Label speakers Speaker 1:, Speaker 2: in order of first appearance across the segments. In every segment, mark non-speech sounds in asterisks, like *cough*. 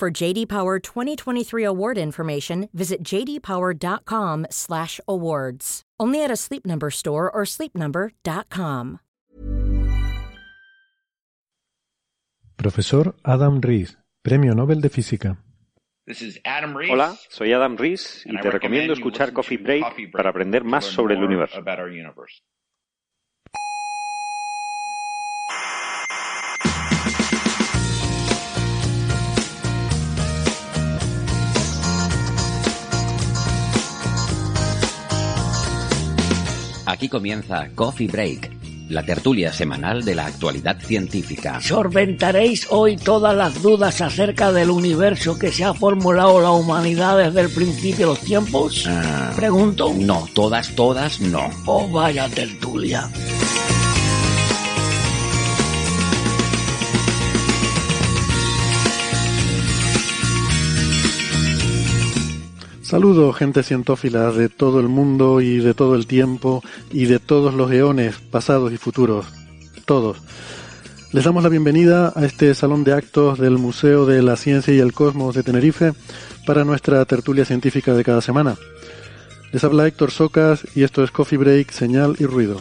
Speaker 1: For JD Power 2023 award information, visit jdpower.com/awards. Only at a Sleep Number store or sleepnumber.com.
Speaker 2: Profesor Adam Rees, Premio Nobel de Física.
Speaker 3: Hola, soy Adam Rees y te recomiendo escuchar Coffee Break para aprender más sobre el universo.
Speaker 4: Aquí comienza Coffee Break, la tertulia semanal de la actualidad científica.
Speaker 5: Solventaréis hoy todas las dudas acerca del universo que se ha formulado la humanidad desde el principio de los tiempos.
Speaker 4: Ah,
Speaker 5: Pregunto.
Speaker 4: no, todas, todas, no.
Speaker 5: Oh, vaya tertulia.
Speaker 2: Saludos, gente cientófila de todo el mundo y de todo el tiempo y de todos los eones pasados y futuros. Todos. Les damos la bienvenida a este salón de actos del Museo de la Ciencia y el Cosmos de Tenerife para nuestra tertulia científica de cada semana. Les habla Héctor Socas y esto es Coffee Break, Señal y Ruido.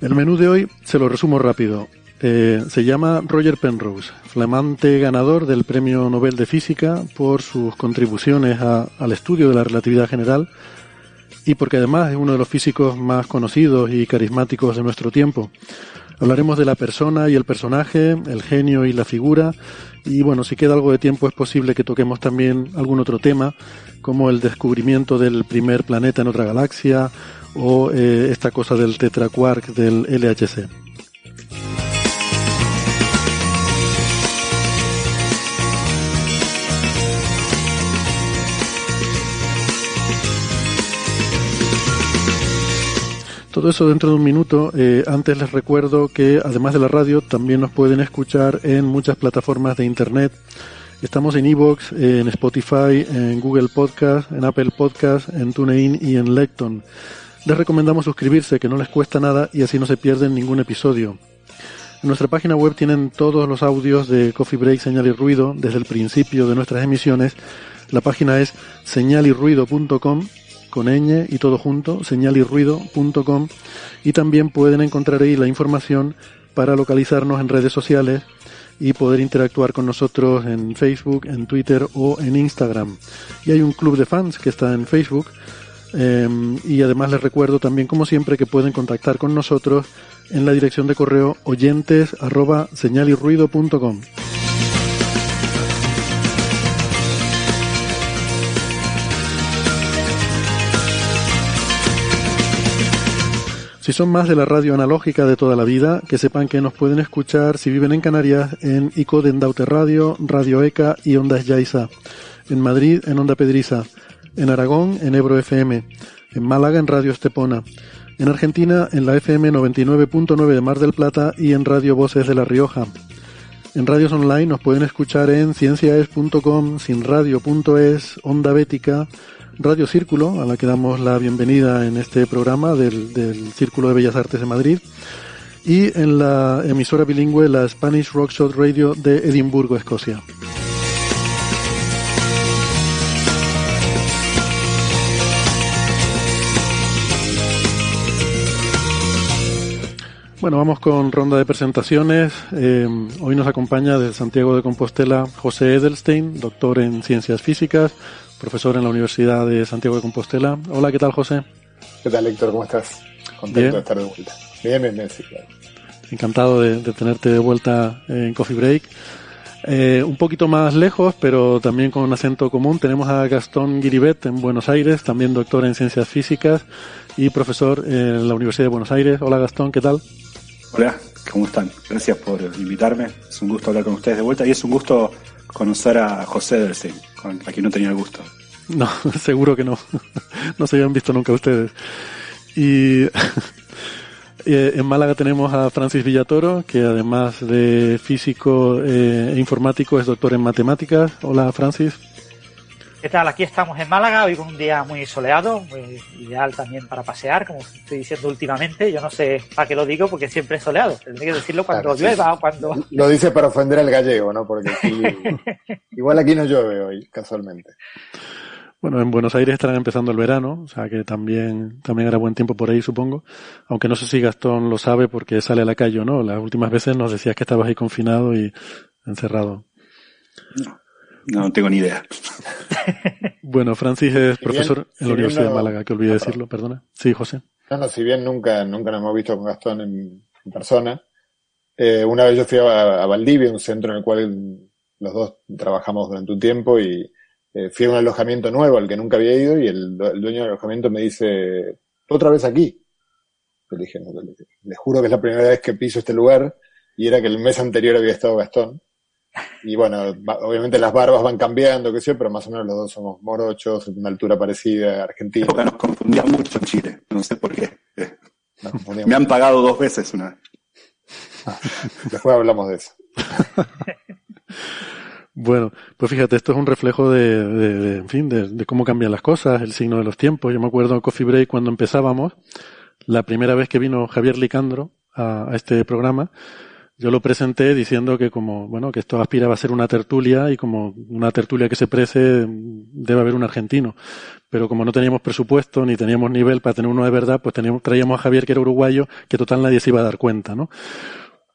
Speaker 2: El menú de hoy se lo resumo rápido. Eh, se llama Roger Penrose, flamante ganador del Premio Nobel de Física por sus contribuciones a- al estudio de la relatividad general y porque además es uno de los físicos más conocidos y carismáticos de nuestro tiempo. Hablaremos de la persona y el personaje, el genio y la figura, y bueno, si queda algo de tiempo es posible que toquemos también algún otro tema, como el descubrimiento del primer planeta en otra galaxia o eh, esta cosa del tetraquark del LHC. Todo eso dentro de un minuto. Eh, antes les recuerdo que además de la radio también nos pueden escuchar en muchas plataformas de internet. Estamos en Evox, en Spotify, en Google Podcast, en Apple Podcast, en TuneIn y en Lecton. Les recomendamos suscribirse, que no les cuesta nada y así no se pierden ningún episodio. En nuestra página web tienen todos los audios de Coffee Break, Señal y Ruido desde el principio de nuestras emisiones. La página es señalyrruido.com con ñ y todo junto, señalyrruido.com y también pueden encontrar ahí la información para localizarnos en redes sociales y poder interactuar con nosotros en Facebook, en Twitter o en Instagram. Y hay un club de fans que está en Facebook eh, y además les recuerdo también, como siempre, que pueden contactar con nosotros en la dirección de correo oyentes arroba señalyrruido.com. Si son más de la radio analógica de toda la vida, que sepan que nos pueden escuchar si viven en Canarias en ICO de Radio, Radio ECA y Ondas Yaiza. En Madrid en Onda Pedriza. En Aragón en Ebro FM. En Málaga en Radio Estepona. En Argentina en la FM 99.9 de Mar del Plata y en Radio Voces de La Rioja. En radios online nos pueden escuchar en cienciaes.com, sinradio.es, Onda Bética, Radio Círculo, a la que damos la bienvenida en este programa del, del Círculo de Bellas Artes de Madrid, y en la emisora bilingüe, la Spanish Rockshot Radio de Edimburgo, Escocia. Bueno, vamos con ronda de presentaciones. Eh, hoy nos acompaña desde Santiago de Compostela José Edelstein, doctor en Ciencias Físicas, profesor en la Universidad de Santiago de Compostela. Hola, ¿qué tal, José?
Speaker 6: ¿Qué tal, Héctor? ¿Cómo estás? Contento
Speaker 2: Bien.
Speaker 6: de estar de vuelta. Bien, bien, bien, sí, claro.
Speaker 2: Encantado de, de tenerte de vuelta en Coffee Break. Eh, un poquito más lejos, pero también con un acento común, tenemos a Gastón Guiribet en Buenos Aires, también doctor en Ciencias Físicas, y profesor en la Universidad de Buenos Aires. Hola Gastón, ¿qué tal?
Speaker 7: Hola, ¿cómo están? Gracias por invitarme. Es un gusto hablar con ustedes de vuelta y es un gusto conocer a José Delsin, a quien no tenía el gusto. *laughs*
Speaker 2: No, seguro que no. *laughs* No se habían visto nunca ustedes. *laughs* Y eh, en Málaga tenemos a Francis Villatoro, que además de físico eh, e informático es doctor en matemáticas. Hola Francis.
Speaker 8: ¿Qué tal? Aquí estamos en Málaga, hoy con un día muy soleado, muy ideal también para pasear, como estoy diciendo últimamente. Yo no sé para qué lo digo, porque siempre es soleado. Tendré que decirlo cuando llueva o cuando...
Speaker 6: Lo dice para ofender al gallego, ¿no? Porque *laughs* igual aquí no llueve hoy, casualmente.
Speaker 2: Bueno, en Buenos Aires estarán empezando el verano, o sea que también, también hará buen tiempo por ahí, supongo. Aunque no sé si Gastón lo sabe porque sale a la calle o no. Las últimas veces nos decías que estabas ahí confinado y encerrado.
Speaker 7: No. No tengo ni idea. *laughs*
Speaker 2: bueno, Francis es profesor en la Universidad de Málaga, que olvidé decirlo, perdona. Sí, José.
Speaker 6: No, no, si bien nunca, nunca nos hemos visto con Gastón en, persona, eh, una vez yo fui a, Valdivia, un centro en el cual los dos trabajamos durante un tiempo y eh, fui a un alojamiento nuevo al que nunca había ido y el, dueño del alojamiento me dice, otra vez aquí. Yo le dije, no, le juro que es la primera vez que piso este lugar y era que el mes anterior había estado Gastón. Y bueno, obviamente las barbas van cambiando, qué sé yo, pero más o menos los dos somos morochos, de una altura parecida, argentina.
Speaker 7: Porque nos confundía mucho en Chile, no sé por qué. *laughs* Me han pagado dos veces una vez.
Speaker 6: Ah, después hablamos de eso. *laughs*
Speaker 2: Bueno, pues fíjate, esto es un reflejo de, en fin, de, cómo cambian las cosas, el signo de los tiempos. Yo me acuerdo en Coffee Break cuando empezábamos, la primera vez que vino Javier Licandro a este programa, yo lo presenté diciendo que como, bueno, que esto aspiraba a ser una tertulia y como una tertulia que se prece debe haber un argentino. Pero como no teníamos presupuesto ni teníamos nivel para tener uno de verdad, pues teníamos, traíamos a Javier que era uruguayo, que total nadie se iba a dar cuenta, ¿no?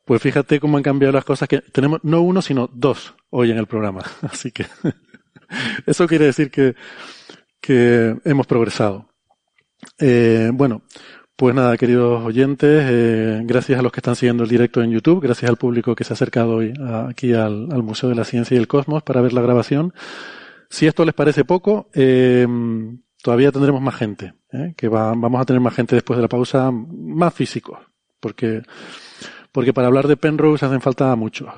Speaker 2: Pues fíjate cómo han cambiado las cosas que tenemos no uno, sino dos hoy en el programa. *laughs* Así que *laughs* eso quiere decir que, que hemos progresado. Eh, bueno, pues nada, queridos oyentes, eh, gracias a los que están siguiendo el directo en YouTube, gracias al público que se ha acercado hoy aquí al, Museo de la Ciencia y el Cosmos para ver la grabación. Si esto les parece poco, eh, todavía tendremos más gente, eh, que va, vamos a tener más gente después de la pausa, más físicos, porque, porque para hablar de Penrose hacen falta muchos.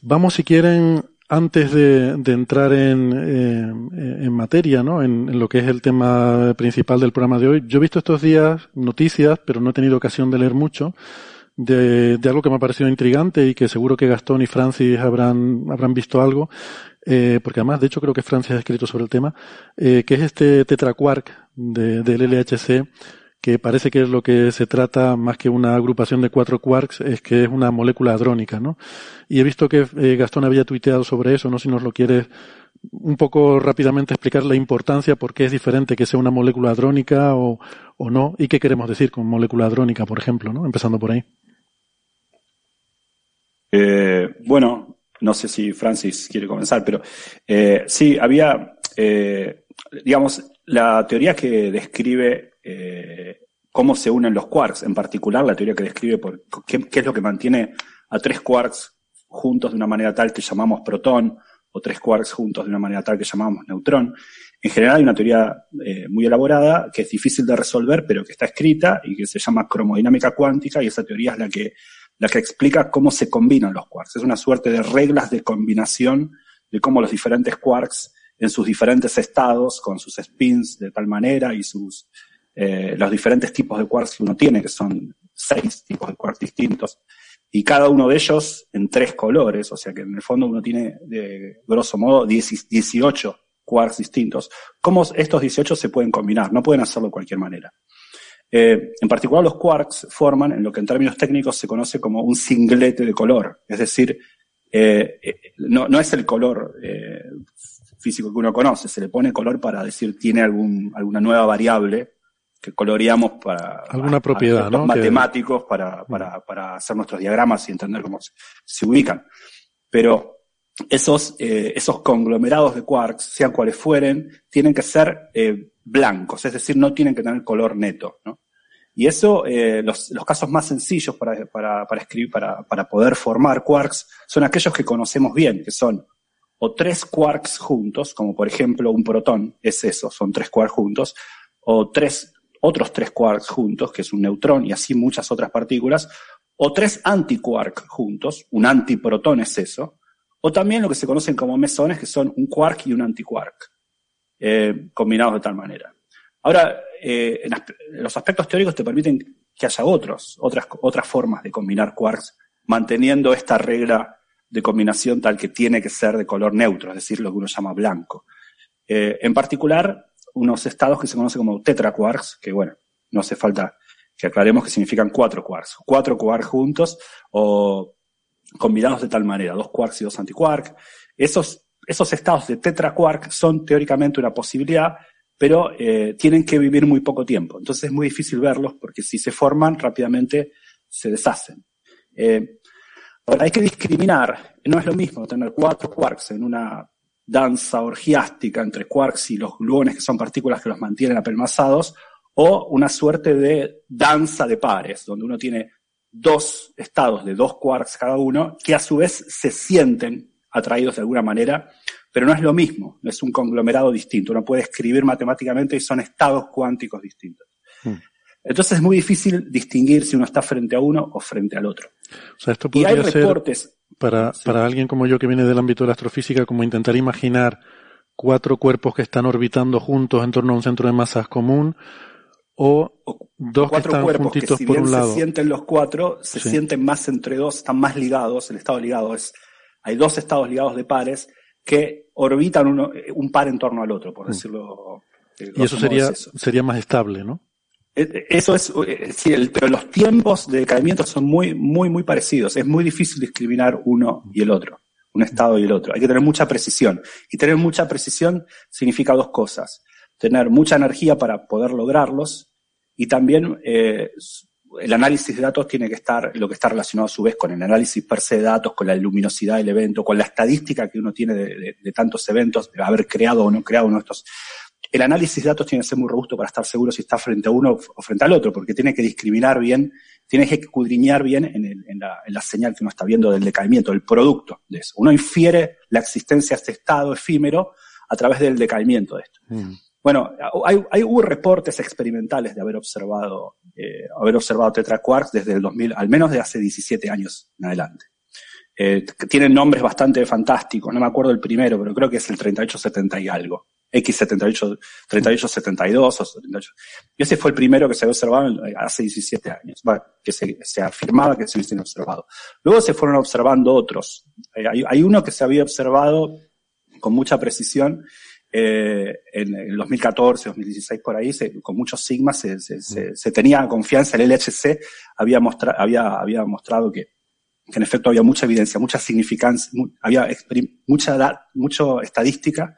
Speaker 2: vamos, si quieren, antes de, entrar en, en, materia, ¿no? En, lo que es el tema principal del programa de hoy, yo he visto estos días noticias, pero no he tenido ocasión de leer mucho, de, de algo que me ha parecido intrigante y que seguro que Gastón y Francis habrán, habrán visto algo, eh, porque además, de hecho, creo que Francis ha escrito sobre el tema, eh, que es este tetraquark de, del LHC, que parece que es lo que se trata más que una agrupación de cuatro quarks, es que es una molécula hadrónica, ¿no? Y he visto que eh, Gastón había tuiteado sobre eso, no si nos lo quieres un poco rápidamente explicar la importancia, por qué es diferente que sea una molécula hadrónica o, o no, y qué queremos decir con molécula hadrónica, por ejemplo, ¿no? Empezando por ahí.
Speaker 7: Eh, bueno, no sé si Francis quiere comenzar, pero eh, sí, había, eh, digamos, la teoría que describe eh, cómo se unen los quarks, en particular la teoría que describe qué, es lo que mantiene a tres quarks juntos de una manera tal que llamamos protón, o tres quarks juntos de una manera tal que llamamos neutrón. En general hay una teoría eh, muy elaborada que es difícil de resolver, pero que está escrita y que se llama cromodinámica cuántica, y esa teoría es la que, la que explica cómo se combinan los quarks. Es una suerte de reglas de combinación de cómo los diferentes quarks en sus diferentes estados, con sus spins de tal manera y sus eh, los diferentes tipos de quarks que uno tiene, que son seis tipos de quarks distintos, y cada uno de ellos en tres colores, o sea que en el fondo uno tiene, de grosso modo, 18 quarks distintos. ¿Cómo estos 18 se pueden combinar? No pueden hacerlo de cualquier manera. Eh, en particular, los quarks forman en lo que en términos técnicos se conoce como un singlete de color, es decir, eh, no, no, es el color físico que uno conoce, se le pone color para decir tiene algún, alguna nueva variable que coloreamos para
Speaker 2: alguna propiedad,
Speaker 7: ¿no? matemáticos para, para, para, hacer nuestros diagramas y entender cómo se, ubican. Pero esos, eh, esos conglomerados de quarks, sean cuales fueren, tienen que ser eh, blancos, es decir, no tienen que tener color neto, ¿no? Y eso, eh, los, los, casos más sencillos para, para, para escribir, para, para poder formar quarks, son aquellos que conocemos bien, que son o tres quarks juntos, como por ejemplo un protón, es eso, son tres quarks juntos, o tres, otros tres quarks juntos, que es un neutrón y así muchas otras partículas, o tres antiquarks juntos, un antiprotón es eso, o también lo que se conocen como mesones, que son un quark y un antiquark, eh, combinados de tal manera. Ahora, eh, los aspectos teóricos te permiten que haya otros, otras, otras formas de combinar quarks, manteniendo esta regla de combinación tal que tiene que ser de color neutro, es decir, lo que uno llama blanco. Eh, en particular, unos estados que se conocen como tetraquarks, que bueno, no hace falta que aclaremos que significan cuatro quarks, cuatro quarks juntos o combinados de tal manera, dos quarks y dos antiquarks. Esos, esos estados de tetraquark son teóricamente una posibilidad, pero eh, tienen que vivir muy poco tiempo. Entonces es muy difícil verlos porque si se forman rápidamente se deshacen. Eh, ahora hay que discriminar, no es lo mismo tener cuatro quarks en una danza orgiástica entre quarks y los gluones que son partículas que los mantienen apelmazados, o una suerte de danza de pares, donde uno tiene dos estados de dos quarks cada uno, que a su vez se sienten atraídos de alguna manera, pero no es lo mismo, es un conglomerado distinto. Uno puede escribir matemáticamente y son estados cuánticos distintos. Hmm. Entonces es muy difícil distinguir si uno está frente a uno o frente al otro.
Speaker 2: O sea, esto podría ser para, para alguien como yo que viene del ámbito de la astrofísica, como intentar imaginar cuatro cuerpos que están orbitando juntos en torno a un centro de masas común, o dos cuatro que están cuerpos que si bien se
Speaker 7: sienten los cuatro, se sienten más entre dos, están más ligados, el estado ligado es, hay dos estados ligados de pares que orbitan uno, un par en torno al otro, por mm. decirlo.
Speaker 2: Eh, y eso sería, sería más estable, ¿no?
Speaker 7: Eso es, eh, sí, pero los tiempos de decaimiento son muy, muy, muy parecidos. Es muy difícil discriminar uno y el otro, un estado y el otro. Hay que tener mucha precisión. Y tener mucha precisión significa dos cosas tener mucha energía para poder lograrlos y también eh, el análisis de datos tiene que estar, lo que está relacionado a su vez con el análisis per se de datos, con la luminosidad del evento, con la estadística que uno tiene de, tantos eventos, de haber creado o no creado estos. El análisis de datos tiene que ser muy robusto para estar seguro si está frente a uno o frente al otro, porque tiene que discriminar bien, tiene que escudriñar bien en, en, la, en la señal que uno está viendo del decaimiento, del producto de eso. Uno infiere la existencia de este estado efímero a través del decaimiento de esto. Mm. Bueno, hay, hay, hubo reportes experimentales de haber observado, eh, haber observado tetraquarks desde el 2000, al menos de hace 17 años en adelante. Eh, tienen nombres bastante fantásticos, no me acuerdo el primero, pero creo que es el 3870 y algo. X78, 3872 o 78. Y ese fue el primero que se había observado hace 17 años, que se, se, afirmaba que se hubiesen observado. Luego se fueron observando otros. Eh, hay, hay, uno que se había observado con mucha precisión eh, en el 2014, 2016 por ahí, con muchos sigmas se, se, tenía confianza, el LHC había, había, había mostrado que, en efecto había mucha evidencia, mucha significancia, había mucha mucho estadística,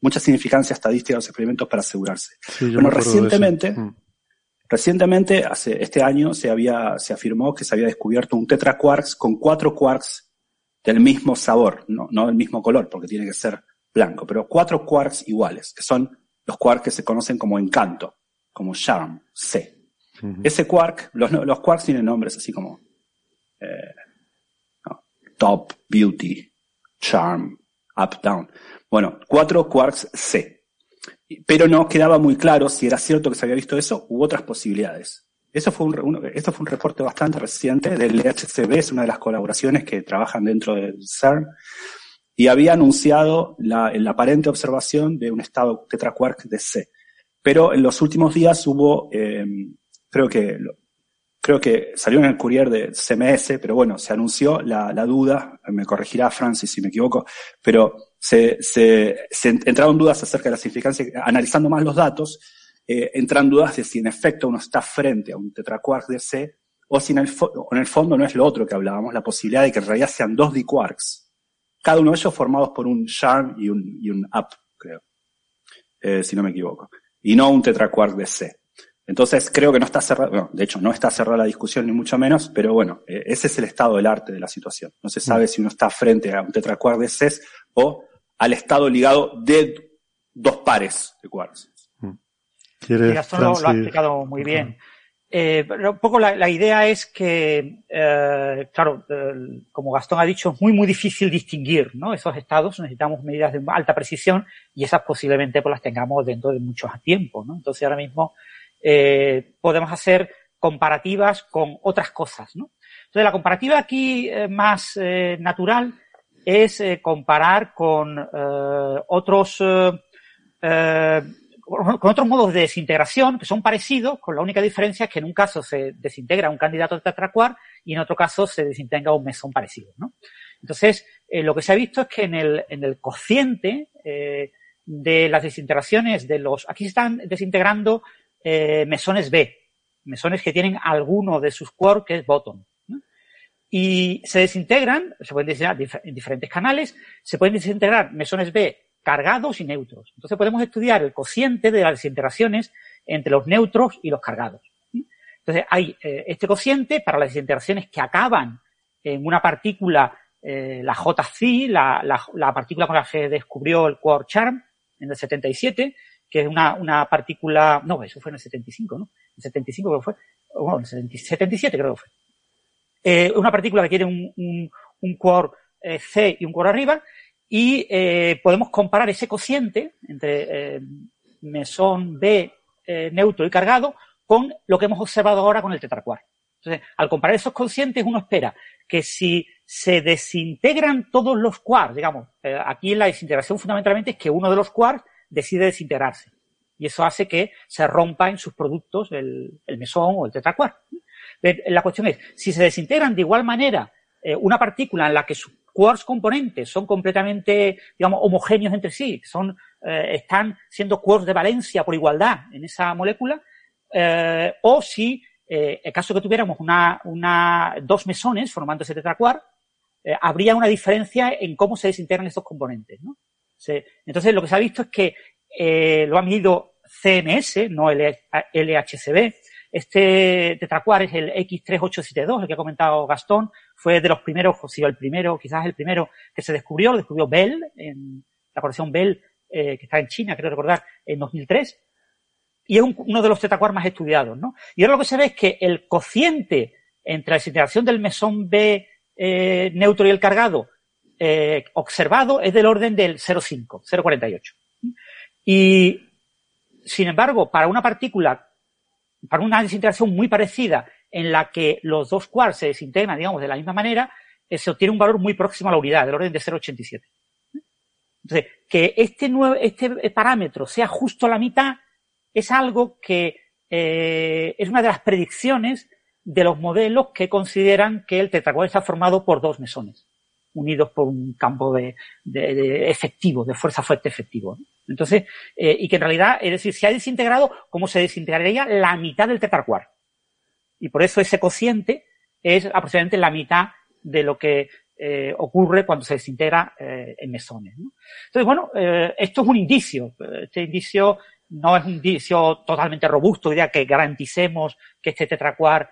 Speaker 7: mucha significancia estadística de los experimentos para asegurarse. bueno, recientemente, mm. recientemente, hace, este año se había, se afirmó que se había descubierto un tetraquarks con cuatro quarks del mismo sabor, no, no del mismo color, porque tiene que ser blanco, pero cuatro quarks iguales, que son los quarks que se conocen como encanto, como charm, C. Ese quark, los, los, quarks tienen nombres así como eh, top, beauty, charm, up, down. Bueno, cuatro quarks C. Pero no quedaba muy claro si era cierto que se había visto eso u otras posibilidades. Eso fue un, fue un reporte bastante reciente del HCB, es una de las colaboraciones que trabajan dentro del CERN, y había anunciado la, la aparente observación de un estado tetraquark de C. Pero en los últimos días hubo, eh, creo que creo que salió en el courier de CMS, pero bueno, se anunció la, duda, me corregirá Francis si me equivoco, pero se, entraron dudas acerca de la significancia, analizando más los datos, eh, entran dudas de si en efecto uno está frente a un tetraquark de C o si en el, en el fondo no es lo otro que hablábamos, la posibilidad de que en realidad sean dos diquarks cada uno de ellos formados por un charm y un, y un up, creo, eh, si no me equivoco, y no un tetraquark de C. Entonces creo que no está cerrada, bueno, de hecho no está cerrada la discusión ni mucho menos, pero bueno, eh, ese es el estado del arte de la situación. No se sabe mm. si uno está frente a un tetraquark de C o al estado ligado de dos pares de quarks.
Speaker 8: Mm. Gastón lo, ha explicado muy bien. Eh, un poco la, idea es que, eh, claro, como Gastón ha dicho, es muy, muy difícil distinguir ¿no? esos estados. Necesitamos medidas de alta precisión y esas posiblemente pues, las tengamos dentro de muchos tiempos. ¿no? Entonces, ahora mismo eh, podemos hacer comparativas con otras cosas. ¿no? Entonces, la comparativa aquí más natural es comparar con otros con otros modos de desintegración que son parecidos, con la única diferencia es que en un caso se desintegra un candidato de tetracuar y en otro caso se desintegra un mesón parecido. ¿no? Entonces, eh, lo que se ha visto es que en el, en el cociente eh, de las desintegraciones de los... Aquí se están desintegrando eh, mesones B, mesones que tienen alguno de sus quarks que es bottom. Y se desintegran, se pueden desintegrar en diferentes canales, se pueden desintegrar mesones B cargados y neutros. Entonces podemos estudiar el cociente de las desintegraciones entre los neutros y los cargados. Entonces hay eh, este cociente para las desintegraciones que acaban en una partícula, eh, la JC, la, la, partícula con la que se descubrió el quark charm en el 77, que es una, una partícula, no, eso fue en el 75, ¿no? En el 75 creo que fue, bueno, en el 77 creo que fue. Eh, una partícula que tiene un, un, un quark C y un quark arriba, y eh, podemos comparar ese cociente entre eh, mesón B eh, neutro y cargado con lo que hemos observado ahora con el tetracuar. Entonces, al comparar esos cocientes, uno espera que si se desintegran todos los quarks, digamos, eh, aquí la desintegración fundamentalmente es que uno de los quarks decide desintegrarse. Y eso hace que se rompa en sus productos el, el mesón o el tetracuar. La cuestión es, si se desintegran de igual manera una partícula en la que su quarks componentes son completamente, digamos, homogéneos entre sí, son, eh, están siendo quarks de valencia por igualdad en esa molécula, eh, o si, eh, en caso que tuviéramos una, una, dos mesones formando ese tetraquark, eh, habría una diferencia en cómo se desintegran estos componentes, ¿no? Entonces, lo que se ha visto es que eh, lo ha medido CMS, no LHCb, este tetracuar es el X3872, el que ha comentado Gastón, fue de los primeros, o si el primero, quizás el primero que se descubrió, lo descubrió Bell, en la colección Bell, eh, que está en China, creo recordar, en 2003. Y es uno de los tetracuar más estudiados, ¿no? Y ahora lo que se ve es que el cociente entre la desintegración del mesón B eh, neutro y el cargado eh, observado es del orden del 0,5, 0,48. Y, sin embargo, para una partícula para una desintegración muy parecida en la que los dos quarks se desintegran, digamos, de la misma manera, eh, se obtiene un valor muy próximo a la unidad, del orden de 0,87. Entonces, que este, nuevo, este parámetro sea justo la mitad es algo que eh, es una de las predicciones de los modelos que consideran que el tetracuar está formado por dos mesones, unidos por un campo de, efectivo, de fuerza fuerte efectivo. Entonces, eh, y que en realidad, es decir, se ha desintegrado como se desintegraría la mitad del tetracuar. Y por eso ese cociente es aproximadamente la mitad de lo que eh, ocurre cuando se desintegra eh, en mesones. Entonces, bueno, esto es un indicio. Este indicio no es un indicio totalmente robusto, ya que garanticemos que este tetracuar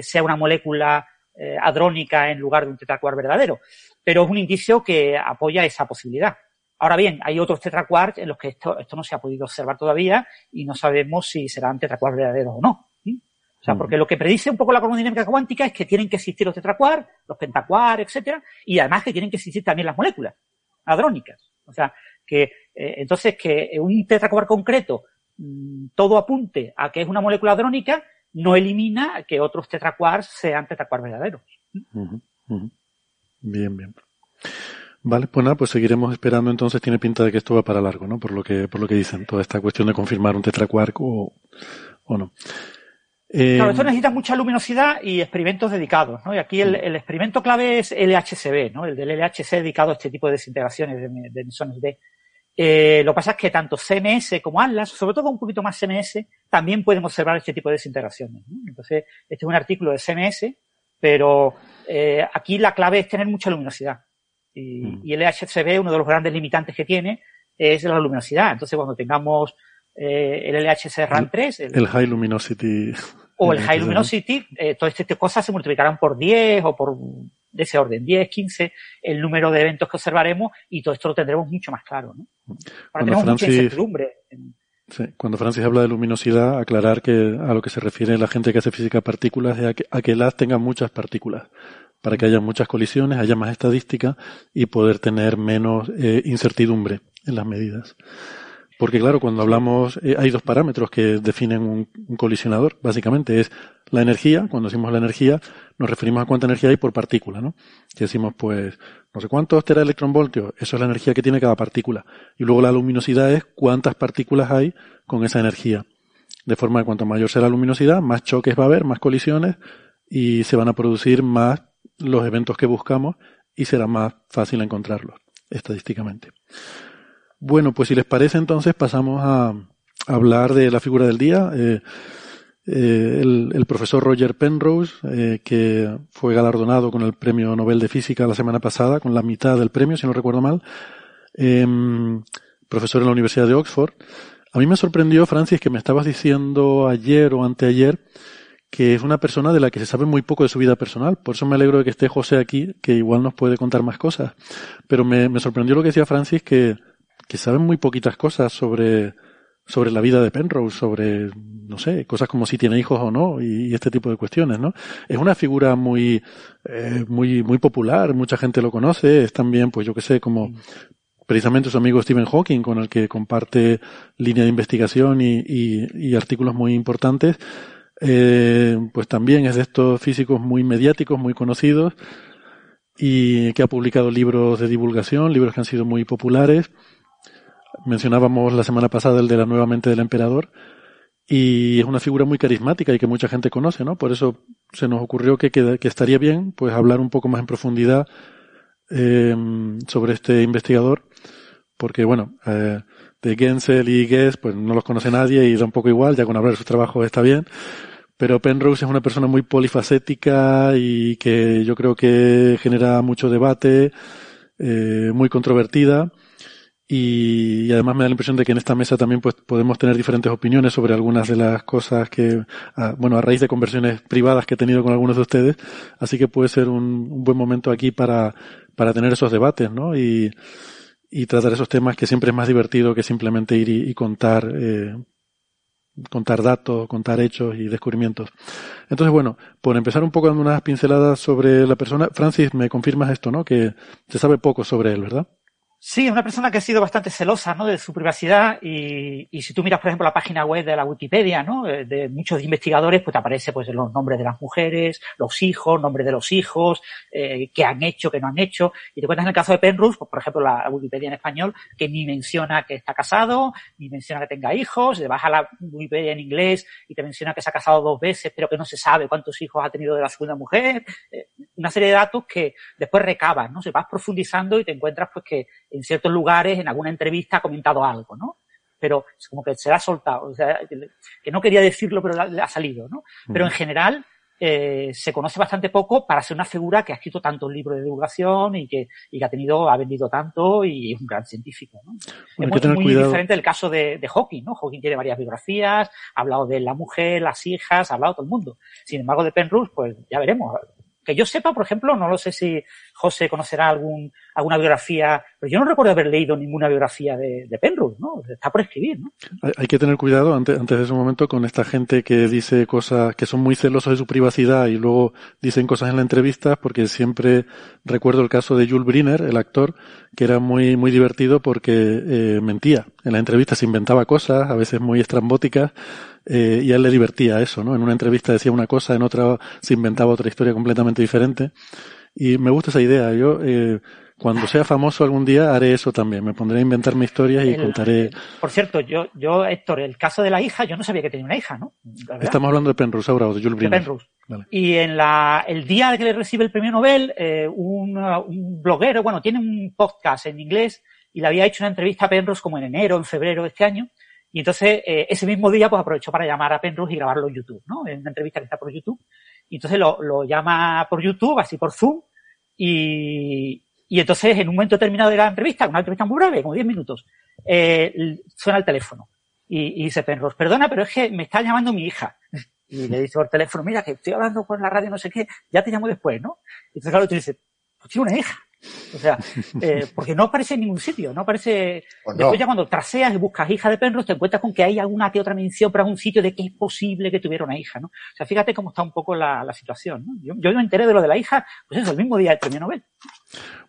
Speaker 8: sea una molécula eh, adrónica en lugar de un tetracuar verdadero. Pero es un indicio que apoya esa posibilidad. Ahora bien, hay otros tetraquarks en los que esto, esto no se ha podido observar todavía y no sabemos si serán tetraquarks verdaderos o no. O sea, porque lo que predice un poco la cromodinámica cuántica es que tienen que existir los tetraquarks, los pentaquarks, etcétera, y además que tienen que existir también las moléculas hadrónicas. O sea, que eh, entonces que un tetraquark concreto mm, todo apunte a que es una molécula hadrónica no elimina que otros tetraquarks sean tetraquarks verdaderos.
Speaker 2: Bien, bien. Vale, pues nada, pues seguiremos esperando. Entonces tiene pinta de que esto va para largo, ¿no? Por lo que, por lo que dicen, toda esta cuestión de confirmar un tetraquark o, o no.
Speaker 8: Eh, claro, esto necesita mucha luminosidad y experimentos dedicados, ¿no? Y aquí el, el, experimento clave es LHCb, ¿no? El del LHC dedicado a este tipo de desintegraciones de, de emisiones de. Eh, lo que pasa es que tanto CMS como Atlas, sobre todo un poquito más CMS, también pueden observar este tipo de desintegraciones. ¿no? Entonces, este es un artículo de CMS, pero eh, aquí la clave es tener mucha luminosidad. Y, mm. y el LHCb, uno de los grandes limitantes que tiene, es la luminosidad. Entonces, cuando tengamos eh, el LHC RAM 3,
Speaker 2: el, el, High Luminosity.
Speaker 8: O el *laughs* High Luminosity, eh, todas estas cosas se multiplicarán por 10 o por de ese orden, 10, 15, el número de eventos que observaremos y todo esto lo tendremos mucho más claro. ¿no? Ahora bueno, tenemos Francis, mucha incertidumbre en,
Speaker 2: Sí, cuando Francis habla de luminosidad, aclarar que a lo que se refiere la gente que hace física de partículas es a que, a que el haz tenga muchas partículas, para que haya muchas colisiones, haya más estadística y poder tener menos eh, incertidumbre en las medidas. Porque claro, cuando hablamos, eh, hay dos parámetros que definen un, colisionador, básicamente es la energía, cuando decimos la energía, nos referimos a cuánta energía hay por partícula, ¿no? Que decimos, pues, no sé cuántos teraelectronvoltios, eso es la energía que tiene cada partícula. Y luego la luminosidad es cuántas partículas hay con esa energía. De forma que cuanto mayor sea la luminosidad, más choques va a haber, más colisiones, y se van a producir más los eventos que buscamos, y será más fácil encontrarlos, estadísticamente. Bueno, pues si les parece entonces pasamos a, hablar de la figura del día. Eh, eh, el, profesor Roger Penrose, eh, que fue galardonado con el Premio Nobel de Física la semana pasada, con la mitad del premio, si no recuerdo mal, em, profesor en la Universidad de Oxford. A mí me sorprendió, Francis, que me estabas diciendo ayer o anteayer que es una persona de la que se sabe muy poco de su vida personal. Por eso me alegro de que esté José aquí, que igual nos puede contar más cosas. Pero me, me sorprendió lo que decía Francis, que que saben muy poquitas cosas sobre, sobre la vida de Penrose, sobre, no sé, cosas como si tiene hijos o no, y, este tipo de cuestiones, ¿no? Es una figura muy, eh, muy, muy popular, mucha gente lo conoce, es también, pues yo que sé, como precisamente su amigo Stephen Hawking, con el que comparte línea de investigación y, y, artículos muy importantes, eh, pues también es de estos físicos muy mediáticos, muy conocidos, y que ha publicado libros de divulgación, libros que han sido muy populares, Mencionábamos la semana pasada el de la nueva mente del emperador y es una figura muy carismática y que mucha gente conoce, ¿no? Por eso se nos ocurrió que, que, estaría bien pues hablar un poco más en profundidad eh, sobre este investigador porque bueno, eh, de Gensel y Guess pues no los conoce nadie y da un poco igual, ya con hablar de su trabajo está bien. Pero Penrose es una persona muy polifacética y que yo creo que genera mucho debate, eh, muy controvertida y, además me da la impresión de que en esta mesa también pues podemos tener diferentes opiniones sobre algunas de las cosas que, bueno, a raíz de conversiones privadas que he tenido con algunos de ustedes, así que puede ser un, buen momento aquí para, para tener esos debates, ¿no? Y, y tratar esos temas que siempre es más divertido que simplemente ir y, contar, eh, contar datos, contar hechos y descubrimientos. Entonces, bueno, por empezar un poco dando unas pinceladas sobre la persona, Francis, me confirmas esto, ¿no? Que se sabe poco sobre él, ¿verdad?
Speaker 8: Sí, es una persona que ha sido bastante celosa ¿no? de su privacidad y, y, si tú miras, por ejemplo, la página web de la Wikipedia, ¿no? Eh, de muchos investigadores, pues te aparece pues los nombres de las mujeres, los hijos, nombres de los hijos, eh, qué han hecho, qué no han hecho. Y te cuentas en el caso de Penrose, pues, por ejemplo, la Wikipedia en español, que ni menciona que está casado, ni menciona que tenga hijos, te vas a la Wikipedia en inglés y te menciona que se ha casado dos veces, pero que no se sabe cuántos hijos ha tenido de la segunda mujer. Eh, una serie de datos que después recabas, ¿no? Se vas profundizando y te encuentras pues que en ciertos lugares, en alguna entrevista, ha comentado algo, ¿no? Pero es como que se ha soltado, o sea, que no quería decirlo, pero ha salido, ¿no? Pero en general, eh, se conoce bastante poco para ser una figura que ha escrito tantos libros de divulgación y que, y que ha tenido, ha vendido tanto y es un gran científico, ¿no? es muy, muy diferente del caso de, de, Hawking, ¿no? Hawking tiene varias biografías, ha hablado de la mujer, las hijas, ha hablado todo el mundo. Sin embargo, de Penrose, pues ya veremos que yo sepa, por ejemplo, no lo sé si José conocerá algún, alguna biografía, pero yo no recuerdo haber leído ninguna biografía de, de Penrose, ¿no? Está por escribir, ¿no?
Speaker 2: Hay, que tener cuidado antes, antes de ese momento con esta gente que dice cosas, que son muy celosos de su privacidad y luego dicen cosas en la entrevista, porque siempre recuerdo el caso de Jules Briner, el actor, que era muy, muy divertido porque eh, mentía. En la entrevista se inventaba cosas, a veces muy estrambóticas, eh, y a él le divertía eso, ¿no? En una entrevista decía una cosa, en otra se inventaba otra historia completamente diferente. Y me gusta esa idea. Yo, eh, cuando sea famoso algún día haré eso también. Me pondré a inventarme historias y contaré.
Speaker 8: Por cierto, yo, yo, Héctor, el caso de la hija, yo no sabía que tenía una hija, ¿no?
Speaker 2: Estamos hablando de Penrose ahora, o de Jules Briner.
Speaker 8: Penrose. Y en la, el día que le recibe el premio Nobel, eh, un, un bloguero, bueno, tiene un podcast en inglés y le había hecho una entrevista a Penrose como en enero, en febrero de este año. Y entonces, eh, ese mismo día, pues aprovechó para llamar a Penrose y grabarlo en YouTube, ¿no? En una entrevista que está por YouTube. Y entonces lo, lo llama por YouTube, así por Zoom. Y, y entonces, en un momento determinado de la entrevista, una entrevista muy breve, como 10 minutos, eh, suena el teléfono. Y, y, dice Penrose, perdona, pero es que me está llamando mi hija. *laughs* Y le dice por teléfono, mira, que estoy hablando con la radio, no sé qué, ya te llamo después, ¿no? Y entonces, claro, tú dices, pues tiene una hija. O sea, eh, *laughs* porque no aparece en ningún sitio, no aparece. Pues Después ya cuando traseas y buscas hija de Penrose, te encuentras con que hay alguna que otra mención para un sitio de que es posible que tuviera una hija, ¿no? O sea, fíjate cómo está un poco la, situación, ¿no? Yo, yo me enteré de lo de la hija, pues eso, el mismo día del premio Nobel.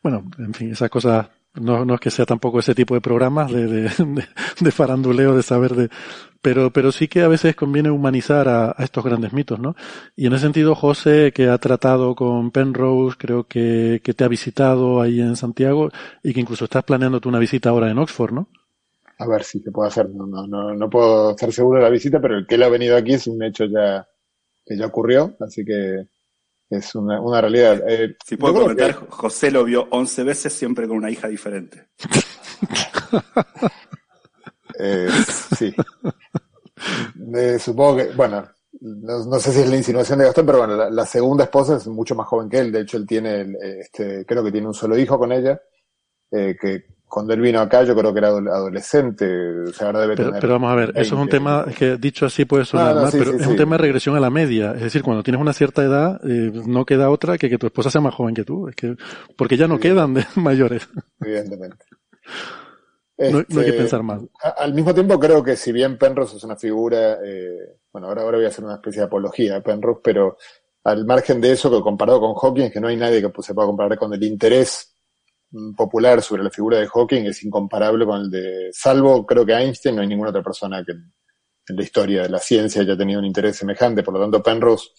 Speaker 2: Bueno, en fin, esas cosas no, no es que sea tampoco ese tipo de programas de, *laughs* de, de, faranduleo, de saber de, pero, pero sí que a veces conviene humanizar a, estos grandes mitos, ¿no? Y en ese sentido, José, que ha tratado con Penrose, creo que, que te ha visitado ahí en Santiago y que incluso estás planeando una visita ahora en Oxford, ¿no?
Speaker 6: A ver si se puede hacer. No, no, no, no puedo estar seguro de la visita, pero el que él ha venido aquí es un hecho ya que ya ocurrió, así que es una, una realidad.
Speaker 7: Eh, si puedo comentar, José lo vio 11 veces siempre con una hija diferente. *laughs*
Speaker 6: eh, sí. Eh, supongo que, bueno, no, sé si es la insinuación de Gastón, pero bueno, la, segunda esposa es mucho más joven que él. De hecho, él tiene, este, creo que tiene un solo hijo con ella, eh, que cuando él vino acá yo creo que era adolescente, o sea, ahora debe
Speaker 2: pero, Pero vamos a ver, eso es un tema, que dicho así puede sonar mal, pero es un tema de regresión a la media. Es decir, cuando tienes una cierta edad, eh, no queda otra que que tu esposa sea más joven que tú. Es que, porque ya no quedan de *laughs* mayores.
Speaker 6: Evidentemente.
Speaker 2: no, hay que este, pensar mal.
Speaker 6: Al mismo tiempo creo que si bien Penrose es una figura, eh, bueno, ahora, ahora voy a hacer una especie de apología de Penrose, pero al margen de eso, que comparado con Hawking, que no hay nadie que se pueda comparar con el interés popular sobre la figura de Hawking es incomparable con el de, salvo creo que Einstein, no hay ninguna otra persona que en la historia de la ciencia haya tenido un interés semejante. Por lo tanto, Penrose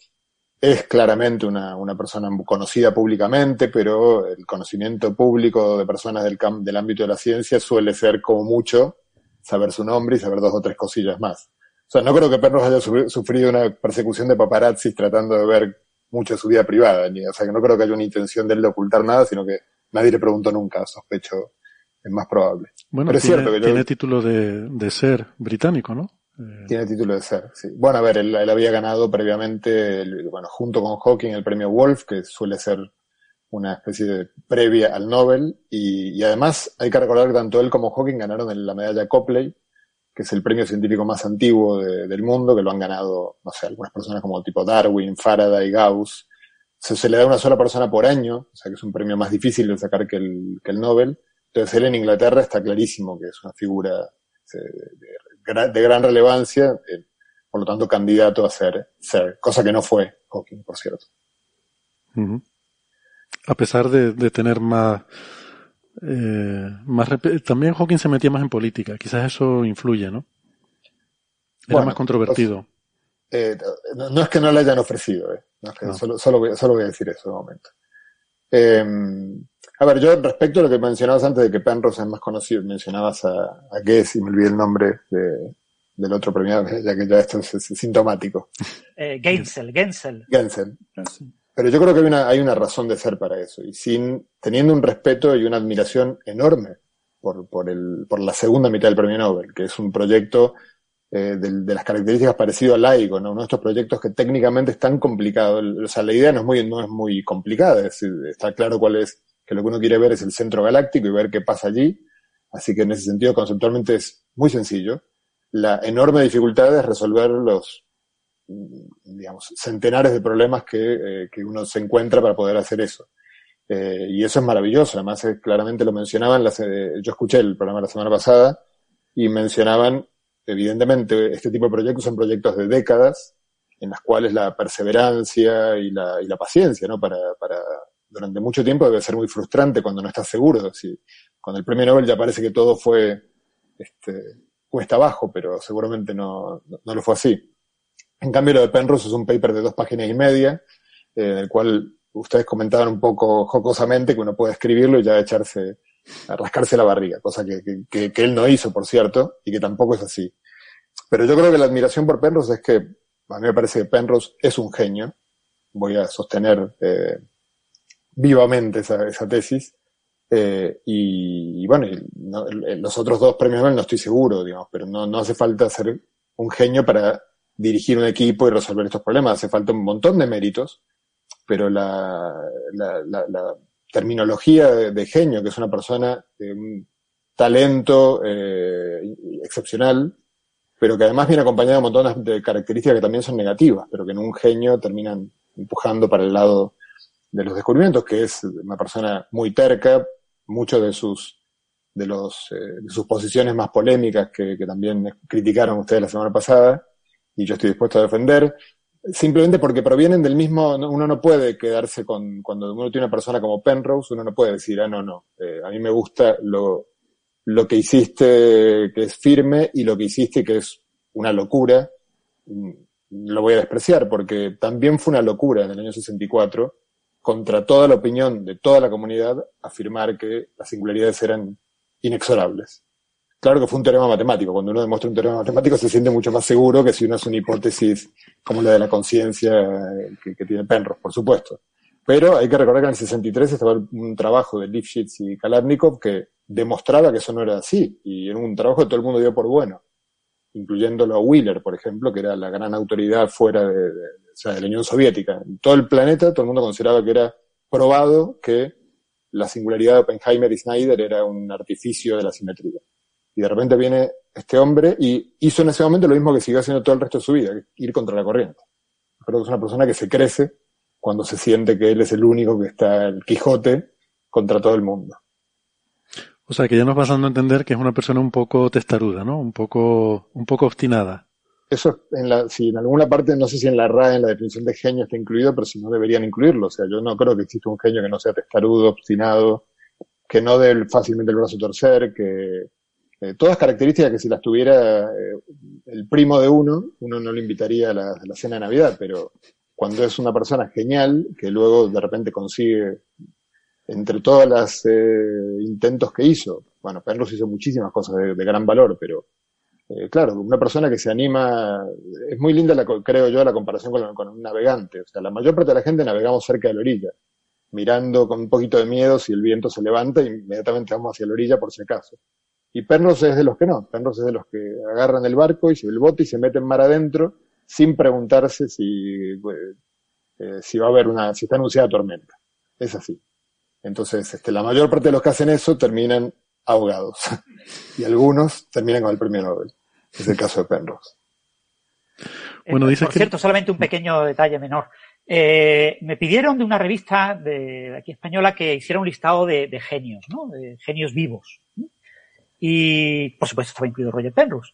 Speaker 6: es claramente una, una persona conocida públicamente, pero el conocimiento público de personas del, del ámbito de la ciencia suele ser como mucho saber su nombre y saber dos o tres cosillas más. O sea, no creo que Penrose haya sufrido una persecución de paparazzi tratando de ver mucho su vida privada. O sea, que no creo que haya una intención de él de ocultar nada, sino que Nadie le preguntó nunca, sospecho, es más probable.
Speaker 2: Bueno, Pero es cierto que tiene título de, de, ser británico, ¿no?
Speaker 6: Eh, tiene título de ser, sí. Bueno, a ver, él, había ganado previamente, bueno, junto con Hawking el premio Wolf, que suele ser una especie de previa al Nobel, y, además hay que recordar que tanto él como Hawking ganaron la medalla Copley, que es el premio científico más antiguo del mundo, que lo han ganado, no sé, algunas personas como tipo Darwin, Faraday, Gauss, se, le da a una sola persona por año, o sea que es un premio más difícil de sacar que el, que el Nobel. Entonces él en Inglaterra está clarísimo que es una figura de, gran relevancia, eh, por lo tanto candidato a ser, ser, cosa que no fue Hawking, por cierto.
Speaker 2: A pesar de, tener más, eh, más también Hawking se metía más en política, quizás eso influye, ¿no? Era más controvertido.
Speaker 6: Eh, no, es que no le hayan ofrecido, eh. Solo, solo, voy, solo, voy, a decir eso de momento. Eh, a ver, yo respecto a lo que mencionabas antes de que Penrose es más conocido, mencionabas a, a Guess y me olvidé el nombre de, del otro premiado, ya que ya esto es, sintomático. *laughs*
Speaker 8: Eh, Gensel, Gensel.
Speaker 6: Gensel. Pero yo creo que hay una, hay una razón de ser para eso, y sin, teniendo un respeto y una admiración enorme por, por, el, por la segunda mitad del premio Nobel, que es un proyecto eh, de, las características parecido al LAIGO, ¿no? Uno de estos proyectos que técnicamente es tan complicado. O sea, la idea no es muy, no es muy complicada, es está claro cuál es, que lo que uno quiere ver es el centro galáctico y ver qué pasa allí. Así que en ese sentido, conceptualmente es muy sencillo. La enorme dificultad es resolver los, digamos, centenares de problemas que, eh, que uno se encuentra para poder hacer eso. Eh, y eso es maravilloso. Además, claramente lo mencionaban, las, yo escuché el programa la semana pasada y mencionaban evidentemente, este tipo de proyectos son proyectos de décadas, en las cuales la perseverancia y la, y la paciencia, ¿no? Para, para, durante mucho tiempo debe ser muy frustrante cuando no estás seguro. Si, con el premio Nobel ya parece que todo fue, este, cuesta abajo, pero seguramente no, no, lo fue así. En cambio, lo de Penrose es un paper de dos páginas y media, eh, en el cual ustedes comentaban un poco jocosamente que uno puede escribirlo y ya echarse a rascarse la barriga, cosa que, que, que, él no hizo, por cierto, y que tampoco es así. Pero yo creo que la admiración por Penrose es que a mí me parece que Penrose es un genio. Voy a sostener eh, vivamente esa, esa tesis. Eh, y, bueno, los otros dos premios Nobel no estoy seguro, digamos, pero no, no hace falta ser un genio para dirigir un equipo y resolver estos problemas. Hace falta un montón de méritos, pero la, terminología de, genio, que es una persona de un talento eh, excepcional, pero que además viene acompañado de un montón de características que también son negativas, pero que en un genio terminan empujando para el lado de los descubrimientos, que es una persona muy terca, muchos de sus de los eh, de sus posiciones más polémicas que, que, también criticaron ustedes la semana pasada y yo estoy dispuesto a defender simplemente porque provienen del mismo uno no puede quedarse con cuando uno tiene una persona como Penrose uno no puede decir ah no no eh, a mí me gusta lo lo que hiciste que es firme y lo que hiciste que es una locura mm, lo voy a despreciar porque también fue una locura en el año 64 contra toda la opinión de toda la comunidad afirmar que las singularidades eran inexorables. Claro que fue un teorema matemático. Cuando uno demuestra un teorema matemático se siente mucho más seguro que si uno hace una hipótesis como la de la conciencia que, tiene Penrose, por supuesto. Pero hay que recordar que en el 63 estaba un trabajo de Lifshitz y Kalarnikov que demostraba que eso no era así. Y era un trabajo que todo el mundo dio por bueno. Incluyéndolo a Wheeler, por ejemplo, que era la gran autoridad fuera de, de la Unión Soviética. En todo el planeta todo el mundo consideraba que era probado que la singularidad de Oppenheimer y Snyder era un artificio de la simetría. Y de repente viene este hombre y hizo en ese momento lo mismo que siguió haciendo todo el resto de su vida, ir contra la corriente. Creo que es una persona que se crece cuando se siente que él es el único que está el Quijote contra todo el mundo.
Speaker 2: O sea, que ya nos vas dando a entender que es una persona un poco testaruda, ¿no? Un poco, un poco obstinada.
Speaker 6: Eso, en la, si en alguna parte, no sé si en la RAE, en la definición de genio está incluido, pero si no deberían incluirlo. O sea, yo no creo que exista un genio que no sea testarudo, obstinado, que no dé fácilmente el brazo a torcer, que eh, todas características que si las tuviera eh, el primo de uno, uno no le invitaría a la, cena de Navidad, pero cuando es una persona genial, que luego de repente consigue, entre todos los eh, intentos que hizo, bueno, Penrose hizo muchísimas cosas de, gran valor, pero eh, claro, una persona que se anima, es muy linda, la, creo yo, la comparación con, con, un navegante. O sea, la mayor parte de la gente navegamos cerca de la orilla, mirando con un poquito de miedo si el viento se levanta, inmediatamente vamos hacia la orilla por si acaso. Y Pernos es de los que no, Pernos es de los que agarran el barco y el bote y se meten mar adentro sin preguntarse si, eh, si va a haber una, si está anunciada tormenta. Es así. Entonces, este, la mayor parte de los que hacen eso terminan ahogados. *laughs* y algunos terminan con el premio Nobel. Es el caso de Penrose.
Speaker 8: Bueno, dice Por cierto, solamente un pequeño detalle menor. Eh, me pidieron de una revista de, aquí española que hiciera un listado de, de genios, ¿no? De genios vivos. Y, por supuesto, estaba incluido Roger Penrose.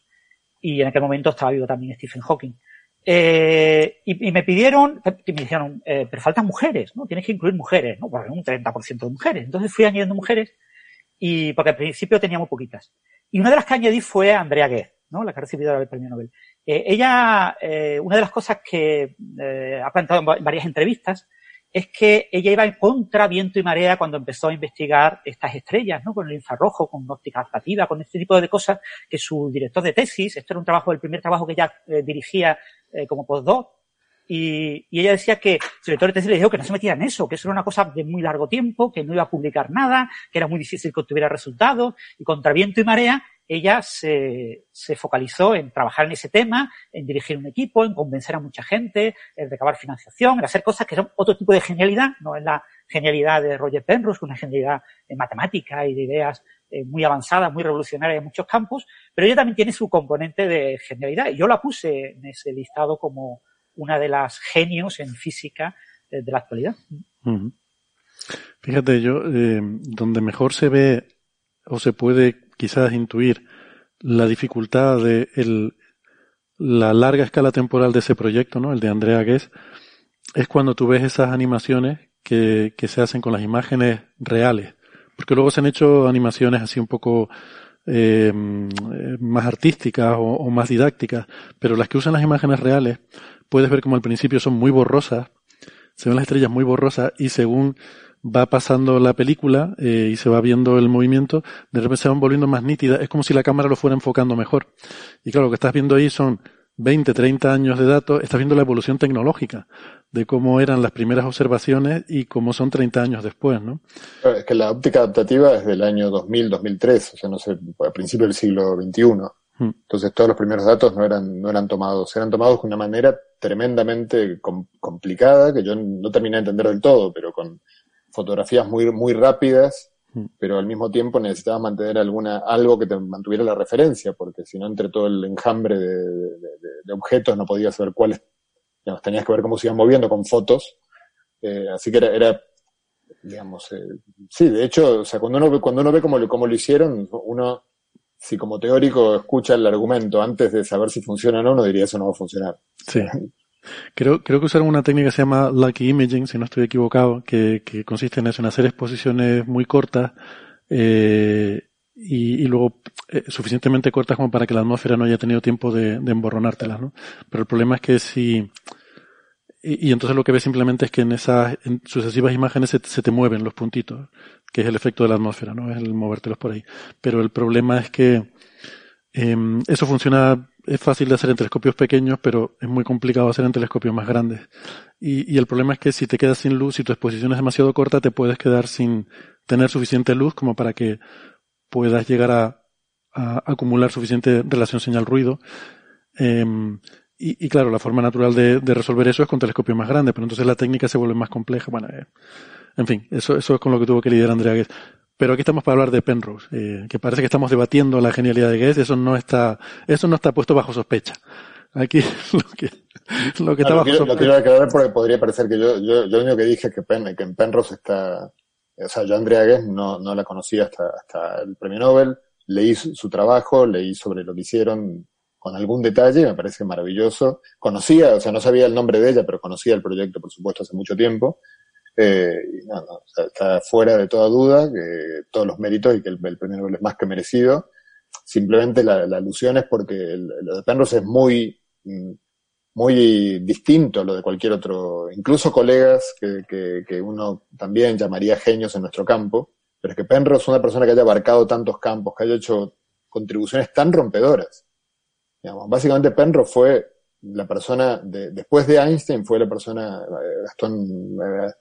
Speaker 8: Y en aquel momento estaba vivo también Stephen Hawking. Eh, y, me pidieron, me dijeron, eh, pero faltan mujeres, ¿no? Tienes que incluir mujeres, ¿no? Bueno, un 30% de mujeres. Entonces fui añadiendo mujeres y porque al principio tenía muy poquitas. Y una de las que añadí fue Andrea Ghez, ¿no? la que ha recibido el premio Nobel. Eh, ella, eh, una de las cosas que eh, ha planteado en varias entrevistas es que ella iba en contra viento y marea cuando empezó a investigar estas estrellas, ¿no? Con el infrarrojo, con óptica adaptativa, con este tipo de cosas que su director de tesis, esto era un trabajo, el primer trabajo que ella eh, dirigía eh, como postdoc, y, y, ella decía que su director de tesis le dijo que no se metiera en eso, que eso era una cosa de muy largo tiempo, que no iba a publicar nada, que era muy difícil que obtuviera resultados, y contra viento y marea, ella se, se focalizó en trabajar en ese tema, en dirigir un equipo, en convencer a mucha gente, en recabar financiación, en hacer cosas que son otro tipo de genialidad, no es la genialidad de Roger Penrose, una genialidad en matemática y de ideas eh, muy avanzadas, muy revolucionarias en muchos campos, pero ella también tiene su componente de genialidad, y yo la puse en ese listado como una de las genios en física eh, de la actualidad.
Speaker 2: Fíjate, yo, eh, donde mejor se ve o se puede quizás intuir la dificultad de la larga escala temporal de ese proyecto, ¿no? El de Andrea Guess, es cuando tú ves esas animaciones que, que se hacen con las imágenes reales. Porque luego se han hecho animaciones así un poco eh, más artísticas o, o, más didácticas, pero las que usan las imágenes reales puedes ver como al principio son muy borrosas, se ven las estrellas muy borrosas y según va pasando la película eh, y se va viendo el movimiento, de repente se van volviendo más nítidas, es como si la cámara lo fuera enfocando mejor. Y claro, lo que estás viendo ahí son 20, 30 años de datos, estás viendo la evolución tecnológica de cómo eran las primeras observaciones y cómo son 30 años después, ¿no?
Speaker 6: Es que la óptica adaptativa es del año 2000, 2003, o sea, no sé, a principios del siglo XXI. Hmm. Entonces todos los primeros datos no eran, no eran tomados, eran tomados de una manera tremendamente com complicada que yo no terminé de entender del todo, pero con fotografías muy, muy rápidas, mm. pero al mismo tiempo necesitabas mantener alguna, algo que te mantuviera la referencia, porque si no, entre todo el enjambre de, de, de, de objetos no podías ver cuáles, digamos, tenías que ver cómo se iban moviendo con fotos, Eh, así que era, digamos, eh, sí, de hecho, o sea, cuando uno, cuando uno ve cómo, cómo lo hicieron, uno, si como teórico escucha el argumento antes de saber si funciona o no, uno diría eso no va a funcionar.
Speaker 2: Sí. *laughs* Creo, creo que usaron una técnica que se llama Lucky Imaging, si no estoy equivocado, que, que consiste en eso, en hacer exposiciones muy cortas eh, y, luego eh, suficientemente cortas como para que la atmósfera no haya tenido tiempo de, de emborronártelas, ¿no? Pero el problema es que si... Y, entonces lo que ves simplemente es que en esas en sucesivas imágenes se, se, te mueven los puntitos, que es el efecto de la atmósfera, ¿no? Es el movértelos por ahí. Pero el problema es que eh, eso funciona es fácil de hacer en telescopios pequeños, pero es muy complicado hacer en telescopios más grandes. Y, el problema es que si te quedas sin luz, si tu exposición es demasiado corta, te puedes quedar sin tener suficiente luz como para que puedas llegar a, acumular suficiente relación señal-ruido. Eh, y, claro, la forma natural de, de, resolver eso es con telescopios más grandes, pero entonces la técnica se vuelve más compleja. Bueno, eh, en fin, eso, eso es con lo que tuvo que lidiar Andrea Guess. Pero aquí estamos para hablar de Penrose, eh, que parece que estamos debatiendo la genialidad de Guess, eso no está, eso no está puesto bajo sospecha. Aquí *laughs* lo que, lo que está bajo
Speaker 6: quiero,
Speaker 2: sospecha.
Speaker 6: Lo quiero aclarar porque podría parecer que yo, yo, yo lo único que dije es que, Pen, que en Penrose está, o sea, yo Andrea Guess no, no la conocía hasta, hasta el premio Nobel, leí su, su, trabajo, leí sobre lo que hicieron con algún detalle, me parece maravilloso. Conocía, o sea, no sabía el nombre de ella, pero conocía el proyecto, por supuesto, hace mucho tiempo. Eh, no, está fuera de toda duda que todos los méritos y que el, el, Nobel es más que merecido. Simplemente la, alusión es porque el, lo de Penrose es muy, muy distinto a lo de cualquier otro, incluso colegas que, que, que uno también llamaría genios en nuestro campo, pero es que Penrose es una persona que haya abarcado tantos campos, que haya hecho contribuciones tan rompedoras. Digamos, básicamente Penrose fue la persona, de, después de Einstein, fue la persona, eh, Gastón, eh,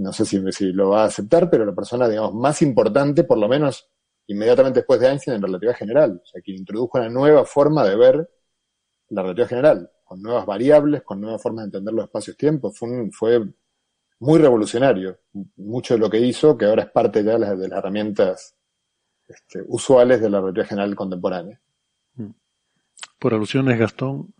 Speaker 6: no sé si, lo va a aceptar, pero la persona, digamos, más importante, por lo menos inmediatamente después de Einstein, en relatividad general. O sea, quien introdujo una nueva forma de ver la relatividad general, con nuevas variables, con nuevas formas de entender los espacios-tiempos. Fue, muy revolucionario. Mucho de lo que hizo, que ahora es parte ya de las, de las herramientas este, usuales de la relatividad general contemporánea.
Speaker 2: Por alusiones, Gastón,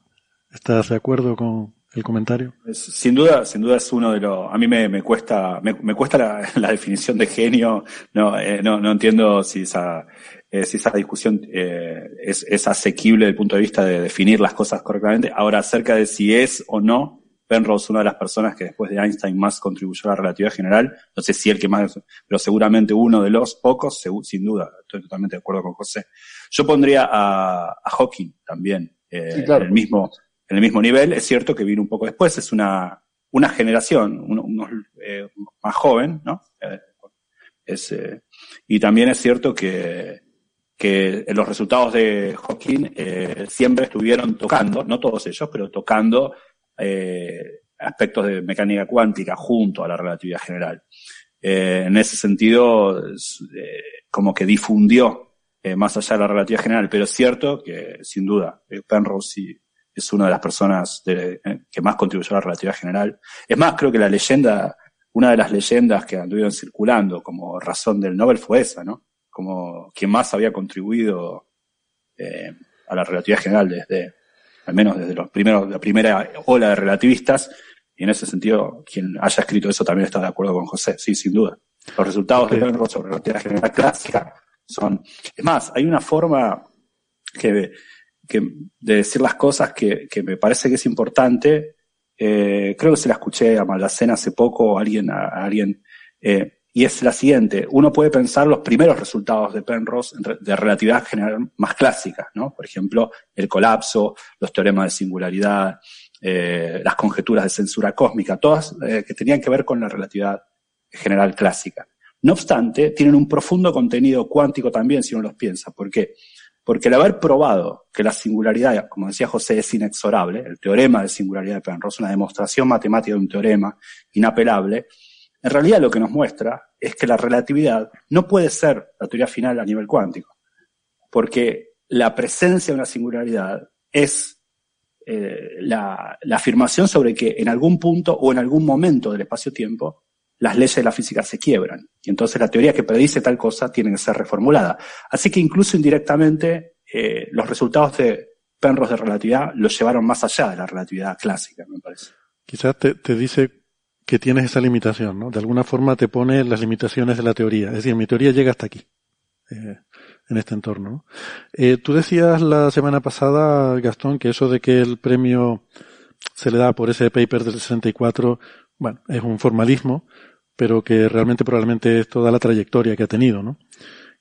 Speaker 2: ¿estás de acuerdo con, el comentario.
Speaker 7: Sin duda, sin duda es uno de los. A mí me, me cuesta, me, me cuesta la, *laughs* la, definición de genio. No, eh, no, no entiendo si esa, eh, si esa discusión eh, es, es asequible desde el punto de vista de definir las cosas correctamente. Ahora, acerca de si es o no, Penrose, una de las personas que después de Einstein más contribuyó a la relatividad general, no sé si el que más, pero seguramente uno de los pocos, sin duda, estoy totalmente de acuerdo con José. Yo pondría a, a Hawking también, eh, sí, claro. en el mismo, en el mismo nivel. Es cierto que vino un poco después, es una, una generación, uno, eh, más joven, ¿no? Eh, eh, y también es cierto que, que los resultados de Hawking siempre estuvieron tocando, no todos ellos, pero tocando aspectos de mecánica cuántica junto a la relatividad general. En ese sentido, como que difundió más allá de la relatividad general, pero es cierto que, sin duda, Penrose sí, es una de las personas de, que más contribuyó a la relatividad general. Es más, creo que la leyenda, una de las leyendas que anduvieron circulando como razón del Nobel fue esa, ¿no? Como quien más había contribuido eh, a la relatividad general desde, al menos desde los primeros, la primera ola de relativistas, y en ese sentido, quien haya escrito eso también está de acuerdo con José, sí, sin duda. Los resultados okay. de sobre relatividad general clásica son, es más, hay una forma que que, de decir las cosas que, que me parece que es importante. Eh, creo que se la escuché a Maldacena hace poco, a alguien, a, alguien, eh, y es la siguiente. Uno puede pensar los primeros resultados de Penrose de relatividad general más clásicas, ¿no? Por ejemplo, el colapso, los teoremas de singularidad, eh, las conjeturas de censura cósmica, todas que tenían que ver con la relatividad general clásica. No obstante, tienen un profundo contenido cuántico también, si uno los piensa. ¿Por qué? Porque el haber probado que la singularidad, como decía José, es inexorable, el teorema de singularidad de Penrose, una demostración matemática de un teorema inapelable, en realidad lo que nos muestra es que la relatividad no puede ser la teoría final a nivel cuántico, porque la presencia de una singularidad es eh, la afirmación sobre que en algún punto o en algún momento del espacio-tiempo las leyes de la física se quiebran. Y entonces la teoría que predice tal cosa tiene que ser reformulada. Así que incluso indirectamente eh, los resultados de Penrose de relatividad los llevaron más allá de la relatividad clásica, me parece.
Speaker 2: Quizás te, te dice que tienes esa limitación, ¿no? De alguna forma te pone las limitaciones de la teoría. Es decir, mi teoría llega hasta aquí, eh, en este entorno. Eh, tú decías la semana pasada, Gastón, que eso de que el premio se le da por ese paper del 64, bueno, es un formalismo, pero que realmente probablemente es toda la trayectoria que ha tenido, ¿no?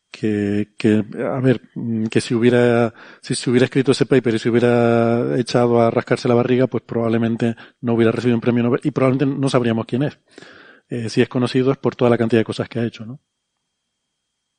Speaker 2: Que, que, a ver, que si hubiera, si se hubiera escrito ese paper y se hubiera echado a rascarse la barriga, pues probablemente no hubiera recibido un premio Nobel y probablemente no sabríamos quién es. Eh, si es conocido es por toda la cantidad de cosas que ha hecho, ¿no?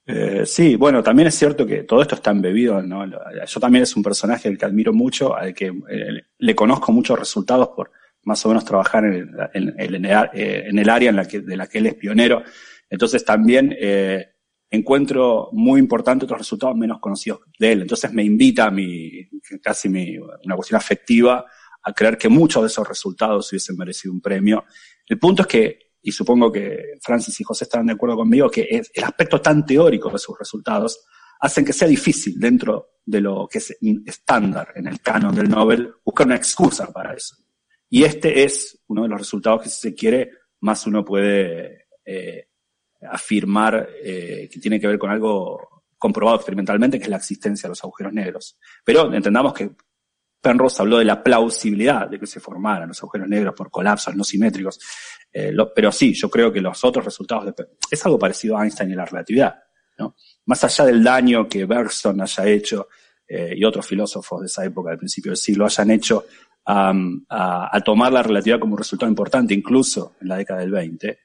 Speaker 7: Eh, sí, bueno, también es cierto que todo esto está embebido, ¿no? Yo también es un personaje al que admiro mucho, al que eh, le conozco muchos resultados por más o menos trabajar en, en, en, en el área en la que, de la que él es pionero. Entonces también eh, encuentro muy importante otros resultados menos conocidos de él. Entonces me invita a mi, casi mi, una cuestión afectiva a creer que muchos de esos resultados hubiesen merecido un premio. El punto es que y supongo que Francis y José estarán de acuerdo conmigo, que el aspecto tan teórico de sus resultados hacen que sea difícil dentro de lo que es estándar en el canon del Nobel buscar una excusa para eso. Y este es uno de los resultados que si se quiere, más uno puede eh, afirmar eh, que tiene que ver con algo comprobado experimentalmente, que es la existencia de los agujeros negros. Pero entendamos que Penrose habló de la plausibilidad de que se formaran los agujeros negros por colapsos no simétricos. Eh, pero sí, yo creo que los otros resultados de, es algo parecido a Einstein y la relatividad. ¿no? Más allá del daño que Bergson haya hecho eh, y otros filósofos de esa época, del principio del siglo, hayan hecho a, tomar la relatividad como un resultado importante, incluso en la década del 20,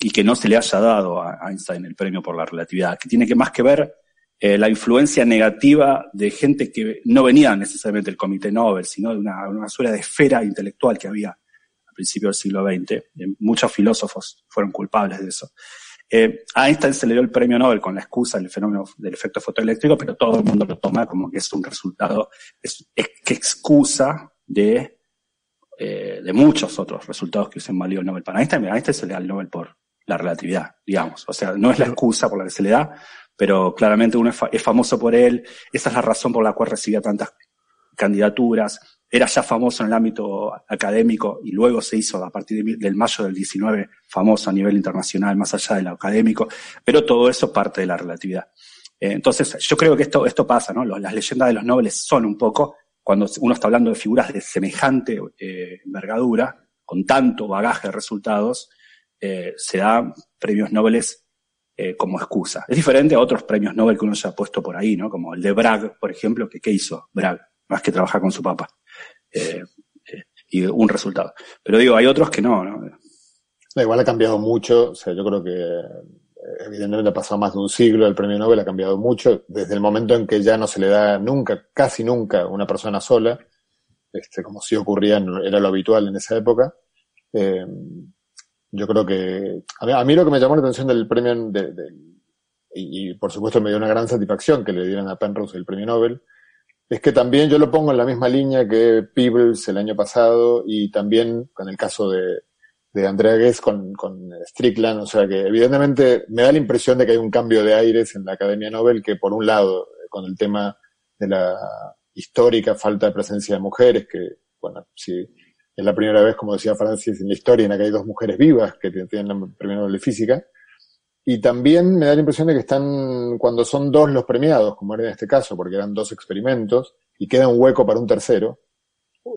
Speaker 7: y que no se le haya dado a Einstein el premio por la relatividad, que tiene que más que ver eh, la influencia negativa de gente que no venía necesariamente del Comité Nobel, sino de una, una suerte de esfera intelectual que había al principio del siglo XX. muchos filósofos fueron culpables de eso. Eh, a Einstein se le dio el premio Nobel con la excusa del fenómeno del efecto fotoeléctrico, pero todo el mundo lo toma como que es un resultado, es, que excusa de, eh, de muchos otros resultados que se han valido el Nobel. Para Einstein, a Einstein se le da el Nobel por la relatividad, digamos. O sea, no es la excusa por la que se le da, pero claramente uno es, famoso por él, esa es la razón por la cual recibía tantas candidaturas, era ya famoso en el ámbito académico y luego se hizo a partir del mayo del 19 famoso a nivel internacional, más allá del académico, pero todo eso parte de la relatividad. Eh, entonces, yo creo que esto, esto pasa, ¿no? Las leyendas de los nobles son un poco, cuando uno está hablando de figuras de semejante eh, envergadura, con tanto bagaje de resultados, eh, se da premios nobles eh, como excusa. Es diferente a otros premios Nobel que uno se ha puesto por ahí, ¿no? Como el de Bragg, por ejemplo, que ¿qué hizo Bragg? Más que trabajar con su papá. Eh, eh, y un resultado. Pero digo, hay otros que no, ¿no?
Speaker 6: Igual ha cambiado mucho, o sea, yo creo que evidentemente ha pasado más de un siglo, el premio Nobel ha cambiado mucho, desde el momento en que ya no se le da nunca, casi nunca, una persona sola, este, como si ocurría, era lo habitual en esa época. Eh, yo creo que a mí, lo que me llamó la atención del premio y, por supuesto me dio una gran satisfacción que le dieran a Penrose el premio Nobel es que también yo lo pongo en la misma línea que Peebles el año pasado y también con el caso de, de Andrea Guess con, con Strickland, o sea que evidentemente me da la impresión de que hay un cambio de aires en la Academia Nobel que por un lado con el tema de la histórica falta de presencia de mujeres que bueno, si es la primera vez, como decía Francis, en la historia en la que hay dos mujeres vivas que tienen el premio Nobel de Física. Y también me da la impresión de que están, cuando son dos los premiados, como era en este caso, porque eran dos experimentos, y queda un hueco para un tercero,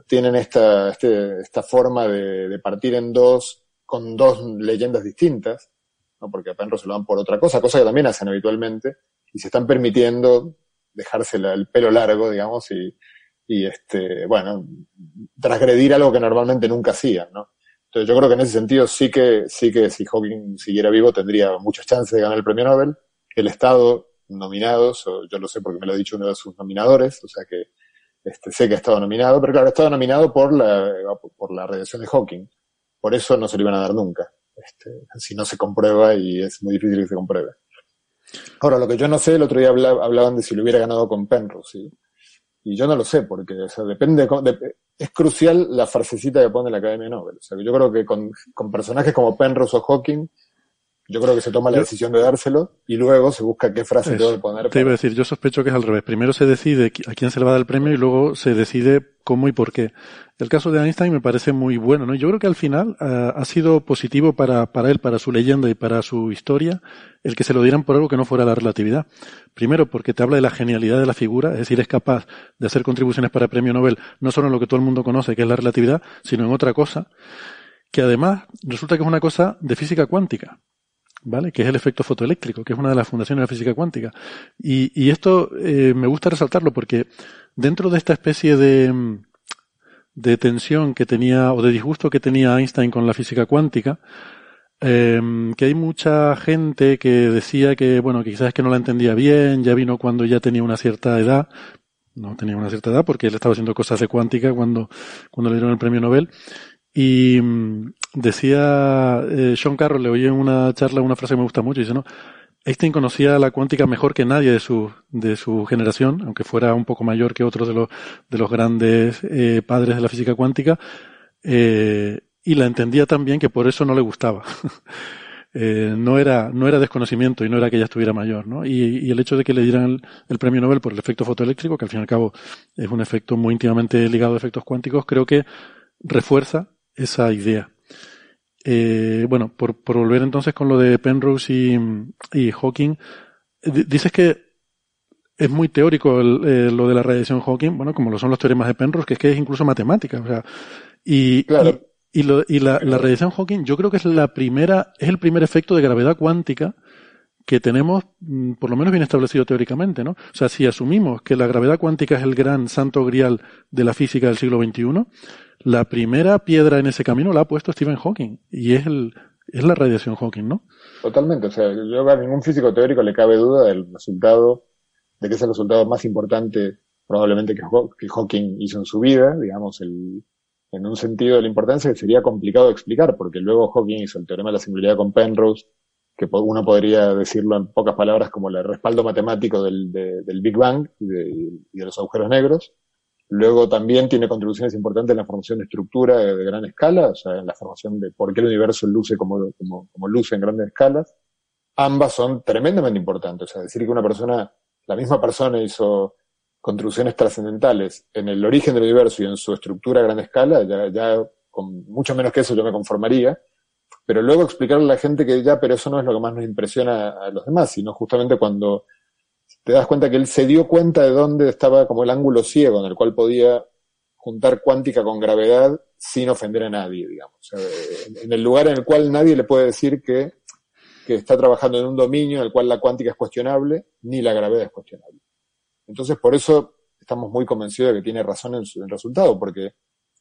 Speaker 6: tienen esta, este, esta forma de, de, partir en dos, con dos leyendas distintas, ¿no? porque a Penrose se lo dan por otra cosa, cosa que también hacen habitualmente, y se están permitiendo dejarse el pelo largo, digamos, y, y este, bueno, transgredir algo que normalmente nunca hacían, ¿no? Entonces yo creo que en ese sentido sí que, sí que si Hawking siguiera vivo tendría muchas chances de ganar el premio Nobel. El Estado nominados, yo lo sé porque me lo ha dicho uno de sus nominadores, o sea que este, sé que ha estado nominado, pero claro, ha estado nominado por la, por la radiación de Hawking. Por eso no se lo iban a dar nunca. Este, si no se comprueba y es muy difícil que se compruebe. Ahora, lo que yo no sé, el otro día hablaban de si lo hubiera ganado con Penrose. Y yo no lo sé, porque o sea, depende, de, es crucial la frasecita que pone la Academia Nobel. O sea, yo creo que con, con personajes como Penrose o Hawking, yo creo que se toma la decisión de dárselo y luego se busca qué frase tengo que poner.
Speaker 2: Te iba a decir, yo sospecho que es al revés. Primero se decide a quién se le va a dar el premio y luego se decide cómo y por qué. El caso de Einstein me parece muy bueno, ¿no? Yo creo que al final uh, ha sido positivo para, él, para su leyenda y para su historia, el que se lo dieran por algo que no fuera la relatividad. Primero, porque te habla de la genialidad de la figura, es decir, es capaz de hacer contribuciones para premio Nobel, no solo en lo que todo el mundo conoce, que es la relatividad, sino en otra cosa, que además resulta que es una cosa de física cuántica. ¿vale? Que es el efecto fotoeléctrico, que es una de las fundaciones de la física cuántica. Y, esto eh, me gusta resaltarlo porque dentro de esta especie de, de tensión que tenía, o de disgusto que tenía Einstein con la física cuántica, eh, que hay mucha gente que decía que, bueno, que quizás que no la entendía bien, ya vino cuando ya tenía una cierta edad, no tenía una cierta edad porque él estaba haciendo cosas de cuántica cuando, cuando le dieron el premio Nobel, y mm, decía eh, Sean Carroll, le oí en una charla una frase que me gusta mucho, dice, ¿no? Einstein conocía la cuántica mejor que nadie de su, de su generación, aunque fuera un poco mayor que otros de los, de los grandes eh, padres de la física cuántica, eh, y la entendía tan bien que por eso no le gustaba. *laughs* eh, no era, no era desconocimiento y no era que ella estuviera mayor, ¿no? Y, y el hecho de que le dieran el, el, premio Nobel por el efecto fotoeléctrico, que al fin y al cabo es un efecto muy íntimamente ligado a efectos cuánticos, creo que refuerza esa idea. Eh, bueno, por, por, volver entonces con lo de Penrose y, y Hawking, dices que es muy teórico el, eh, lo de la radiación Hawking, bueno, como lo son los teoremas de Penrose, que es que es incluso matemática, o sea, y,
Speaker 6: claro.
Speaker 2: y, y, lo, y la, la, radiación Hawking yo creo que es la primera, es el primer efecto de gravedad cuántica que tenemos mm, por lo menos bien establecido teóricamente, ¿no? O sea, si asumimos que la gravedad cuántica es el gran santo grial de la física del siglo XXI, la primera piedra en ese camino la ha puesto Stephen Hawking y es el la radiación Hawking, ¿no?
Speaker 6: Totalmente, o sea, yo a ningún físico teórico le cabe duda del resultado, de que es el resultado más importante probablemente que, Hawking hizo en su vida, digamos, el, en un sentido de la importancia que sería complicado de explicar, porque luego Hawking hizo el teorema de la singularidad con Penrose, que uno podría decirlo en pocas palabras como el respaldo matemático del, de, del Big Bang y de, y de, los agujeros negros. Luego también tiene contribuciones importantes en la formación de estructura de, gran escala, o sea, en la formación de por qué el universo luce como, como, como luce en grandes escalas. Ambas son tremendamente importantes, o sea, decir que una persona, la misma persona hizo contribuciones trascendentales en el origen del universo y en su estructura a gran escala, ya, ya con mucho menos que eso yo me conformaría pero luego explicarle a la gente que ya, pero eso no es lo que más nos impresiona a los demás, sino justamente cuando te das cuenta que él se dio cuenta de dónde estaba como el ángulo ciego en el cual podía juntar cuántica con gravedad sin ofender a nadie, digamos. En el lugar en el cual nadie le puede decir que, que está trabajando en un dominio en el cual la cuántica es cuestionable, ni la gravedad es cuestionable. Entonces, por eso estamos muy convencidos de que tiene razón en, su, en el resultado, porque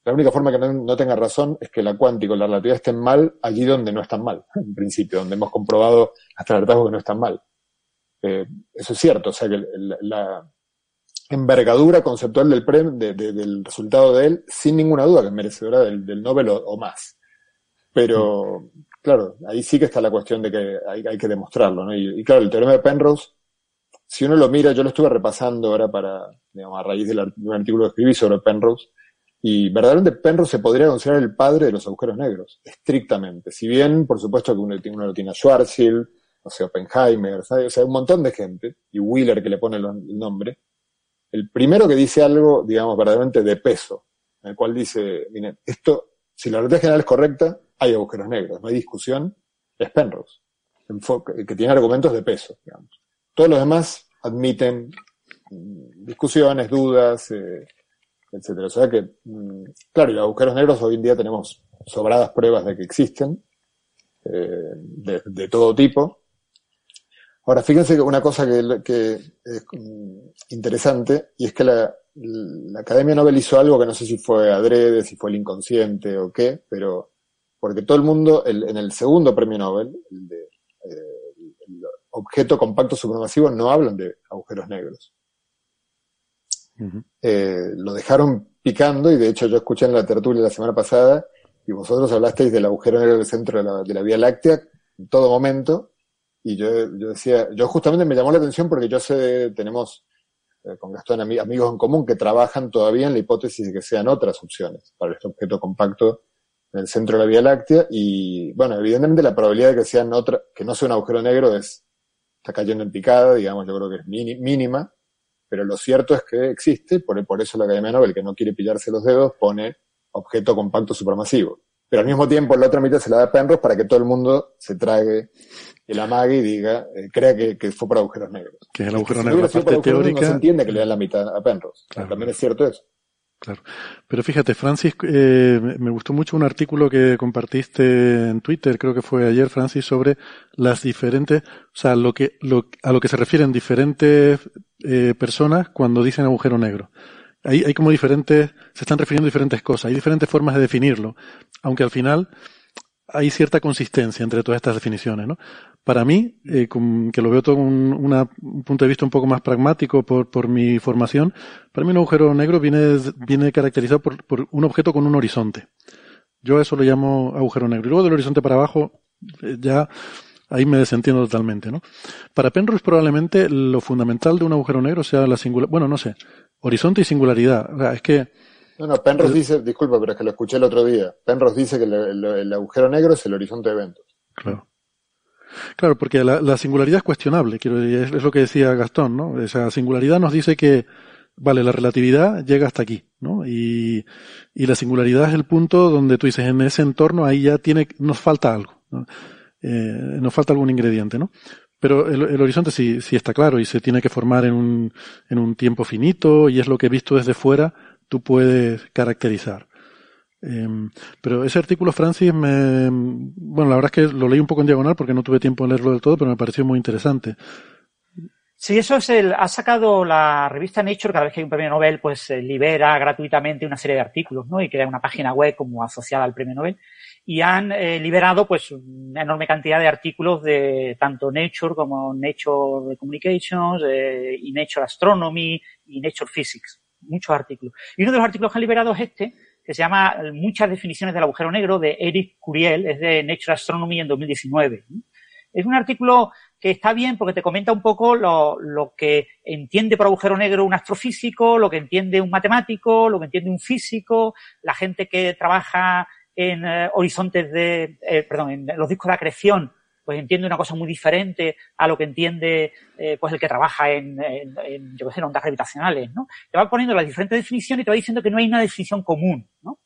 Speaker 6: la única forma que no, no, tenga razón es que la cuántica o la relatividad estén mal allí donde no están mal, *laughs* en principio, donde hemos comprobado hasta el hartazgo que no están mal. Eh, eso es cierto, o sea que la, envergadura conceptual del, del resultado de él, sin ninguna duda que es merecedora del, Nobel o, más. Pero, claro, ahí sí que está la cuestión de que hay, que demostrarlo, ¿no? Y, y, claro, el teorema de Penrose, si uno lo mira, yo lo estuve repasando ahora para, digamos, a raíz del, de un artículo que escribí sobre Penrose, y verdaderamente Penrose se podría considerar el padre de los agujeros negros, estrictamente. Si bien, por supuesto, que uno, uno lo tiene a Schwarzschild, o sea, Oppenheimer, o sea, un montón de gente, y Wheeler que le pone el, nombre. El primero que dice algo, digamos, verdaderamente de peso, en el cual dice, miren, esto, si la relatividad general es correcta, hay agujeros negros, no hay discusión, es Penrose, que tiene argumentos de peso, digamos. Todos los demás admiten mm, discusiones, dudas, eh, etcétera. O sea que, mm, claro, y los agujeros negros hoy en día tenemos sobradas pruebas de que existen, eh, de, todo tipo. Ahora, fíjense que una cosa que, que es interesante, y es que la, la, Academia Nobel hizo algo que no sé si fue adrede, si fue el inconsciente o qué, pero porque todo el mundo, el, en el segundo premio Nobel, el de eh, el objeto compacto supermasivo, no hablan de agujeros negros. Uh -huh. eh, lo dejaron picando y de hecho yo escuché en la tertulia la semana pasada y vosotros hablasteis del agujero negro del centro de la, de la Vía Láctea en todo momento y yo, yo, decía, yo justamente me llamó la atención porque yo sé, tenemos eh, con Gastón am amigos en común que trabajan todavía en la hipótesis de que sean otras opciones para este objeto compacto en el centro de la Vía Láctea, y bueno, evidentemente la probabilidad de que sean otra, que no sea un agujero negro es, está cayendo en picada, digamos, yo creo que es mínima, pero lo cierto es que existe, por, por eso la Academia Nobel, que no quiere pillarse los dedos, pone objeto compacto supermasivo. Pero al mismo tiempo, la otra mitad se la da a Penrose para que todo el mundo se trague el amague y diga, eh, crea que, fue por agujeros negros.
Speaker 2: Que es el agujero negro, parte teórica.
Speaker 6: No se entiende que le dan la mitad a Penrose. También es cierto eso.
Speaker 2: Claro. Pero fíjate, Francis, eh, me gustó mucho un artículo que compartiste en Twitter, creo que fue ayer, Francis, sobre las diferentes, o sea, lo que, lo, a lo que se refieren diferentes eh, personas cuando dicen agujero negro. Hay, hay como diferentes, se están refiriendo a diferentes cosas, hay diferentes formas de definirlo, aunque al final hay cierta consistencia entre todas estas definiciones, ¿no? Para mí, eh, que lo veo todo un, un, punto de vista un poco más pragmático por, por mi formación, para mí un agujero negro viene, viene caracterizado por, por un objeto con un horizonte. Yo a eso lo llamo agujero negro. Y luego del horizonte para abajo, eh, ya ahí me desentiendo totalmente, ¿no? Para Penrose probablemente lo fundamental de un agujero negro sea la singularidad, bueno, no sé, horizonte y singularidad. O sea, es que
Speaker 6: no, no, Penrose dice, disculpa, pero es que lo escuché el otro día. Penrose dice que el, agujero negro es el horizonte de eventos.
Speaker 2: Claro. Claro, porque la, singularidad es cuestionable, quiero decir, es, lo que decía Gastón, ¿no? Esa singularidad nos dice que, vale, la relatividad llega hasta aquí, ¿no? Y, la singularidad es el punto donde tú dices, en ese entorno ahí ya tiene, nos falta algo, ¿no? Eh, nos falta algún ingrediente, ¿no? Pero el, el, horizonte sí, sí está claro y se tiene que formar en un, en un tiempo finito y es lo que visto desde fuera tú puedes caracterizar. Em, pero ese artículo, Francis, me, bueno, la verdad es que lo leí un poco en diagonal porque no tuve tiempo de leerlo del todo, pero me pareció muy interesante.
Speaker 8: Sí, eso es el, ha sacado la revista Nature, cada vez que hay un premio Nobel, pues eh, libera gratuitamente una serie de artículos, ¿no? Y crea una página web como asociada al premio Nobel. Y han eh, liberado, pues, una enorme cantidad de artículos de tanto Nature como Nature Communications, eh, y Nature Astronomy, y Nature Physics muchos artículos. Y uno de los artículos que han liberado es este, que se llama Muchas definiciones del agujero negro, de Eric Curiel, es de Nature Astronomy en 2019. Es un artículo que está bien porque te comenta un poco lo, lo, que entiende por agujero negro un astrofísico, lo que entiende un matemático, lo que entiende un físico, la gente que trabaja en eh, horizontes de, eh, perdón, en los discos de acreción pues entiende una cosa muy diferente a lo que entiende eh, pues el que trabaja en, en, yo qué sé, en ondas gravitacionales, ¿no? Te va poniendo las diferentes definiciones y te va diciendo que no hay una definición común, ¿no?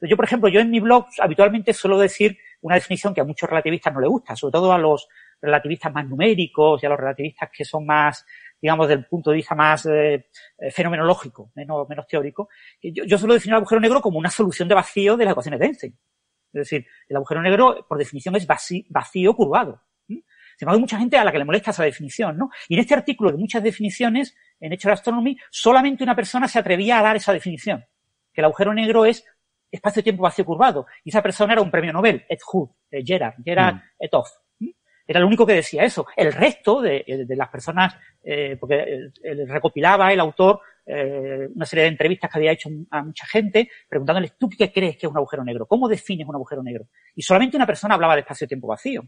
Speaker 8: yo, por ejemplo, yo en mi blog habitualmente suelo decir una definición que a muchos relativistas no les gusta, sobre todo a los relativistas más numéricos y a los relativistas que son más, digamos, del punto de vista más eh, fenomenológico, menos, menos teórico. Yo, yo suelo definir el agujero negro como una solución de vacío de las ecuaciones de Einstein. Es decir, el agujero negro, por definición, es vacío, curvado. Sin embargo, hay mucha gente a la que le molesta esa definición, ¿no? Y en este artículo de muchas definiciones, en Nature Astronomy, solamente una persona se atrevía a dar esa definición. Que el agujero negro es espacio-tiempo vacío curvado. Y esa persona era un premio Nobel, Ed Hood, Gerard, Gerard mm. Etoff. Era el único que decía eso. El resto de, las personas, eh, porque recopilaba el autor eh, una serie de entrevistas que había hecho a mucha gente, preguntándoles, ¿tú qué crees que es un agujero negro? ¿Cómo defines un agujero negro? Y solamente una persona hablaba de espacio-tiempo vacío.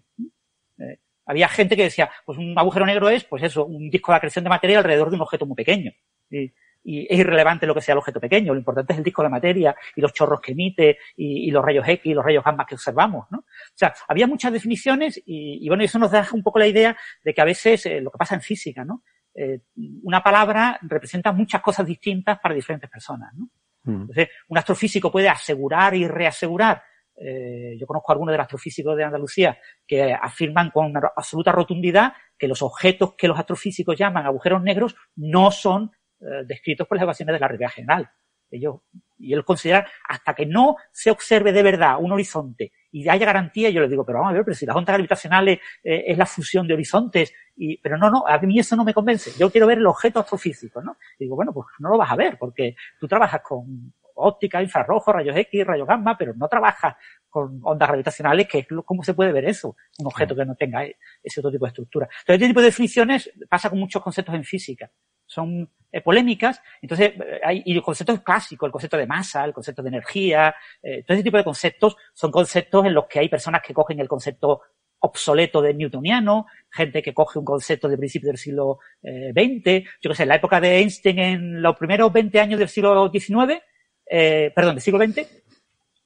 Speaker 8: Eh, había gente que decía, pues un agujero negro es, pues eso, un disco de acreción de materia alrededor de un objeto muy pequeño. Y, es irrelevante lo que sea el objeto pequeño, lo importante es el disco de materia y los chorros que emite y, los rayos X y los rayos gamma que observamos, ¿no? O sea, había muchas definiciones y, bueno, eso nos da un poco la idea de que a veces eh, lo que pasa en física, ¿no? Eh, una palabra representa muchas cosas distintas para diferentes personas. ¿no? Mm. Entonces, un astrofísico puede asegurar y reasegurar. Eh, yo conozco a algunos de los astrofísicos de Andalucía que afirman con una absoluta rotundidad que los objetos que los astrofísicos llaman agujeros negros no son eh, descritos por las ecuaciones de la realidad general. Ellos, y él considera hasta que no se observe de verdad un horizonte y haya garantía, yo les digo, pero vamos a ver, pero si las ondas gravitacionales es la fusión de horizontes y, pero no, no, a mí eso no me convence. Yo quiero ver el objeto astrofísico, ¿no? Y digo, bueno, pues no lo vas a ver, porque tú trabajas con óptica, infrarrojo, rayos X, rayos gamma, pero no trabajas con ondas gravitacionales, que es cómo se puede ver eso, un objeto que no tenga ese otro tipo de estructura. Entonces, este tipo de definiciones pasa con muchos conceptos en física. Son eh, polémicas, entonces, eh, hay, y el concepto clásico, el concepto de masa, el concepto de energía, eh, todo ese tipo de conceptos son conceptos en los que hay personas que cogen el concepto obsoleto de newtoniano, gente que coge un concepto de principio del siglo XX, yo qué sé, en la época de Einstein en los primeros 20 años del siglo XIX, eh, perdón, del siglo XX,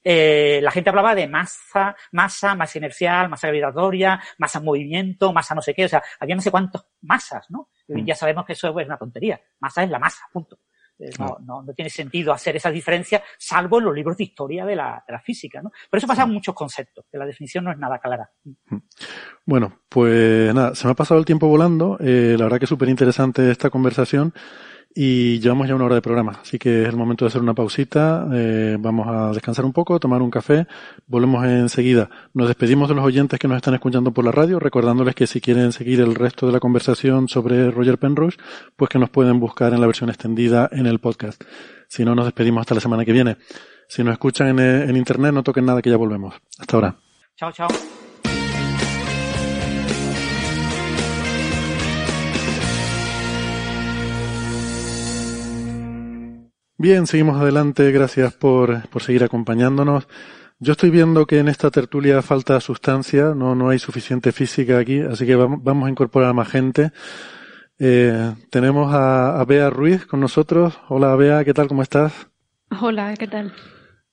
Speaker 8: eh, la gente hablaba de masa, masa, masa inercial, masa gravitatoria, masa en movimiento, masa no sé qué, o sea, había no sé cuántas masas, ¿no? Y mm. ya sabemos que eso es una tontería. Masa es la masa, punto. Eh, no, no, no, tiene sentido hacer esa diferencia, salvo en los libros de historia de la, de la física. ¿no? Por eso pasan muchos conceptos, que la definición no es nada clara.
Speaker 2: Bueno, pues nada, se me ha pasado el tiempo volando. Eh, la verdad que es súper interesante esta conversación. Y llevamos ya una hora de programa, así que es el momento de hacer una pausita. Eh, vamos a descansar un poco, tomar un café. Volvemos enseguida. Nos despedimos de los oyentes que nos están escuchando por la radio, recordándoles que si quieren seguir el resto de la conversación sobre Roger Penrose, pues que nos pueden buscar en la versión extendida en el podcast. Si no, nos despedimos hasta la semana que viene. Si nos escuchan en, en internet, no toquen nada que ya volvemos. Hasta ahora.
Speaker 8: Chao, chao.
Speaker 2: Bien, seguimos adelante. Gracias por, por seguir acompañándonos. Yo estoy viendo que en esta tertulia falta sustancia, no, no hay suficiente física aquí, así que vamos, a incorporar a más gente. Eh, tenemos a, a, Bea Ruiz con nosotros. Hola Bea, ¿qué tal? ¿Cómo estás?
Speaker 9: Hola, ¿qué tal?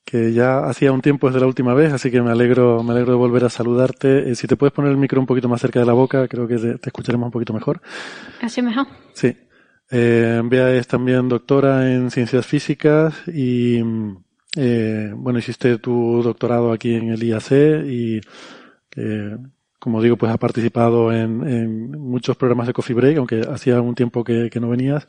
Speaker 2: Que ya hacía un tiempo desde la última vez, así que me alegro, me alegro de volver a saludarte. Eh, si te puedes poner el micro un poquito más cerca de la boca, creo que te, te escucharemos un poquito mejor.
Speaker 9: ¿Así mejor?
Speaker 2: Sí. Eh, Bea es también doctora en ciencias físicas y, eh, bueno, hiciste tu doctorado aquí en el IAC y, eh, como digo, pues ha participado en, en, muchos programas de Coffee Break, aunque hacía un tiempo que, que no venías.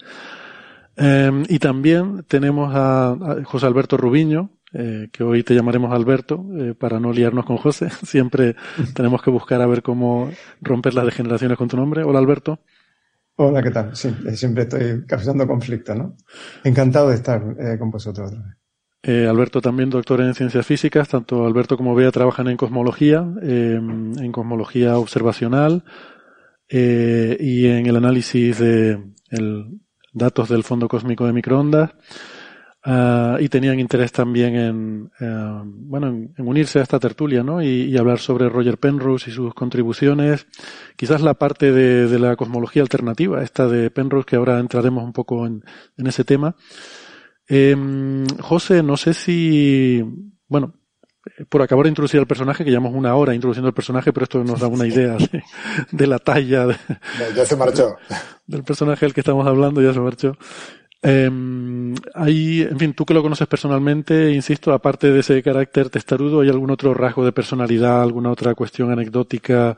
Speaker 2: Eh, y también tenemos a, a José Alberto Rubiño, eh, que hoy te llamaremos Alberto, eh, para no liarnos con José. *laughs* Siempre tenemos que buscar a ver cómo romper las degeneraciones con tu nombre. Hola Alberto.
Speaker 10: Hola, ¿qué tal? Sí, eh, siempre estoy causando conflicto, ¿no? Encantado de estar eh, con vosotros otra vez.
Speaker 2: Eh, Alberto también doctor en ciencias físicas, tanto Alberto como Bea trabajan en cosmología, eh, en cosmología observacional eh, y en el análisis de el, datos del fondo cósmico de microondas. Uh, y tenían interés también en, uh, bueno, en, en, unirse a esta tertulia, ¿no? Y, y, hablar sobre Roger Penrose y sus contribuciones. Quizás la parte de, de, la cosmología alternativa, esta de Penrose, que ahora entraremos un poco en, en ese tema. Eh, José, no sé si, bueno, por acabar de introducir al personaje, que llevamos una hora introduciendo el personaje, pero esto nos da una idea de, de la talla. De,
Speaker 6: ya se marchó.
Speaker 2: Del personaje del que estamos hablando, ya se marchó. Eh, hay, en fin, tú que lo conoces personalmente, insisto, aparte de ese carácter testarudo, ¿hay algún otro rasgo de personalidad, alguna otra cuestión anecdótica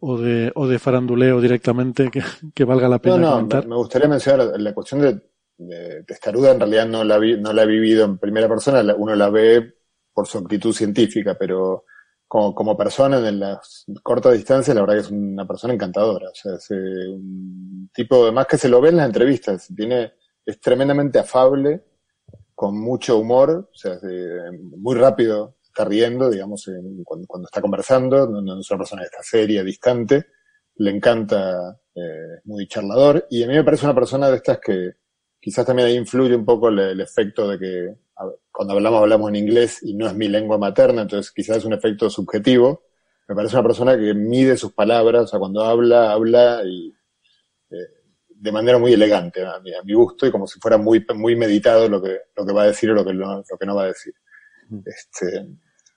Speaker 2: o de, o de faranduleo directamente que, que valga la pena
Speaker 6: no, no,
Speaker 2: comentar?
Speaker 6: Me gustaría mencionar la cuestión de, de testaruda, en realidad no la, vi, no la he vivido en primera persona, uno la ve por su actitud científica, pero como, como persona en las cortas distancias, la verdad que es una persona encantadora. O sea, es eh, un tipo, además que se lo ve en las entrevistas, tiene es tremendamente afable, con mucho humor, o sea, muy rápido está riendo, digamos, cuando, está conversando, no, es una persona que está seria, distante, le encanta, eh, muy charlador, y a mí me parece una persona de estas que quizás también ahí influye un poco el, efecto de que cuando hablamos hablamos en inglés y no es mi lengua materna, entonces quizás es un efecto subjetivo. Me parece una persona que mide sus palabras, o sea, cuando habla, habla y eh, de manera muy elegante a mi, a mi, gusto y como si fuera muy, muy meditado lo que, lo que va a decir o lo que no, lo que no va a decir. Este,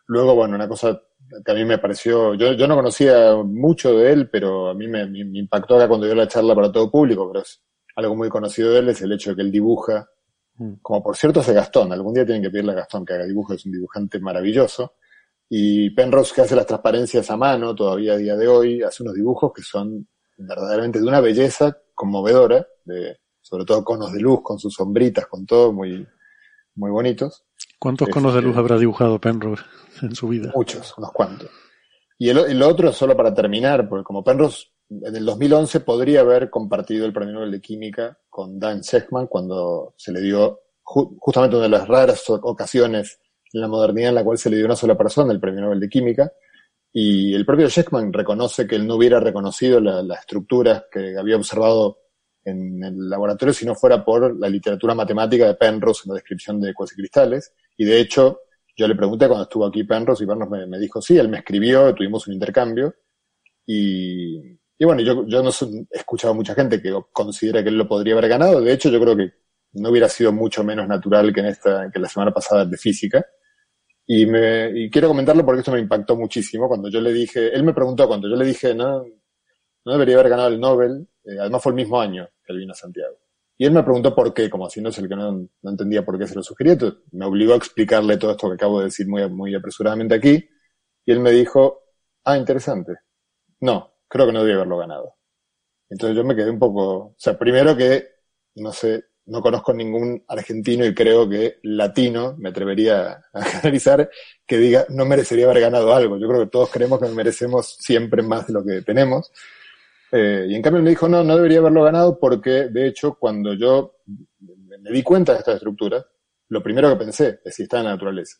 Speaker 6: luego, bueno, una cosa que a mí me pareció, yo, yo no conocía mucho de él, pero a mí me, me, me, impactó acá cuando dio la charla para todo público, pero es algo muy conocido de él, es el hecho de que él dibuja, como por cierto hace Gastón, algún día tienen que pedirle a Gastón que haga dibujos, es un dibujante maravilloso, y Penrose que hace las transparencias a mano todavía a día de hoy, hace unos dibujos que son verdaderamente de una belleza conmovedora, de, sobre todo conos de luz, con sus sombritas, con todo, muy, muy bonitos.
Speaker 2: ¿Cuántos conos de luz habrá dibujado Penrose en su vida?
Speaker 6: Muchos, unos cuantos. Y el, el, otro, solo para terminar, porque como Penrose en el 2011 podría haber compartido el premio Nobel de Química con Dan Shechtman cuando se le dio ju justamente una de las raras ocasiones en la modernidad en la cual se le dio una sola persona el premio Nobel de Química. Y el propio Sheckman reconoce que él no hubiera reconocido las la estructuras que había observado en el laboratorio si no fuera por la literatura matemática de Penrose en la descripción de cuasicristales. Y de hecho, yo le pregunté cuando estuvo aquí Penrose y Penrose me, dijo, sí, él me escribió, tuvimos un intercambio. Y, y bueno, yo, yo no he escuchado a mucha gente que considera que él lo podría haber ganado. De hecho, yo creo que no hubiera sido mucho menos natural que en esta, que la semana pasada de física. Y, me, y quiero comentarlo porque esto me impactó muchísimo. Cuando yo le dije, él me preguntó, cuando yo le dije, no, no debería haber ganado el Nobel, eh, además fue el mismo año que él vino a Santiago. Y él me preguntó por qué, como si no es el que no, entendía por qué se lo sugería. Entonces me obligó a explicarle todo esto que acabo de decir muy, muy apresuradamente aquí. Y él me dijo, ah, interesante. No, creo que no debería haberlo ganado. Entonces yo me quedé un poco, o sea, primero que, no sé, no conozco ningún argentino y creo que latino, me atrevería a *laughs* generalizar, que diga no merecería haber ganado algo. Yo creo que todos creemos que merecemos siempre más de lo que tenemos. Eh, y en cambio me dijo, no, no debería haberlo ganado porque, de hecho, cuando yo me di cuenta de estas estructuras, lo primero que pensé es si está en la naturaleza.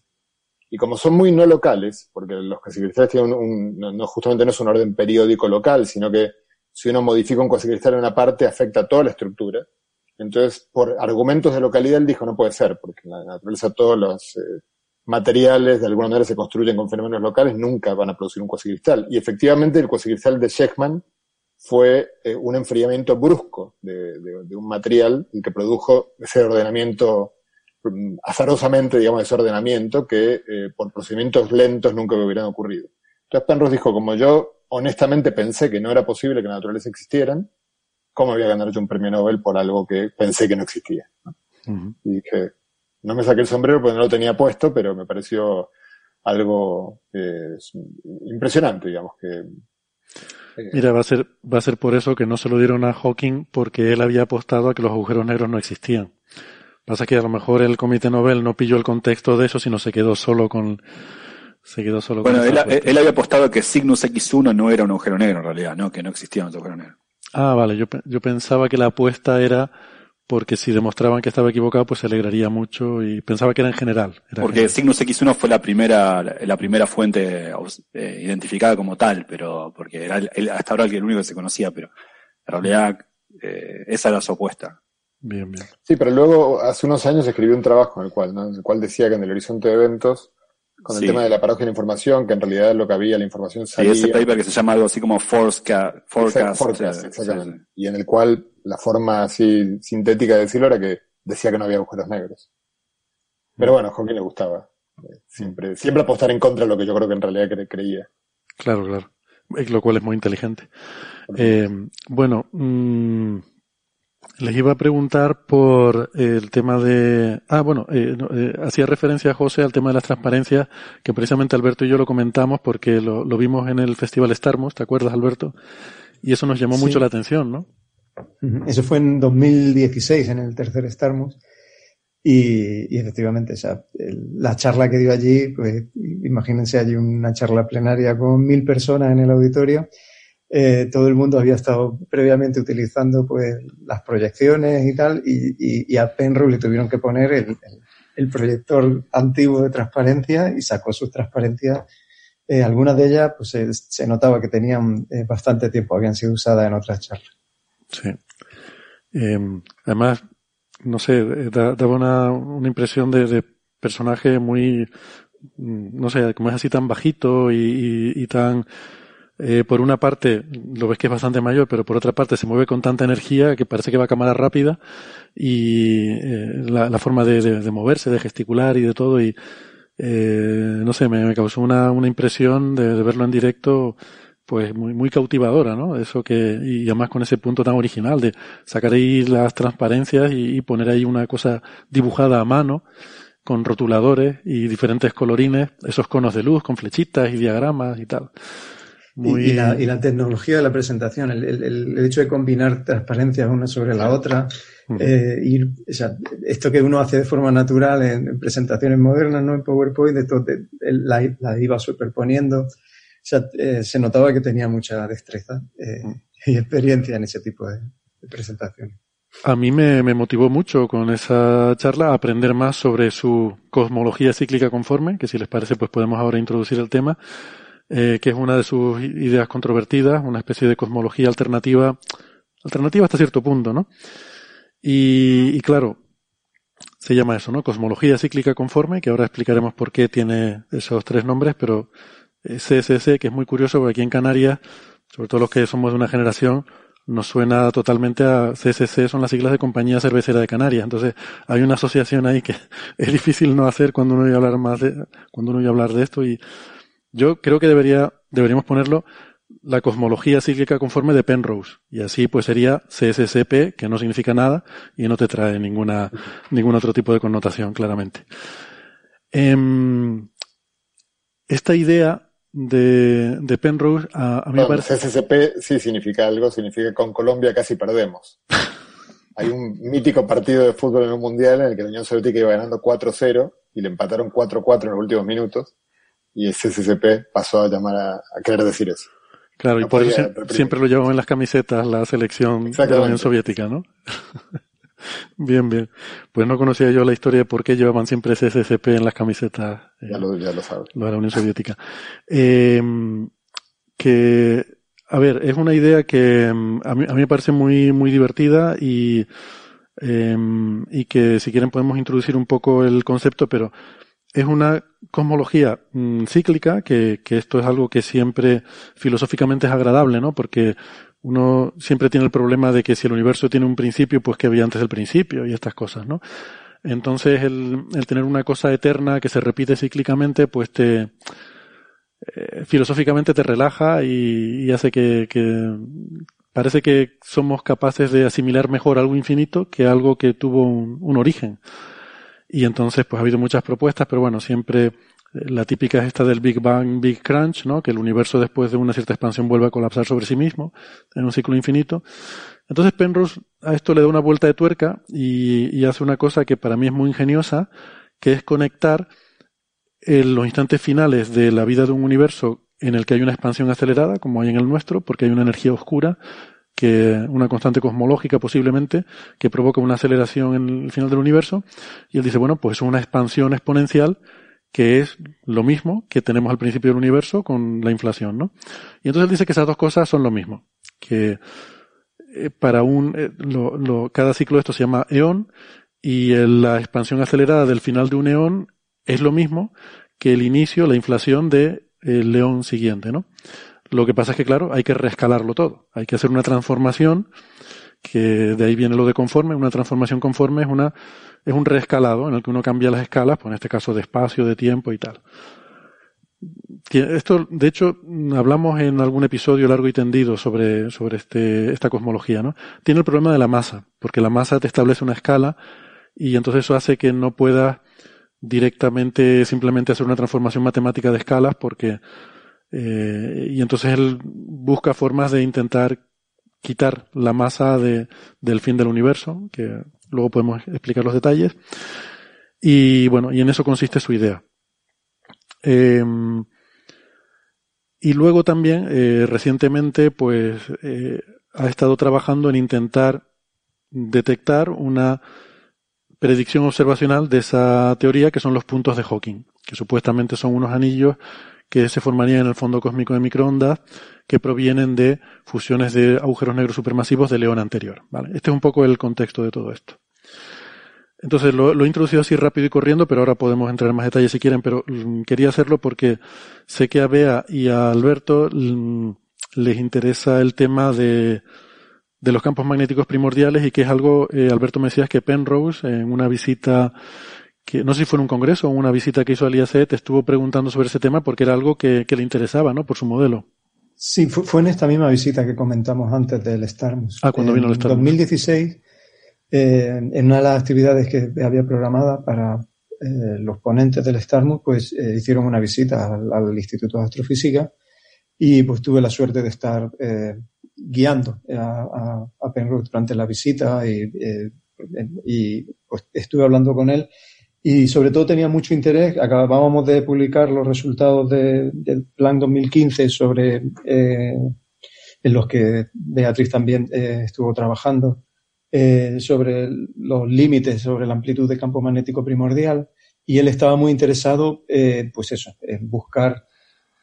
Speaker 6: Y como son muy no locales, porque los cuasicristales tienen un, no, justamente no es un orden periódico local, sino que si uno modifica un cuasicristal en una parte afecta a toda la estructura, entonces, por argumentos de localidad, él dijo, no puede ser, porque en la naturaleza todos los eh, materiales de alguna manera se construyen con fenómenos locales, nunca van a producir un cuasicristal. Y efectivamente, el cuasicristal de Sheckman fue eh, un enfriamiento brusco de, un material el que produjo ese ordenamiento, mm, azarosamente, digamos, ese ordenamiento que eh, por procedimientos lentos nunca hubieran ocurrido. Entonces Penrose dijo, como yo honestamente pensé que no era posible que la naturaleza existieran, ¿cómo voy a ganar yo un premio Nobel por algo que pensé que no existía? Y dije, no me saqué el sombrero porque no lo tenía puesto, pero me pareció algo eh, impresionante, digamos, que...
Speaker 2: Eh, Mira, va a ser, va a ser por eso que no se lo dieron a Hawking porque él había apostado a que los agujeros negros no existían. Pasa que a lo mejor el Comité Nobel no pilló el contexto de eso, sino se quedó solo con, se quedó solo
Speaker 7: bueno, él, él, había apostado que Cygnus X1 no era un agujero negro en realidad, ¿no? Que no existía un agujero negro.
Speaker 2: Ah, vale, yo, yo pensaba que la apuesta era porque si demostraban que estaba equivocado, pues se alegraría mucho y pensaba que era en general.
Speaker 7: porque Cygnus X1 fue la primera, la primera fuente eh, identificada como tal, pero porque era hasta ahora el único que se conocía, pero en realidad eh, esa era su apuesta.
Speaker 2: Bien, bien.
Speaker 6: Sí, pero luego hace unos años escribió un trabajo en el cual, ¿no? en el cual decía que en el horizonte de eventos con el tema de la paradoja de la información, que en realidad lo que había, la información salía.
Speaker 7: Y ese paper que se llama algo así como Forecast.
Speaker 6: forecast, exactamente. Y en el cual la forma así sintética de decirlo era que decía que no había agujeros negros. Pero bueno, a Hawking le gustaba. Siempre, siempre apostar en contra de lo que yo creo que en realidad creía.
Speaker 2: Claro, claro. Lo cual es muy inteligente. Eh, bueno, mmm, les iba a preguntar por el tema de... Ah, bueno, eh, eh, hacía referencia José al tema de las transparencias, que precisamente Alberto y yo lo comentamos porque lo, vimos en el Festival Starmus, ¿te acuerdas, Alberto? Y eso nos llamó mucho la atención, ¿no?
Speaker 10: Eso fue en 2016, en el tercer Starmus. Y, y efectivamente, o sea, la charla que dio allí, pues imagínense allí una charla plenaria con mil personas en el auditorio eh, todo el mundo había estado previamente utilizando pues las proyecciones y tal, y, a Penrose le tuvieron que poner el, proyector antiguo de transparencia y sacó sus transparencias. Eh, algunas de ellas pues se, notaba que tenían eh, bastante tiempo, habían sido usadas en otras charlas.
Speaker 2: Sí. Em, además, no sé, daba una, una impresión de, personaje muy, no sé, como es así tan bajito y tan eh, por una parte lo ves que es bastante mayor, pero por otra parte se mueve con tanta energía que parece que va a cámara rápida y eh, la, forma de, moverse, de gesticular y de todo y eh, no sé, me, causó una, una impresión de, verlo en directo pues muy, muy cautivadora, ¿no? Eso que, y además con ese punto tan original de sacar ahí las transparencias y, poner ahí una cosa dibujada a mano con rotuladores y diferentes colorines, esos conos de luz con flechitas y diagramas y tal.
Speaker 10: Y, la, tecnología de la presentación, el, hecho de combinar transparencias una sobre la otra, eh, ir, esto que uno hace de forma natural en, presentaciones modernas, no en PowerPoint, esto la, iba superponiendo. Eh, se notaba que tenía mucha destreza eh, y experiencia en ese tipo de, presentaciones.
Speaker 2: A mí me, me, motivó mucho con esa charla a aprender más sobre su cosmología cíclica conforme, que si les parece pues podemos ahora introducir el tema, eh, que es una de sus ideas controvertidas, una especie de cosmología alternativa, alternativa hasta cierto punto, ¿no? Y, claro, se llama eso, ¿no? Cosmología cíclica conforme, que ahora explicaremos por qué tiene esos tres nombres, pero CSS, que es muy curioso porque aquí en Canarias, sobre todo los que somos de una generación, nos suena totalmente a CCC, son las siglas de Compañía Cervecera de Canarias. Entonces, hay una asociación ahí que *laughs* es difícil no hacer cuando uno oye hablar más de, cuando uno oye hablar de esto y yo creo que debería, deberíamos ponerlo la cosmología cíclica conforme de Penrose. Y así pues sería CSCP, que no significa nada y no te trae ninguna, ningún otro tipo de connotación, claramente. Em, esta idea de, de Penrose, a, mí me parece...
Speaker 6: CSCP sí significa algo, significa que con Colombia casi perdemos. *laughs* Hay un mítico partido de fútbol en un mundial en el que la Unión Soviética iba ganando 4-0 y le empataron 4-4 en los últimos minutos y el CSCP pasó a llamar a, querer decir eso.
Speaker 2: Claro, y por eso siempre lo llevamos en las camisetas la selección de la Unión Soviética, ¿no? *laughs* bien, bien. Pues no conocía yo la historia de por qué llevaban siempre CSCP en las camisetas.
Speaker 6: Eh, ya, lo, ya lo sabes.
Speaker 2: Lo de la Unión Soviética. Eh, que, a ver, es una idea que em, a mí, a mí me parece muy, muy divertida y, eh, y que si quieren podemos introducir un poco el concepto, pero es una cosmología mm, cíclica, que, que, esto es algo que siempre filosóficamente es agradable, ¿no? Porque uno siempre tiene el problema de que si el universo tiene un principio, pues que había antes del principio y estas cosas, ¿no? Entonces el, el tener una cosa eterna que se repite cíclicamente, pues te, eh, filosóficamente te relaja y, y hace que, que, parece que somos capaces de asimilar mejor algo infinito que algo que tuvo un, un origen. Y entonces, pues ha habido muchas propuestas, pero bueno, siempre eh, la típica es esta del Big Bang, Big Crunch, ¿no? Que el universo después de una cierta expansión vuelve a colapsar sobre sí mismo en un ciclo infinito. Entonces Penrose a esto le da una vuelta de tuerca y, y hace una cosa que para mí es muy ingeniosa, que es conectar en los instantes finales de la vida de un universo en el que hay una expansión acelerada, como hay en el nuestro, porque hay una energía oscura que una constante cosmológica posiblemente que provoca una aceleración en el final del universo. Y él dice bueno pues es una expansión exponencial que es lo mismo que tenemos al principio del universo con la inflación no y entonces él dice que esas dos cosas son lo mismo que eh, para un eh, lo, lo, cada ciclo de esto se llama eón y la expansión acelerada del final de un eón es lo mismo que el inicio la inflación de el león siguiente no lo que pasa es que, claro, hay que reescalarlo todo. Hay que hacer una transformación, que de ahí viene lo de conforme. Una transformación conforme es una, es un reescalado en el que uno cambia las escalas, pues en este caso de espacio, de tiempo y tal. Esto, de hecho, hablamos en algún episodio largo y tendido sobre, sobre este, esta cosmología, ¿no? Tiene el problema de la masa, porque la masa te establece una escala y entonces eso hace que no puedas directamente simplemente hacer una transformación matemática de escalas porque eh, y entonces él busca formas de intentar quitar la masa de, del fin del universo, que luego podemos explicar los detalles. Y bueno, y en eso consiste su idea. Eh, y luego también, eh, recientemente, pues, eh, ha estado trabajando en intentar detectar una predicción observacional de esa teoría que son los puntos de Hawking, que supuestamente son unos anillos que se formarían en el fondo cósmico de microondas que provienen de fusiones de agujeros negros supermasivos de León anterior. ¿vale? Este es un poco el contexto de todo esto. Entonces lo, he introducido así rápido y corriendo, pero ahora podemos entrar en más detalles si quieren, pero mm, quería hacerlo porque sé que a Bea y a Alberto mm, les interesa el tema de, de los campos magnéticos primordiales y que es algo, eh, Alberto me decías que Penrose en una visita que no sé si fue en un congreso o una visita que hizo al IAC, te estuvo preguntando sobre ese tema porque era algo que, que le interesaba, ¿no? Por su modelo.
Speaker 10: Sí, fue, fue, en esta misma visita que comentamos antes del Starmus.
Speaker 2: Ah, cuando vino el Starmus.
Speaker 10: En 2016, eh, en una de las actividades que había programada para eh, los ponentes del Starmus, pues eh, hicieron una visita al, al, Instituto de Astrofísica y pues tuve la suerte de estar guiando a, a, a, Penrose durante la visita y, y pues estuve hablando con él y sobre todo tenía mucho interés. Acabábamos de publicar los resultados de, del Plan 2015 sobre, eh, en los que Beatriz también eh, estuvo trabajando, eh, sobre los límites, sobre la amplitud de campo magnético primordial. Y él estaba muy interesado, eh, pues eso, en buscar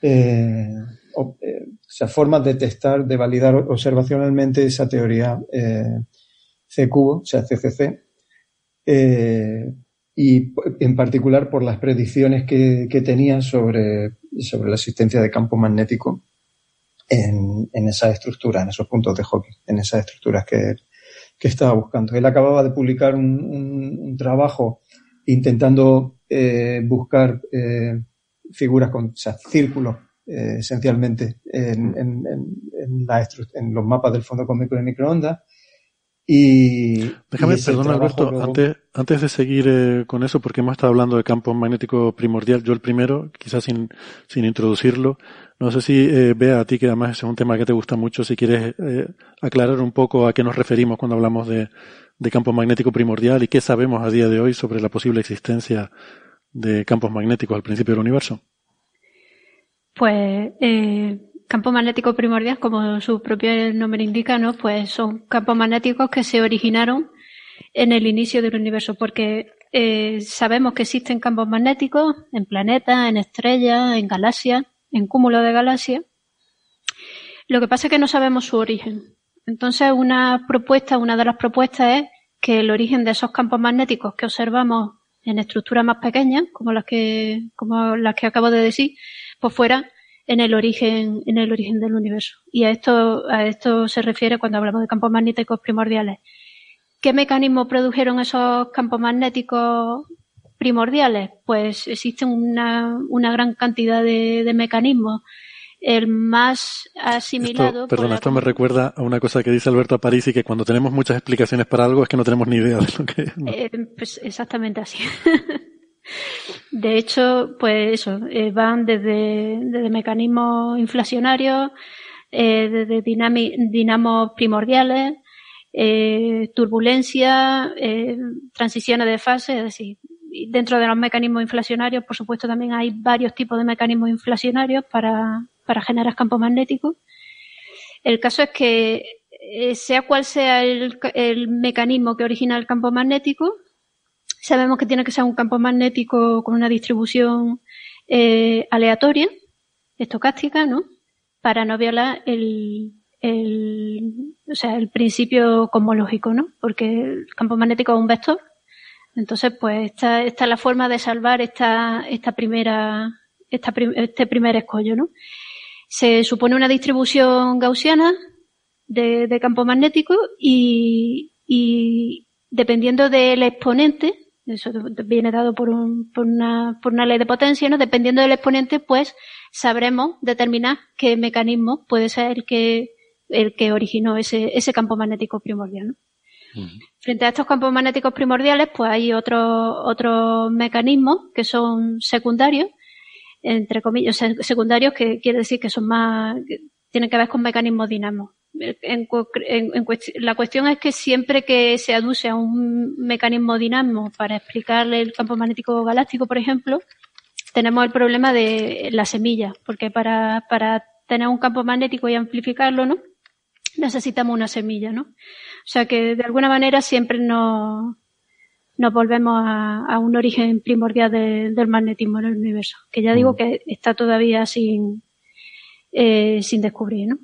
Speaker 10: eh, o, sea, formas de testar, de validar observacionalmente esa teoría C cubo, o sea, CCC. Y en particular por las predicciones que, que tenía sobre, sobre la existencia de campo magnético en, en esa estructura, en esos puntos de hockey, en esas estructuras que, que estaba buscando. Él acababa de publicar un, un, trabajo intentando eh, buscar eh, figuras con círculos eh, esencialmente en, en, en, en, los mapas del fondo cósmico de microondas y,
Speaker 2: Déjame, perdón Alberto, antes, antes de seguir eh, con eso, porque hemos estado hablando de campo magnético primordial, yo el primero, quizás sin, sin introducirlo, no sé si eh, vea a ti, que además es un tema que te gusta mucho, si quieres eh, aclarar un poco a qué nos referimos cuando hablamos de, de campo magnético primordial y qué sabemos a día de hoy sobre la posible existencia de campos magnéticos al principio del universo.
Speaker 9: Pues eh, Campo magnético primordial, como su propio nombre indica, ¿no? Pues son campos magnéticos que se originaron en el inicio del universo, porque eh, sabemos que existen campos magnéticos en planetas, en estrellas, en galaxias, en cúmulos de galaxias. Lo que pasa es que no sabemos su origen. Entonces, una propuesta, una de las propuestas es que el origen de esos campos magnéticos que observamos en estructuras más pequeñas, como las que, como las que acabo de decir, pues fuera en el origen, en el origen del universo. Y a esto, a esto se refiere cuando hablamos de campos magnéticos primordiales. ¿Qué mecanismos produjeron esos campos magnéticos primordiales? Pues existen una, una gran cantidad de, de mecanismos. El más asimilado.
Speaker 2: Esto, perdona, esto me recuerda a una cosa que dice Alberto Aparici, que cuando tenemos muchas explicaciones para algo es que no tenemos ni idea de lo que es.
Speaker 9: Eh, pues exactamente así. *laughs* De hecho, pues eso, eh, van desde, mecanismos inflacionarios, eh, desde dinamos primordiales, eh, turbulencia, eh, transiciones de fase, es decir, dentro de los mecanismos inflacionarios, por supuesto, también hay varios tipos de mecanismos inflacionarios para, generar campos magnéticos. El caso es que, sea cual sea el mecanismo que origina el campo magnético, Sabemos que tiene que ser un campo magnético con una distribución eh, aleatoria, estocástica, ¿no? Para no violar el, el, o sea, el principio cosmológico, ¿no? Porque el campo magnético es un vector. Entonces, pues esta, esta es la forma de salvar esta, esta primera, esta este primer escollo, ¿no? Se supone una distribución gaussiana de, de campo magnético y, y dependiendo del exponente, eso viene dado por, un, por, una, por una ley de potencia, ¿no? Dependiendo del exponente, pues sabremos determinar qué mecanismo puede ser el que, el que originó ese, ese campo magnético primordial, ¿no? Frente a estos campos magnéticos primordiales, pues hay otros otros mecanismos que son secundarios, entre comillas, secundarios que quiere decir que son más, que tienen que ver con mecanismos dinamos en, en, la cuestión es que siempre que se aduce a un mecanismo dinámico para explicarle el campo magnético galáctico, por ejemplo, tenemos el problema de la semilla, porque para, para tener un campo magnético y amplificarlo, ¿no? Necesitamos una semilla, ¿no? O sea que de alguna manera siempre nos, nos volvemos a, a un origen primordial del magnetismo en el universo, que ya digo mm. que está todavía sin, eh, sin descubrir, ¿no?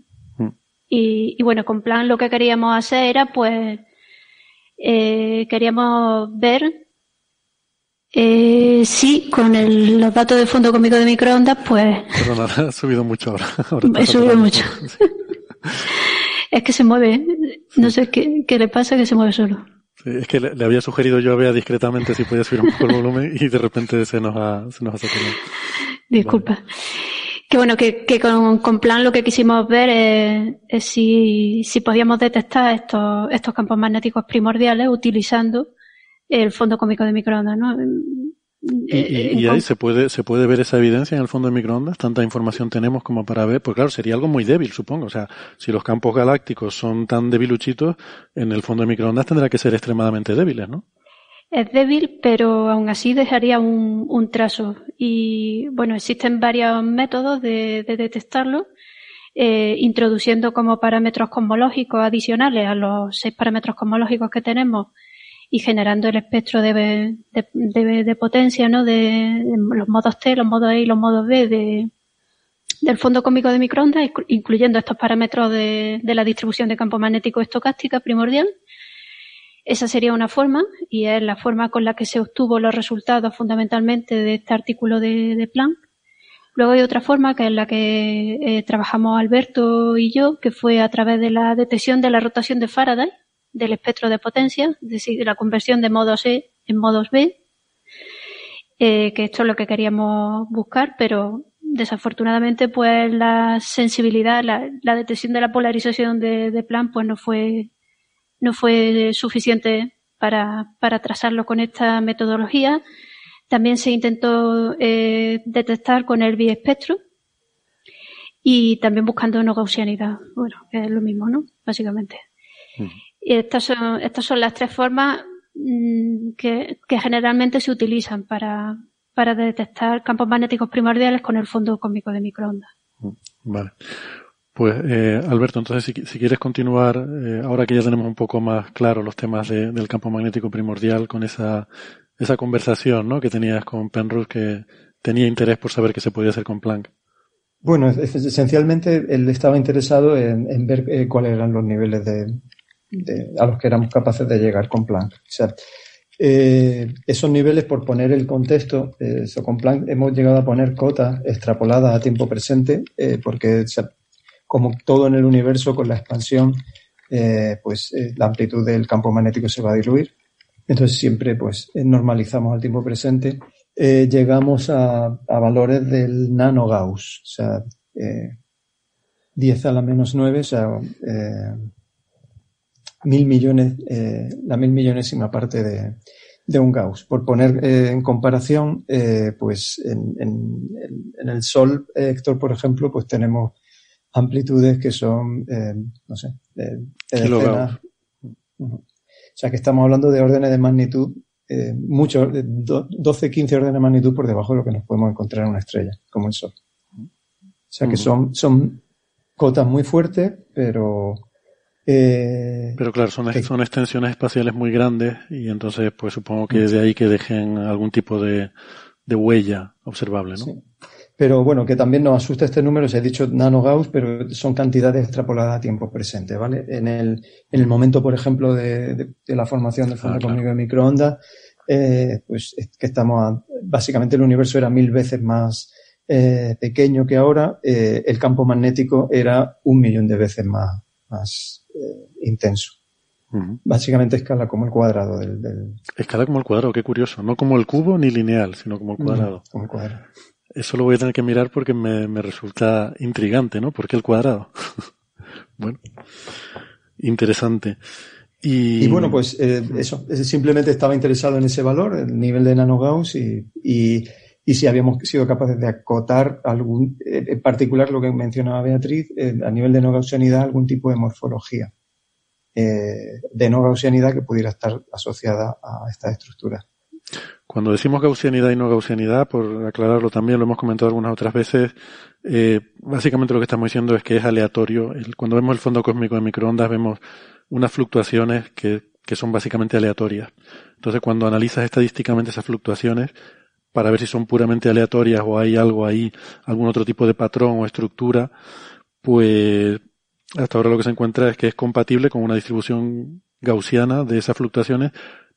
Speaker 9: Y, bueno, con plan lo que queríamos hacer era pues eh, queríamos ver eh, si con el, los datos de fondo cómico de microondas pues...
Speaker 2: Perdona, *laughs* ha subido mucho ahora. *laughs*
Speaker 9: he subido mucho. *laughs* es que se mueve, no sé qué, qué le pasa que se mueve solo.
Speaker 2: Sí, es que le, había sugerido yo a Bea discretamente si podía subir un poco el volumen y de repente se nos ha, se nos ha sacado.
Speaker 9: Disculpa. Que bueno, que, que con, con, plan lo que quisimos ver es, es si, si, podíamos detectar estos, estos campos magnéticos primordiales utilizando el fondo cómico de microondas, ¿no?
Speaker 2: ¿Y, y, y ahí se puede, se puede ver esa evidencia en el fondo de microondas? ¿Tanta información tenemos como para ver? Pues claro, sería algo muy débil, supongo. O sea, si los campos galácticos son tan debiluchitos, en el fondo de microondas tendrá que ser extremadamente débiles, ¿no?
Speaker 9: Es débil, pero aún así dejaría un, trazo. Y bueno, existen varios métodos de, de detectarlo, eh, introduciendo como parámetros cosmológicos adicionales a los seis parámetros cosmológicos que tenemos y generando el espectro de, de, potencia, ¿no? De, los modos T, los modos E y los modos B de, del fondo cómico de microondas, incluyendo estos parámetros de la distribución de campo magnético estocástica primordial esa sería una forma y es la forma con la que se obtuvo los resultados fundamentalmente de este artículo de, de Planck. Luego hay otra forma que es la que eh, trabajamos Alberto y yo, que fue a través de la detección de la rotación de Faraday del espectro de potencia, es decir, la conversión de modos E en modos B, eh, que esto es lo que queríamos buscar, pero desafortunadamente pues la sensibilidad, la, detección de la polarización de, de, pues no fue, no fue suficiente para, para trazarlo con esta metodología. También se intentó eh, detectar con el biespectro y también buscando no gaussianidad. Bueno, es lo mismo, ¿no? Básicamente. Y estas son, estas son las tres formas mm, que, que generalmente se utilizan para, para detectar campos magnéticos primordiales con el fondo cósmico de microondas.
Speaker 2: Mm, vale. Pues eh, Alberto, entonces si, quieres continuar, eh, ahora que ya tenemos un poco más claro los temas del campo magnético primordial con esa, esa conversación ¿no? que tenías con Penrose que tenía interés por saber qué se podía hacer con Planck.
Speaker 10: Bueno, esencialmente él estaba interesado en, ver eh, cuáles eran los niveles de, a los que éramos capaces de llegar con Planck. O sea, eh, esos niveles, por poner el contexto, eh, con Planck hemos llegado a poner cotas extrapoladas a tiempo presente, porque como todo en el universo, con la expansión, eh, pues la amplitud del campo magnético se va a diluir. Entonces siempre pues normalizamos al tiempo presente. llegamos a, valores del nano Gauss, o sea, 10 a la menos 9, o sea, mil millones, eh, la mil millonésima parte de, un Gauss. Por poner eh, en comparación, eh, pues en, en, el Sol, Héctor, por ejemplo, pues tenemos amplitudes que son, eh, no sé, de, de O sea que estamos hablando de órdenes de magnitud, eh, mucho, 12, 15 órdenes de magnitud por debajo de lo que nos podemos encontrar en una estrella, como el Sol. O sea que son, son cotas muy fuertes, pero
Speaker 2: eh, Pero claro, son, son extensiones espaciales muy grandes y entonces pues supongo que de ahí que dejen algún tipo de, de huella observable, ¿no?
Speaker 10: Pero bueno, que también nos asusta este número, se ha dicho nano Gauss, pero son cantidades extrapoladas a tiempo presente, ¿vale? En el, en el momento, por ejemplo, de, de, la formación del fondo ah, de microondas, eh, pues que estamos básicamente el universo era mil veces más eh, pequeño que ahora, eh, el campo magnético era un millón de veces más, más eh, intenso. Básicamente escala como el cuadrado del,
Speaker 2: Escala como el cuadrado, qué curioso. No como el cubo ni lineal, sino como el cuadrado.
Speaker 10: como el cuadrado.
Speaker 2: Eso lo voy a tener que mirar porque me, resulta intrigante, ¿no? ¿Por qué el cuadrado? *laughs* bueno, interesante. Y,
Speaker 10: bueno, pues eh, eso, simplemente estaba interesado en ese valor, el nivel de nanogauss y, y, y si habíamos sido capaces de acotar algún, eh, en particular lo que mencionaba Beatriz, eh, a nivel de no gaussianidad, algún tipo de morfología eh, de no gaussianidad que pudiera estar asociada a estas estructuras.
Speaker 2: Cuando decimos gaussianidad y no gaussianidad, por aclararlo también, lo hemos comentado algunas otras veces, básicamente lo que estamos diciendo es que es aleatorio. cuando vemos el fondo cósmico de microondas vemos unas fluctuaciones que, que son básicamente aleatorias. Entonces, cuando analizas estadísticamente esas fluctuaciones, para ver si son puramente aleatorias o hay algo ahí, algún otro tipo de patrón o estructura, pues hasta ahora lo que se encuentra es que es compatible con una distribución gaussiana de esas fluctuaciones,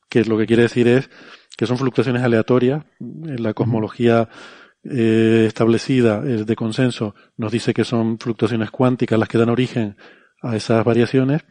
Speaker 2: que lo que quiere decir es que son fluctuaciones aleatorias. En la cosmología eh, establecida de consenso nos dice que son fluctuaciones cuánticas las que dan origen a esas variaciones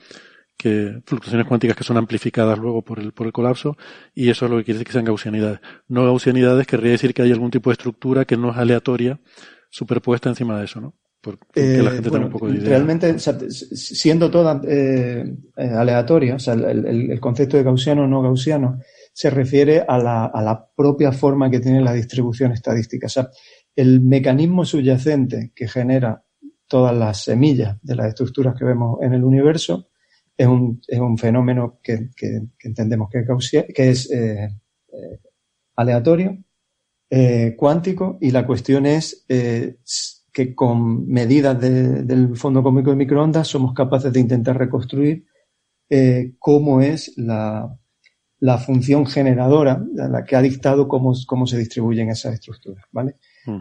Speaker 2: que fluctuaciones cuánticas que son amplificadas luego por el, por el colapso, y eso es lo que quiere decir que sean gaussianidades. No gaussianidades querría decir que hay algún tipo de estructura que no es aleatoria superpuesta encima de eso, ¿no?
Speaker 10: Porque la gente un poco de idea. Realmente, siendo toda eh, eh, aleatoria, o sea, el, el, concepto de gaussiano o no gaussiano se refiere a la, a la propia forma que tiene la distribución estadística. O sea, el mecanismo subyacente que genera todas las semillas de las estructuras que vemos en el universo es un, es un fenómeno que, que, entendemos que, es eh, eh, aleatorio, eh, cuántico, y la cuestión es que con medidas de, del fondo cósmico de microondas somos capaces de intentar reconstruir cómo es la, la función generadora, la que ha dictado cómo, cómo se distribuyen esas estructuras, ¿vale?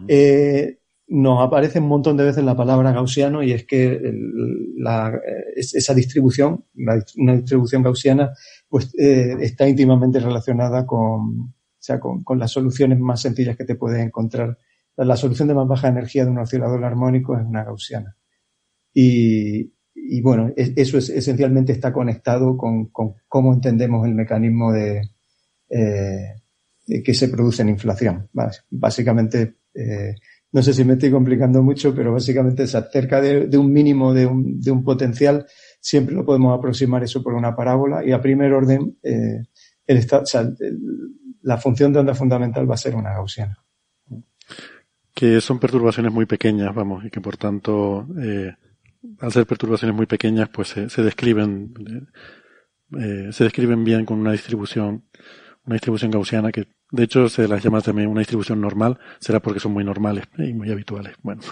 Speaker 10: eh, nos aparece un montón de veces la palabra gaussiano y es que la, esa distribución, una distribución gaussiana, pues eh, está íntimamente relacionada con, o sea, con, con, las soluciones más sencillas que te puedes encontrar la solución de más baja energía de un oscilador armónico es una gaussiana. Y, y bueno, eso es, esencialmente está conectado con, cómo entendemos el mecanismo de, eh, que se produce en inflación. Básicamente, eh, no sé si me estoy complicando mucho, pero básicamente cerca de, de un mínimo de un, de un, potencial, siempre lo podemos aproximar eso por una parábola y a primer orden, eh, el, sea, la función de onda fundamental va a ser una gaussiana.
Speaker 2: Que son perturbaciones muy pequeñas, vamos, y que por tanto, eh, al ser perturbaciones muy pequeñas, pues se, describen, eh, se describen bien con una distribución, una distribución gaussiana que, de hecho, se las llama también una distribución normal, será porque son muy normales y muy habituales. Bueno,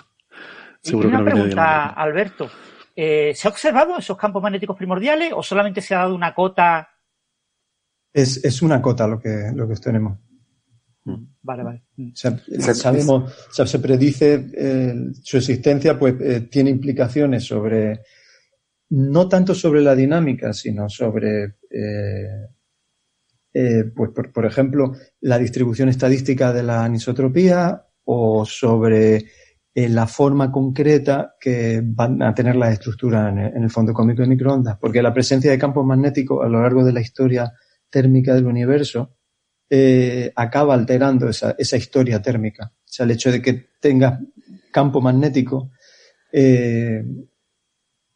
Speaker 8: seguro que no viene pregunta, Alberto. Eh, ¿Se ha observado esos campos magnéticos primordiales o solamente se ha dado una cota?
Speaker 10: Es, es una cota lo que, lo que tenemos.
Speaker 8: Vale, vale.
Speaker 10: sabemos, se predice eh, su existencia, pues eh, tiene implicaciones sobre, no tanto sobre la dinámica, sino sobre, eh, pues por, ejemplo, la distribución estadística de la anisotropía o sobre la forma concreta que van a tener las estructuras en el, en el fondo cómico de microondas, porque la presencia de campos magnéticos a lo largo de la historia térmica del universo eh, acaba alterando esa, esa, historia térmica. O sea, el hecho de que tenga campo magnético eh,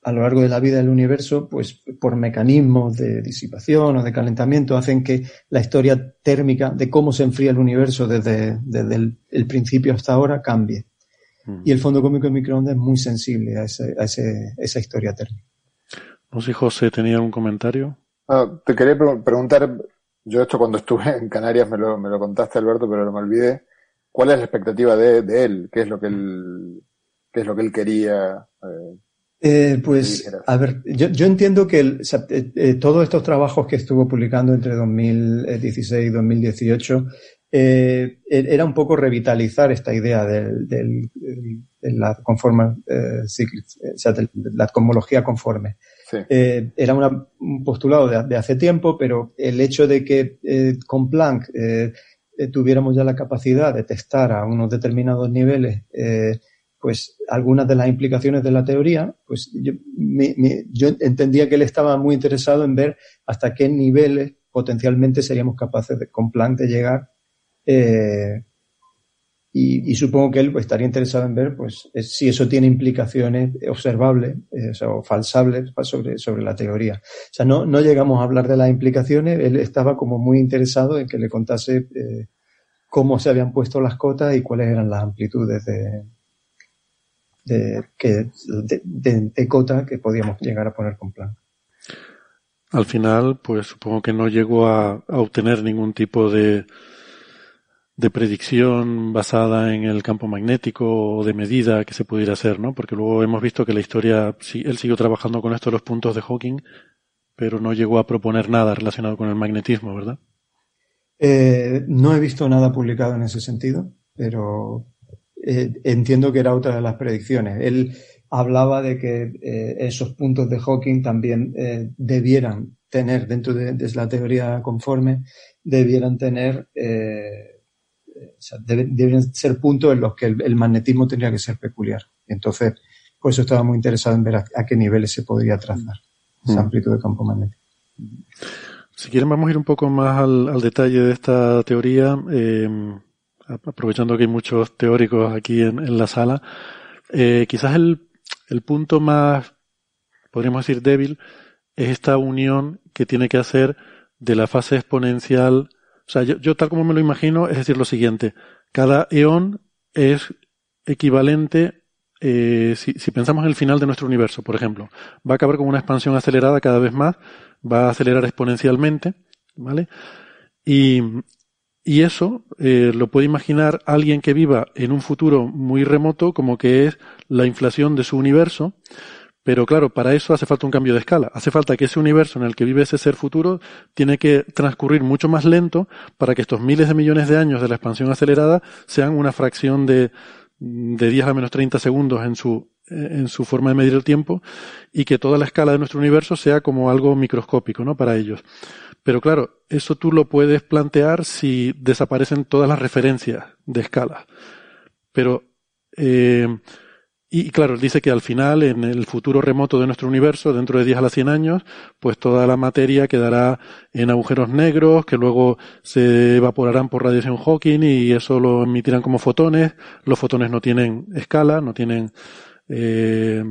Speaker 10: a lo largo de la vida del universo, pues por mecanismos de disipación o de calentamiento, hacen que la historia térmica de cómo se enfría el universo desde, desde el, principio hasta ahora cambie. Mm. Y el fondo cómico de microondas es muy sensible a, ese, a ese, esa historia térmica.
Speaker 2: No sé, José, ¿tenía algún comentario?
Speaker 6: Ah, te quería preguntar, yo esto cuando estuve en Canarias me lo, me lo contaste, Alberto, pero no me olvidé. ¿Cuál es la expectativa de, de él? ¿Qué es lo que él, qué es lo que él quería?
Speaker 10: Eh, eh, pues, a ver, yo, yo entiendo que el, eh, todos estos trabajos que estuvo publicando entre 2016 y 2018 eh, e-, era un poco revitalizar esta idea del, del, de la, conforma, eh, o sea, de la cosmología conforme. Eh, era un postulado de, hace tiempo, pero el hecho de que eh, con Planck eh, tuviéramos ya la capacidad de testar a unos determinados niveles, pues algunas de las implicaciones de la teoría, pues yo, yo entendía que él estaba muy interesado en ver hasta qué niveles potencialmente seríamos capaces de, con Planck de llegar eh, y, supongo que él estaría interesado en ver pues, si eso tiene implicaciones observables eh, o falsables sobre, sobre la teoría. O sea, no, no llegamos a hablar de las implicaciones, él estaba como muy interesado en que le contase eh, cómo se habían puesto las cotas y cuáles eran las amplitudes de, de, que, de, cota que podíamos llegar a poner con plan.
Speaker 2: Al final, pues supongo que no llegó a obtener ningún tipo de de predicción basada en el campo magnético o de medida que se pudiera hacer, ¿no? Porque luego hemos visto que la historia, él siguió trabajando con esto los puntos de Hawking, pero no llegó a proponer nada relacionado con el magnetismo, ¿verdad?
Speaker 10: Eh, no he visto nada publicado en ese sentido, pero eh, entiendo que era otra de las predicciones. Él hablaba de que eh, esos puntos de Hawking también debieran tener, dentro de, de, la teoría conforme, debieran tener deben, ser puntos en los que el, magnetismo tendría que ser peculiar. Entonces, por eso estaba muy interesado en ver a, qué niveles se podría trazar esa mm. amplitud de campo magnético.
Speaker 2: Si quieren, vamos a ir un poco más al, detalle de esta teoría, eh, aprovechando que hay muchos teóricos aquí en, la sala. Eh, quizás el, el punto más, podríamos decir, débil es esta unión que tiene que hacer de la fase exponencial o sea, yo, tal como me lo imagino, es decir lo siguiente, cada eón es equivalente, eh, si, pensamos en el final de nuestro universo, por ejemplo, va a acabar con una expansión acelerada cada vez más, va a acelerar exponencialmente, ¿vale? Y, y eso eh, lo puede imaginar alguien que viva en un futuro muy remoto como que es la inflación de su universo, pero claro, para eso hace falta un cambio de escala. Hace falta que ese universo en el que vive ese ser futuro tiene que transcurrir mucho más lento para que estos miles de millones de años de la expansión acelerada sean una fracción de, de 10 a menos 30 segundos en su, en su forma de medir el tiempo y que toda la escala de nuestro universo sea como algo microscópico, ¿no? Para ellos. Pero claro, eso tú lo puedes plantear si desaparecen todas las referencias de escala. Pero eh, y claro, dice que al final, en el futuro remoto de nuestro universo, dentro de 10 a las 100 años, pues toda la materia quedará en agujeros negros, que luego se evaporarán por radiación Hawking y eso lo emitirán como fotones. Los fotones no tienen escala, no tienen, eh,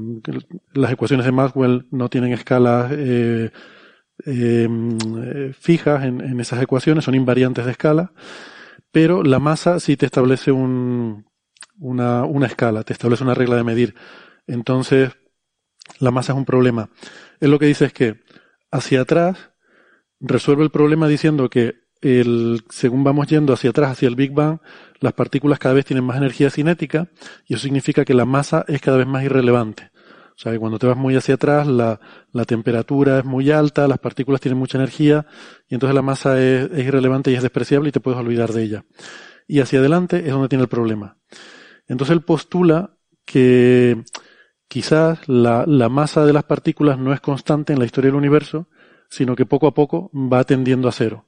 Speaker 2: las ecuaciones de Maxwell no tienen escalas eh, eh, fijas en, en esas ecuaciones, son invariantes de escala, pero la masa sí te establece un, una, una escala, te establece una regla de medir. Entonces, la masa es un problema. Él lo que dice es que hacia atrás resuelve el problema diciendo que el, según vamos yendo hacia atrás, hacia el Big Bang, las partículas cada vez tienen más energía cinética y eso significa que la masa es cada vez más irrelevante. O sea que cuando te vas muy hacia atrás, la, la temperatura es muy alta, las partículas tienen mucha energía y entonces la masa es, es irrelevante y es despreciable y te puedes olvidar de ella. Y hacia adelante es donde tiene el problema. Entonces él postula que quizás la, masa de las partículas no es constante en la historia del universo, sino que poco a poco va tendiendo a cero.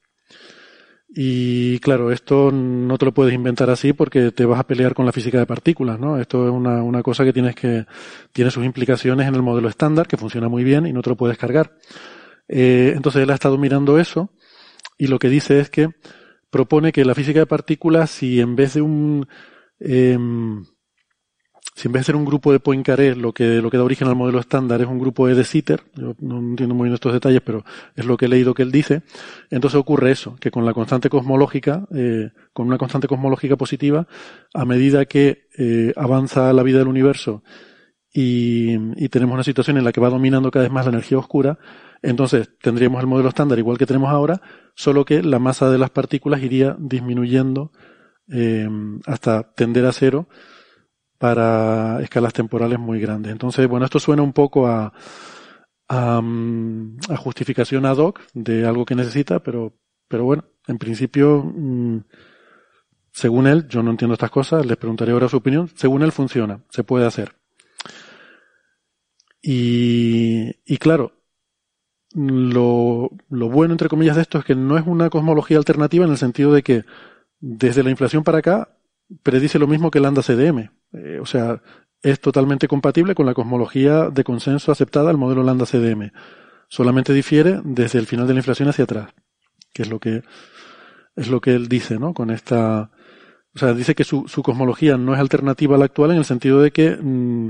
Speaker 2: Y claro, esto no te lo puedes inventar así porque te vas a pelear con la física de partículas, ¿no? Esto es una, una cosa que tienes que, tiene sus implicaciones en el modelo estándar, que funciona muy bien y no te lo puedes cargar. Eh, entonces él ha estado mirando eso y lo que dice es que propone que la física de partículas, si en vez de un, eh, si en vez de ser un grupo de Poincaré, lo que, que da origen al modelo estándar es un grupo de De Sitter, yo no entiendo muy bien estos detalles, pero es lo que he leído que él dice, entonces ocurre eso, que con la constante cosmológica, eh, con una constante cosmológica positiva, a medida que eh, avanza la vida del universo y tenemos una situación en la que va dominando cada vez más la energía oscura, entonces tendríamos el modelo estándar igual que tenemos ahora, solo que la masa de las partículas iría disminuyendo eh, hasta tender a cero para escalas temporales muy grandes. Entonces, bueno, esto suena un poco a, a, a justificación ad hoc de algo que necesita, pero, pero bueno, en principio, mmm, según él, yo no entiendo estas cosas, les preguntaré ahora su opinión, según él funciona, se puede hacer. Y, y claro, lo, lo bueno, entre comillas, de esto es que no es una cosmología alternativa en el sentido de que desde la inflación para acá predice lo mismo que el lambda CDM. Eh, o sea, es totalmente compatible con la cosmología de consenso aceptada, el modelo lambda CDM. Solamente difiere desde el final de la inflación hacia atrás, que es lo que es lo que él dice, ¿no? Con esta, o sea, dice que su, su cosmología no es alternativa a la actual en el sentido de que mmm,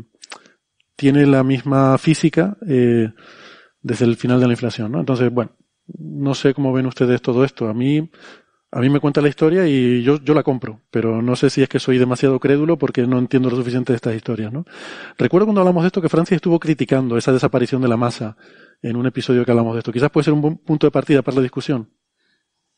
Speaker 2: tiene la misma física eh, desde el final de la inflación, ¿no? Entonces, bueno, no sé cómo ven ustedes todo esto. A mí a mí me cuenta la historia y yo, yo la compro, pero no sé si es que soy demasiado crédulo porque no entiendo lo suficiente de estas historias, ¿no? Recuerdo cuando hablamos de esto que Francia estuvo criticando esa desaparición de la masa en un episodio que hablamos de esto. Quizás puede ser un buen punto de partida para la discusión.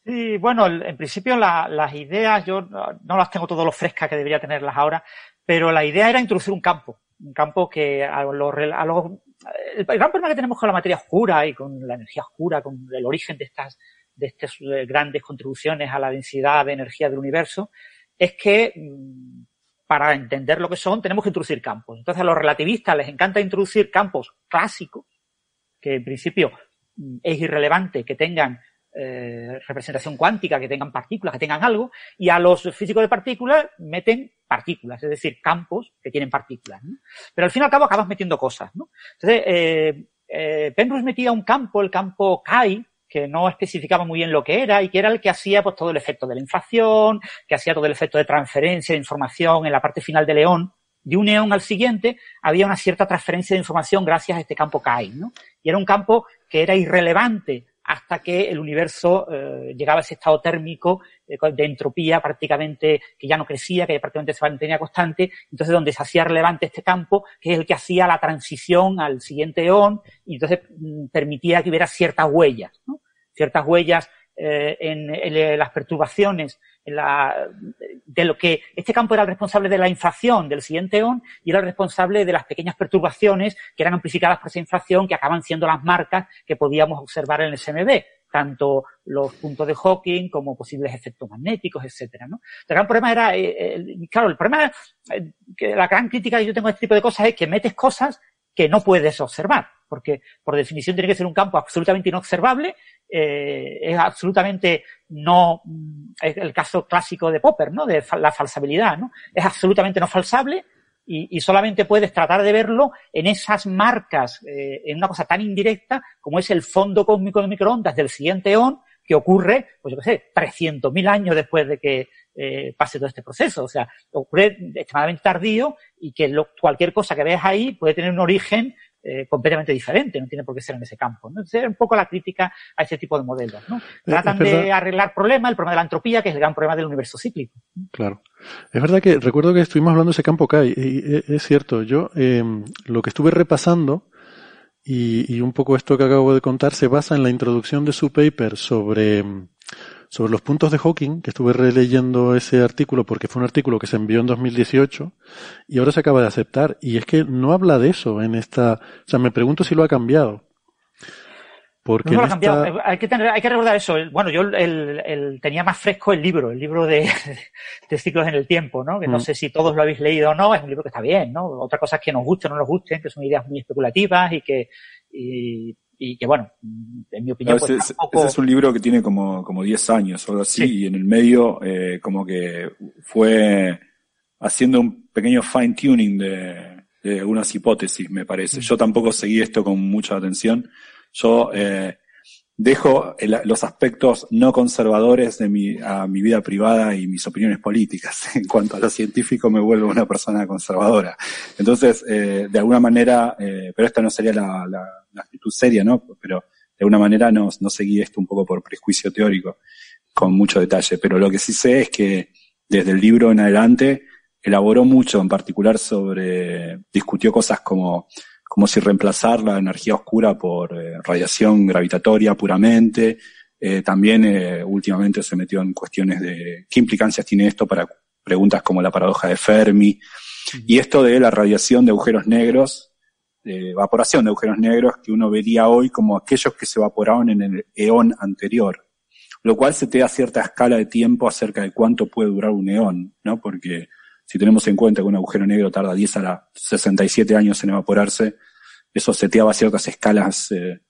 Speaker 8: Sí, bueno, en principio la, las ideas yo no las tengo todo lo frescas que debería tenerlas ahora, pero la idea era introducir un campo, un campo que a los, a los el gran problema que tenemos con la materia oscura y con la energía oscura, con el origen de estas de estas eh, grandes contribuciones a la densidad de energía del universo, es que mm, para entender lo que son tenemos que introducir campos. Entonces a los relativistas les encanta introducir campos clásicos, que en principio mm, es irrelevante que tengan eh, representación cuántica, que tengan partículas, que tengan algo, y a los físicos de partículas meten partículas, es decir, campos que tienen partículas. Pero al fin y al cabo acabas metiendo cosas. ¿no? Entonces, eh, eh, Penrose metía un campo, el campo Chi, que no especificaba muy bien lo que era y que era el que hacía pues todo el efecto de la inflación, que hacía todo el efecto de transferencia de información en la parte final de León. De un neón al siguiente había una cierta transferencia de información gracias a este campo CAI, ¿no? Y era un campo que era irrelevante hasta que el universo eh, llegaba a ese estado térmico eh, de entropía prácticamente que ya no crecía, que prácticamente se mantenía constante, entonces donde se hacía relevante este campo, que es el que hacía la transición al siguiente eón, y entonces mm, permitía que hubiera ciertas huellas, ¿no? ciertas huellas eh, en, las perturbaciones la, de lo que este campo era el responsable de la inflación del siguiente eón y era el responsable de las pequeñas perturbaciones que eran amplificadas por esa inflación que acaban siendo las marcas que podíamos observar en el SMB tanto los puntos de Hawking como posibles efectos magnéticos, etcétera, ¿no? El gran problema era, eh, el, claro, el problema, eh, que la gran crítica que yo tengo a este tipo de cosas es que metes cosas que no puedes observar. porque por definición tiene que ser un campo absolutamente inobservable, eh, es absolutamente no, es el caso clásico de Popper, ¿no? De la falsabilidad, ¿no? Es absolutamente no falsable, y, solamente puedes tratar de verlo en esas marcas, eh, en una cosa tan indirecta como es el fondo cósmico de microondas del siguiente eón, que ocurre, pues yo qué sé, 300.000 años después de que eh, pase todo este proceso. O sea, ocurre extremadamente tardío y que cualquier cosa que veas ahí puede tener un origen eh, completamente diferente, no tiene por qué ser en ese campo. ¿no? Entonces, es un poco la crítica a ese tipo de modelos. ¿no? Tratan de arreglar problemas, el problema de la entropía, que es el gran problema del universo cíclico.
Speaker 2: Claro. Es verdad que recuerdo que estuvimos hablando de ese campo CAI, y es cierto, yo eh, lo que estuve repasando y, y, un poco esto que acabo de contar se basa en la introducción de su paper sobre, sobre los puntos de Hawking, que estuve releyendo ese artículo porque fue un artículo que se envió en 2018 y ahora se acaba de aceptar. Y es que no habla de eso en esta, o sea, me pregunto si lo ha cambiado.
Speaker 8: Porque no lo ha cambiado. Hay que, tener, hay que recordar eso. Bueno, yo el, el, tenía más fresco el libro, el libro de, *laughs* de ciclos en el tiempo, ¿no? Que no mm. sé si todos lo habéis leído o no, es un libro que está bien, ¿no? Otra cosa es que nos guste o no nos guste, que son ideas muy especulativas y que, y, y que bueno, en mi opinión...
Speaker 7: Pues, ese, es un libro que tiene como, como 10 años o algo así, y en el medio eh, como que fue haciendo un pequeño fine tuning de, de algunas hipótesis, me parece. Mm. Yo tampoco seguí esto con mucha atención. Yo eh, dejo los aspectos no conservadores de mi, a mi vida privada y mis opiniones políticas. *laughs* En cuanto a lo científico me vuelvo una persona conservadora. Entonces, eh, de alguna manera, eh, pero esta no sería la, la, la, actitud seria, ¿no? Pero de alguna manera no, no seguí esto un poco por prejuicio teórico, con mucho detalle. Pero lo que sí sé es que desde el libro en adelante elaboró mucho, en particular sobre, discutió cosas como como si reemplazar la energía oscura por eh, radiación gravitatoria puramente. Eh, también eh, últimamente se metió en cuestiones de qué implicancias tiene esto para preguntas como la paradoja de Fermi. Y esto de la radiación de agujeros negros, de evaporación de agujeros negros, que uno vería hoy como aquellos que se evaporaron en el eón anterior. Lo cual se te da cierta escala de tiempo acerca de cuánto puede durar un eón, ¿no? Porque si tenemos en cuenta que un agujero negro tarda 10 a la 67 años en evaporarse, eso seteaba ciertas escalas, eh,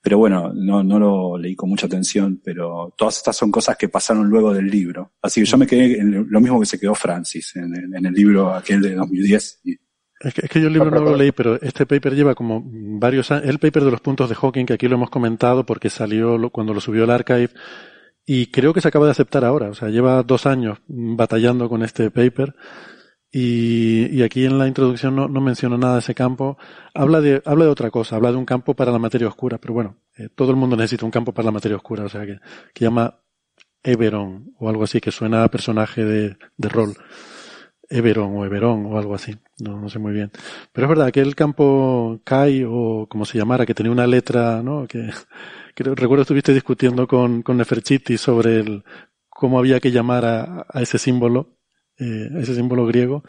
Speaker 7: pero bueno, no, no lo leí con mucha atención, pero todas estas son cosas que pasaron luego del libro. Así que yo me quedé en lo mismo que se quedó Francis en el libro aquel de 2010.
Speaker 2: Es que, es que, yo el libro no lo leí, pero este paper lleva como varios años, el paper de los puntos de Hawking, que aquí lo hemos comentado porque salió cuando lo subió el archive, y creo que se acaba de aceptar ahora, o sea, lleva dos años batallando con este paper, y, y aquí en la introducción no, no menciona nada de ese campo, habla de, habla de otra cosa, habla de un campo para la materia oscura, pero bueno, eh, todo el mundo necesita un campo para la materia oscura, o sea, que, que llama Everon, o algo así, que suena a personaje de, de rol. Everon o Everon o algo así, no, no sé muy bien. Pero es verdad que el campo Kai o como se llamara, que tenía una letra, ¿no? Que, recuerdo estuviste discutiendo con, con Neferchiti sobre el, cómo había que llamar a, a ese símbolo, eh, ese símbolo griego.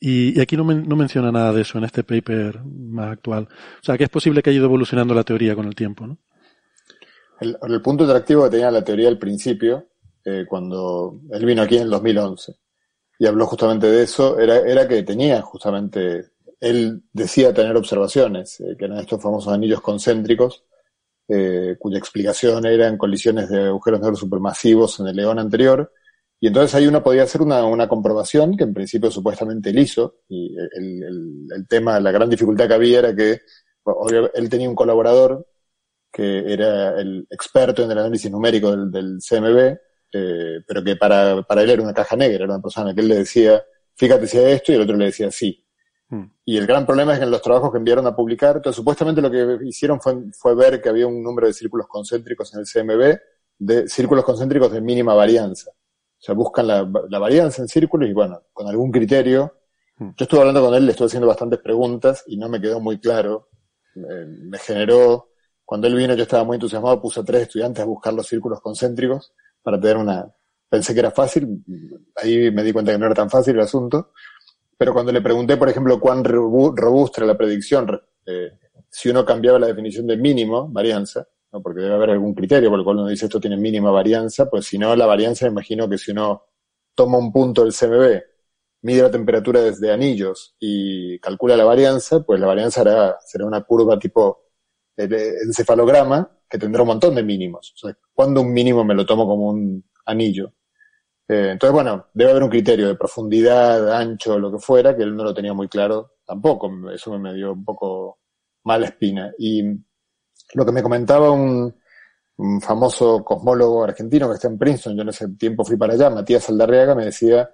Speaker 2: Y, aquí no, no, menciona nada de eso en este paper más actual. O sea, que es posible que haya ido evolucionando la teoría con el tiempo, ¿no?
Speaker 6: El, el punto atractivo que tenía la teoría al principio, eh, cuando él vino aquí en el 2011 y habló justamente de eso, era, era que tenía justamente, él decía tener observaciones, eh, que eran estos famosos anillos concéntricos, eh, cuya explicación era en colisiones de agujeros negros supermasivos en el león anterior, y entonces ahí uno podía hacer una, una comprobación que en principio supuestamente él hizo, y el, el, el, tema, la gran dificultad que había era que él tenía un colaborador que era el experto en el análisis numérico del, del CMB, eh, pero que para, para él era una caja negra, era una persona que él le decía, fíjate si es esto, y el otro le decía sí. Hmm. Y el gran problema es que en los trabajos que enviaron a publicar, entonces supuestamente lo que hicieron fue, fue ver que había un número de círculos concéntricos en el CMB, de círculos concéntricos de mínima varianza. O sea, buscan la, la varianza en círculos y bueno, con algún criterio. Hmm. Yo estuve hablando con él, le estuve haciendo bastantes preguntas y no me quedó muy claro. me generó, cuando él vino yo estaba muy entusiasmado, puse a tres estudiantes a buscar los círculos concéntricos para tener una, pensé que era fácil, ahí me di cuenta que no era tan fácil el asunto, pero cuando le pregunté, por ejemplo, cuán robusta era la predicción, eh, si uno cambiaba la definición de mínimo, varianza, porque debe haber algún criterio por el cual uno dice esto tiene mínima varianza, pues si no, la varianza, imagino que si uno toma un punto del CMB, mide la temperatura desde anillos y calcula la varianza, pues la varianza será, una curva tipo el encefalograma, que tendrá un montón de mínimos. O sea, ¿cuándo un mínimo me lo tomo como un anillo? Eh, entonces, bueno, debe haber un criterio de profundidad, ancho, lo que fuera, que él no lo tenía muy claro tampoco. Eso me dio un poco mala espina. Y lo que me comentaba un, famoso cosmólogo argentino que está en Princeton, yo en ese tiempo fui para allá, Matías Aldarriaga, me decía,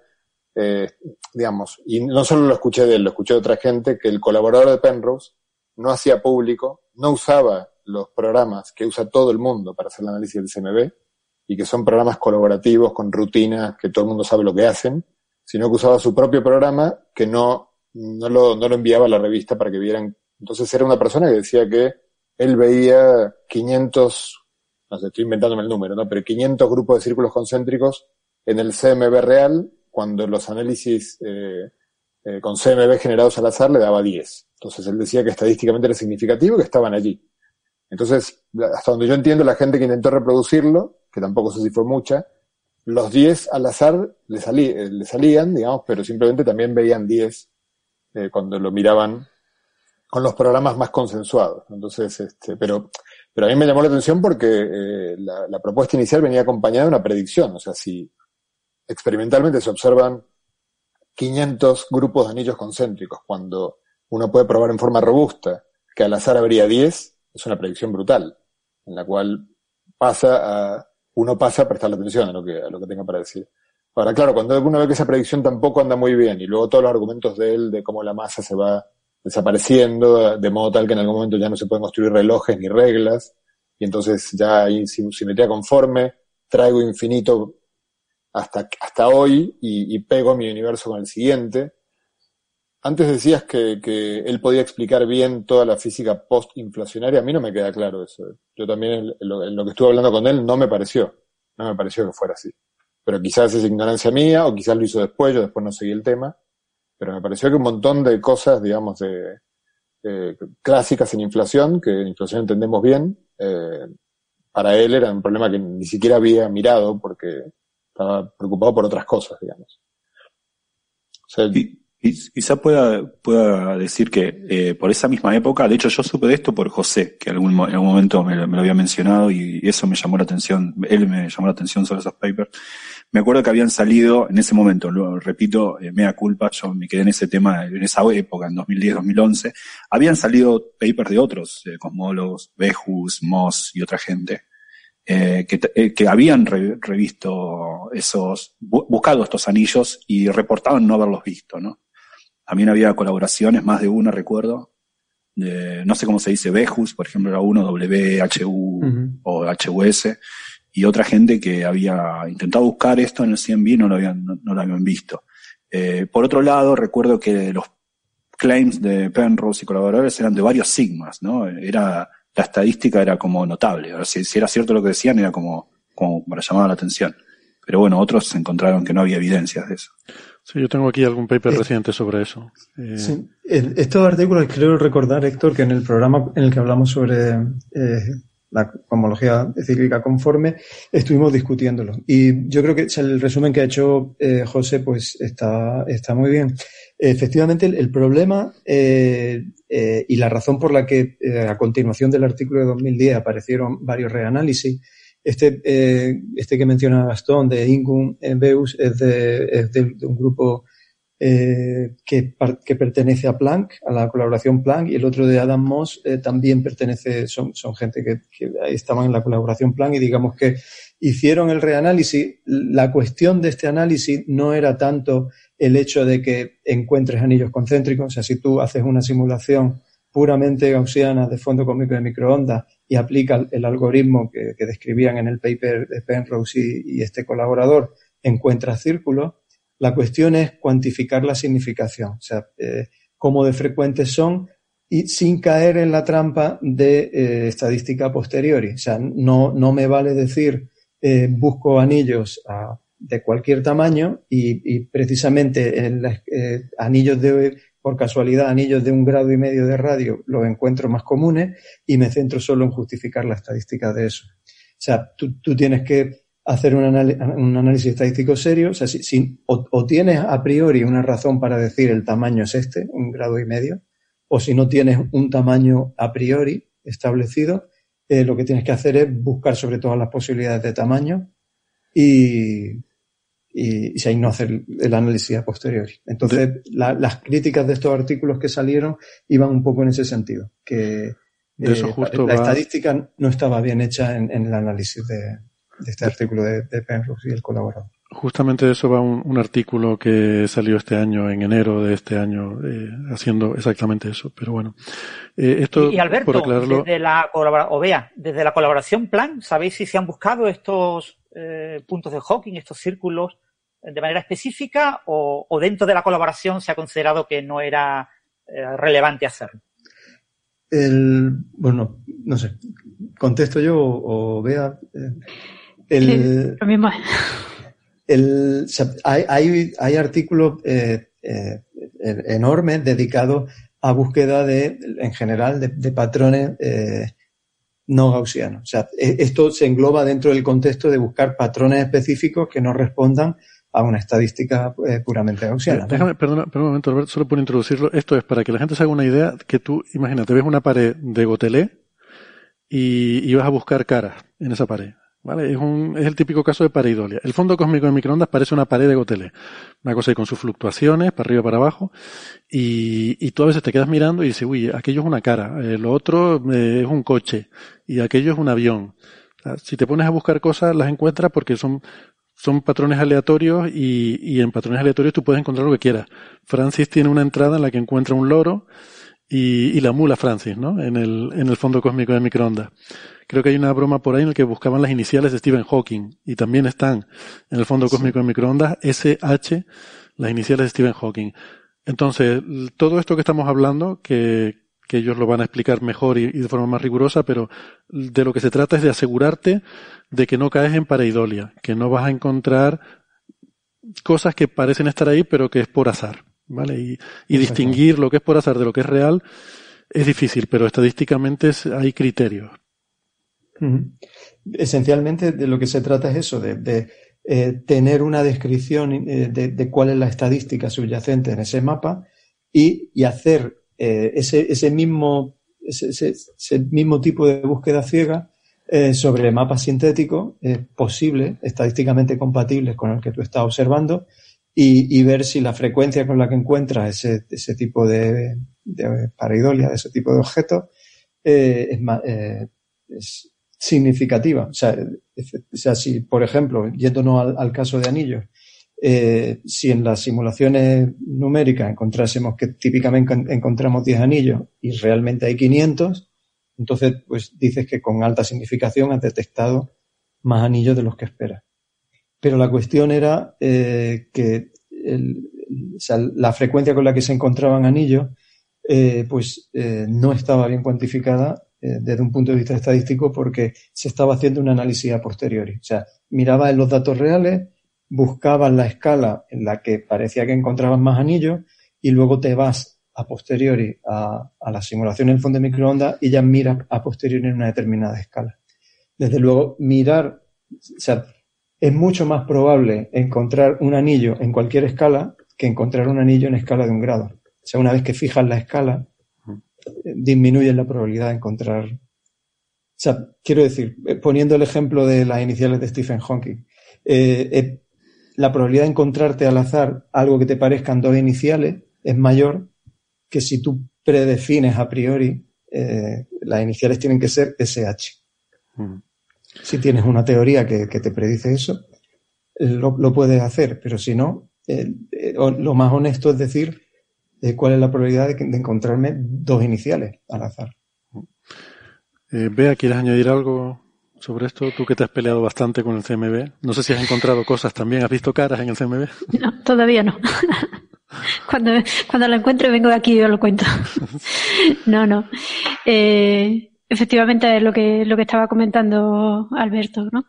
Speaker 6: eh, digamos, y no solo lo escuché de él, lo escuché de otra gente, que el colaborador de Penrose no hacía público, no usaba los programas que usa todo el mundo para hacer el análisis del CMB, y que son programas colaborativos con rutinas que todo el mundo sabe lo que hacen, sino que usaba su propio programa que no, no, lo, no lo enviaba a la revista para que vieran. Entonces era una persona que decía que él veía 500, no sé, estoy inventándome el número, ¿no? Pero 500 grupos de círculos concéntricos en el CMB real, cuando los análisis eh, eh, con CMB generados al azar le daba 10. Entonces él decía que estadísticamente era significativo que estaban allí. Entonces, hasta donde yo entiendo, la gente que intentó reproducirlo que tampoco sé si fue mucha, los 10 al azar le, eh, le salían, digamos, pero simplemente también veían 10 eh, cuando lo miraban con los programas más consensuados. Entonces, este, pero, pero a mí me llamó la atención porque eh, la, la, propuesta inicial venía acompañada de una predicción. O sea, si experimentalmente se observan 500 grupos de anillos concéntricos cuando uno puede probar en forma robusta que al azar habría 10, es una predicción brutal, en la cual pasa a uno pasa a prestarle atención a lo que, a lo que tenga para decir. Ahora, claro, cuando uno ve que esa predicción tampoco anda muy bien y luego todos los argumentos de él de cómo la masa se va desapareciendo de modo tal que en algún momento ya no se pueden construir relojes ni reglas y entonces ya hay simetría conforme, traigo infinito hasta, hasta hoy y, y pego mi universo con el siguiente antes decías que, que, él podía explicar bien toda la física post-inflacionaria. A mí no me queda claro eso. Yo también, en lo, que estuve hablando con él, no me pareció. No me pareció que fuera así. Pero quizás es ignorancia mía, o quizás lo hizo después, yo después no seguí el tema. Pero me pareció que un montón de cosas, digamos, de, clásicas en inflación, que en inflación entendemos bien, eh, para él era un problema que ni siquiera había mirado porque estaba preocupado por otras cosas, digamos.
Speaker 7: O sea, Quizá pueda, pueda decir que eh, por esa misma época, de hecho yo supe de esto por José, que en algún, en algún momento me, lo había mencionado y eso me llamó la atención, él me llamó la atención sobre esos papers. Me acuerdo que habían salido en ese momento, repito, eh, mea culpa, yo me quedé en ese tema en esa época, en 2010-2011, habían salido papers de otros eh, cosmólogos, Behus, Moss y otra gente, eh, que, eh, que, habían revisto esos, buscado estos anillos y reportaban no haberlos visto, ¿no? También había colaboraciones, más de una recuerdo, de, no sé cómo se dice, Behus, por ejemplo, era uno, WHU o HUS, y otra gente que había intentado buscar esto en el CMB y no lo habían, no, lo habían visto. Eh, por otro lado, recuerdo que los claims de Penrose y colaboradores eran de varios sigmas, ¿no? Era, la estadística era como notable. si, si, era cierto lo que decían, era como, como para llamar la atención. Pero bueno, otros encontraron que no había evidencias de eso.
Speaker 2: Sí, yo tengo aquí algún paper eh, reciente sobre eso.
Speaker 10: Eh, sí. Estos artículos creo recordar, Héctor, que en el programa en el que hablamos sobre eh, la homología cíclica conforme, estuvimos discutiéndolo. Y yo creo que el resumen que ha hecho José, pues está, está muy bien. Efectivamente, el, problema y la razón por la que a continuación del artículo de 2010 aparecieron varios reanálisis este, eh, este que menciona Gastón de Ingun Beus es de, es de, un grupo eh, que, pertenece a Planck, a la colaboración Planck, y el otro de Adam Moss eh, también pertenece, son, son gente que, que estaban en la colaboración Planck y digamos que hicieron el reanálisis. La cuestión de este análisis no era tanto el hecho de que encuentres anillos concéntricos, o sea, si tú haces una simulación puramente gaussiana de fondo cósmico de microondas y aplica el algoritmo que, describían en el paper de Penrose y, este colaborador, encuentra círculos. La cuestión es cuantificar la significación, o sea, eh, cómo de frecuentes son y sin caer en la trampa de eh, estadística posteriori. O sea, no, no me vale decir eh, busco anillos de cualquier tamaño y, precisamente en los anillos de por casualidad anillos de un grado y medio de radio los encuentro más comunes y me centro solo en justificar la estadística de eso. O sea, tú, tienes que hacer un, análisis estadístico serio, o sea, si, o, tienes a priori una razón para decir el tamaño es este, un grado y medio, o si no tienes un tamaño a priori, establecido, eh, lo que tienes que hacer es buscar sobre todo las posibilidades de tamaño y, y, y no hacer el análisis a posteriori. Entonces, las críticas de estos artículos que salieron iban un poco en ese sentido, que
Speaker 2: de eso eh, justo
Speaker 10: la, estadística no estaba bien hecha en, el análisis de, este artículo de, de Penrose y el colaborador.
Speaker 2: Justamente de eso va un, artículo que salió este año, en enero de este año, eh, haciendo exactamente eso. Pero bueno,
Speaker 8: eh, esto y, Alberto, desde la o vea, desde la colaboración plan, ¿sabéis si se han buscado estos eh, puntos de Hawking, estos círculos, de manera específica o, o, dentro de la colaboración se ha considerado que no era relevante hacerlo?
Speaker 10: El, bueno, no sé, contesto yo o, vea. el,
Speaker 9: lo mismo. *laughs*
Speaker 10: El, hay, hay, artículos eh, eh, enormes dedicados a búsqueda de, en general, de, patrones eh, no gaussianos. O sea, e, esto se engloba dentro del contexto de buscar patrones específicos que no respondan a una estadística eh, puramente gaussiana.
Speaker 2: Déjame, perdona un momento, Alberto, solo por introducirlo. Esto es para que la gente se haga una idea que tú, imagínate, ves una pared de gotelé y, y vas a buscar caras en esa pared. ¿Vale? Es, un, es el típico caso de pareidolia. El fondo cósmico de microondas parece una pared de gotelé. Una cosa con sus fluctuaciones, para arriba, para abajo. Y, y tú a veces te quedas mirando y dices, uy, aquello es una cara, eh, lo otro eh, es un coche, y aquello es un avión. Si te pones a buscar cosas, las encuentras porque son son patrones aleatorios y, y, en patrones aleatorios tú puedes encontrar lo que quieras. Francis tiene una entrada en la que encuentra un loro y, y la mula Francis, ¿no? En el, en el fondo cósmico de microondas. Creo que hay una broma por ahí en la que buscaban las iniciales de Stephen Hawking y también están en el fondo cósmico de microondas SH, las iniciales de Stephen Hawking. Entonces, todo esto que estamos hablando, que, que ellos lo van a explicar mejor y, de forma más rigurosa, pero de lo que se trata es de asegurarte de que no caes en pareidolia, que no vas a encontrar cosas que parecen estar ahí, pero que es por azar, ¿vale? Y, y distinguir lo que es por azar de lo que es real es difícil, pero estadísticamente hay criterios.
Speaker 10: Esencialmente de lo que se trata es eso, de, eh, tener una descripción eh, de, cuál es la estadística subyacente en ese mapa y, y hacer eh, ese, ese, mismo, ese, mismo tipo de búsqueda ciega eh, sobre mapas sintéticos eh, posible, estadísticamente compatibles con el que tú estás observando y, ver si la frecuencia con la que encuentras ese, ese tipo de, de pareidolia, de ese tipo de objetos, es, es, significativa. O sea, o sea, si, por ejemplo, yéndonos al, al caso de anillos, eh, si en las simulaciones numéricas encontrásemos que típicamente encontramos 10 anillos y realmente hay 500, entonces pues dices que con alta significación has detectado más anillos de los que esperas. Pero la cuestión era eh, que la frecuencia con la que se encontraban anillos eh, pues no estaba bien cuantificada desde un punto de vista estadístico porque se estaba haciendo un análisis a posteriori. O sea, miraba en los datos reales, buscabas la escala en la que parecía que encontrabas más anillos y luego te vas a posteriori a, la simulación en el fondo de microondas y ya miras a posteriori en una determinada escala. Desde luego, mirar, o sea, es mucho más probable encontrar un anillo en cualquier escala que encontrar un anillo en escala de un grado. O sea, una vez que fijas la escala, disminuye la probabilidad de encontrar. O sea, quiero decir, eh, poniendo el ejemplo de las iniciales de Stephen Hawking, eh, eh la probabilidad de encontrarte al azar algo que te parezcan dos iniciales es mayor que si tú predefines a priori eh, las iniciales tienen que ser SH. Mm. Si tienes una teoría que, te predice eso, lo, puedes hacer, pero si no, eh, lo más honesto es decir eh, cuál es la probabilidad de, de, encontrarme dos iniciales al azar.
Speaker 2: Bea, ¿quieres añadir algo sobre esto? Tú que te has peleado bastante con el CMB. No sé si has encontrado cosas también. ¿Has visto caras en el CMB? *laughs*
Speaker 9: No, todavía no. *laughs* cuando, cuando lo encuentre vengo de aquí y yo lo cuento. *laughs* no, no. Eh, efectivamente es lo que, lo que estaba comentando Alberto, ¿no?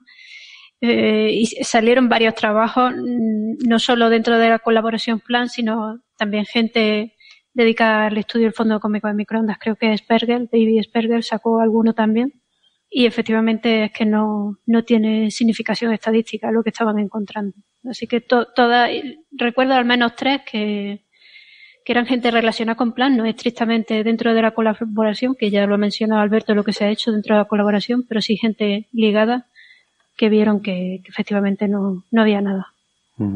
Speaker 9: Eh, y salieron varios trabajos, mm, no solo dentro de la colaboración plan, sino también gente dedicada al estudio del fondo cómico de microondas. Creo que Spergel, David Spergel sacó alguno también y efectivamente es que no, no tiene significación estadística lo que estaban encontrando. Así que to, toda, recuerdo al menos tres que, que eran gente relacionada con Plan, no estrictamente dentro de la colaboración, que ya lo ha mencionado Alberto lo que se ha hecho dentro de la colaboración, pero sí gente ligada que vieron que, efectivamente no, no, había nada.
Speaker 2: Yo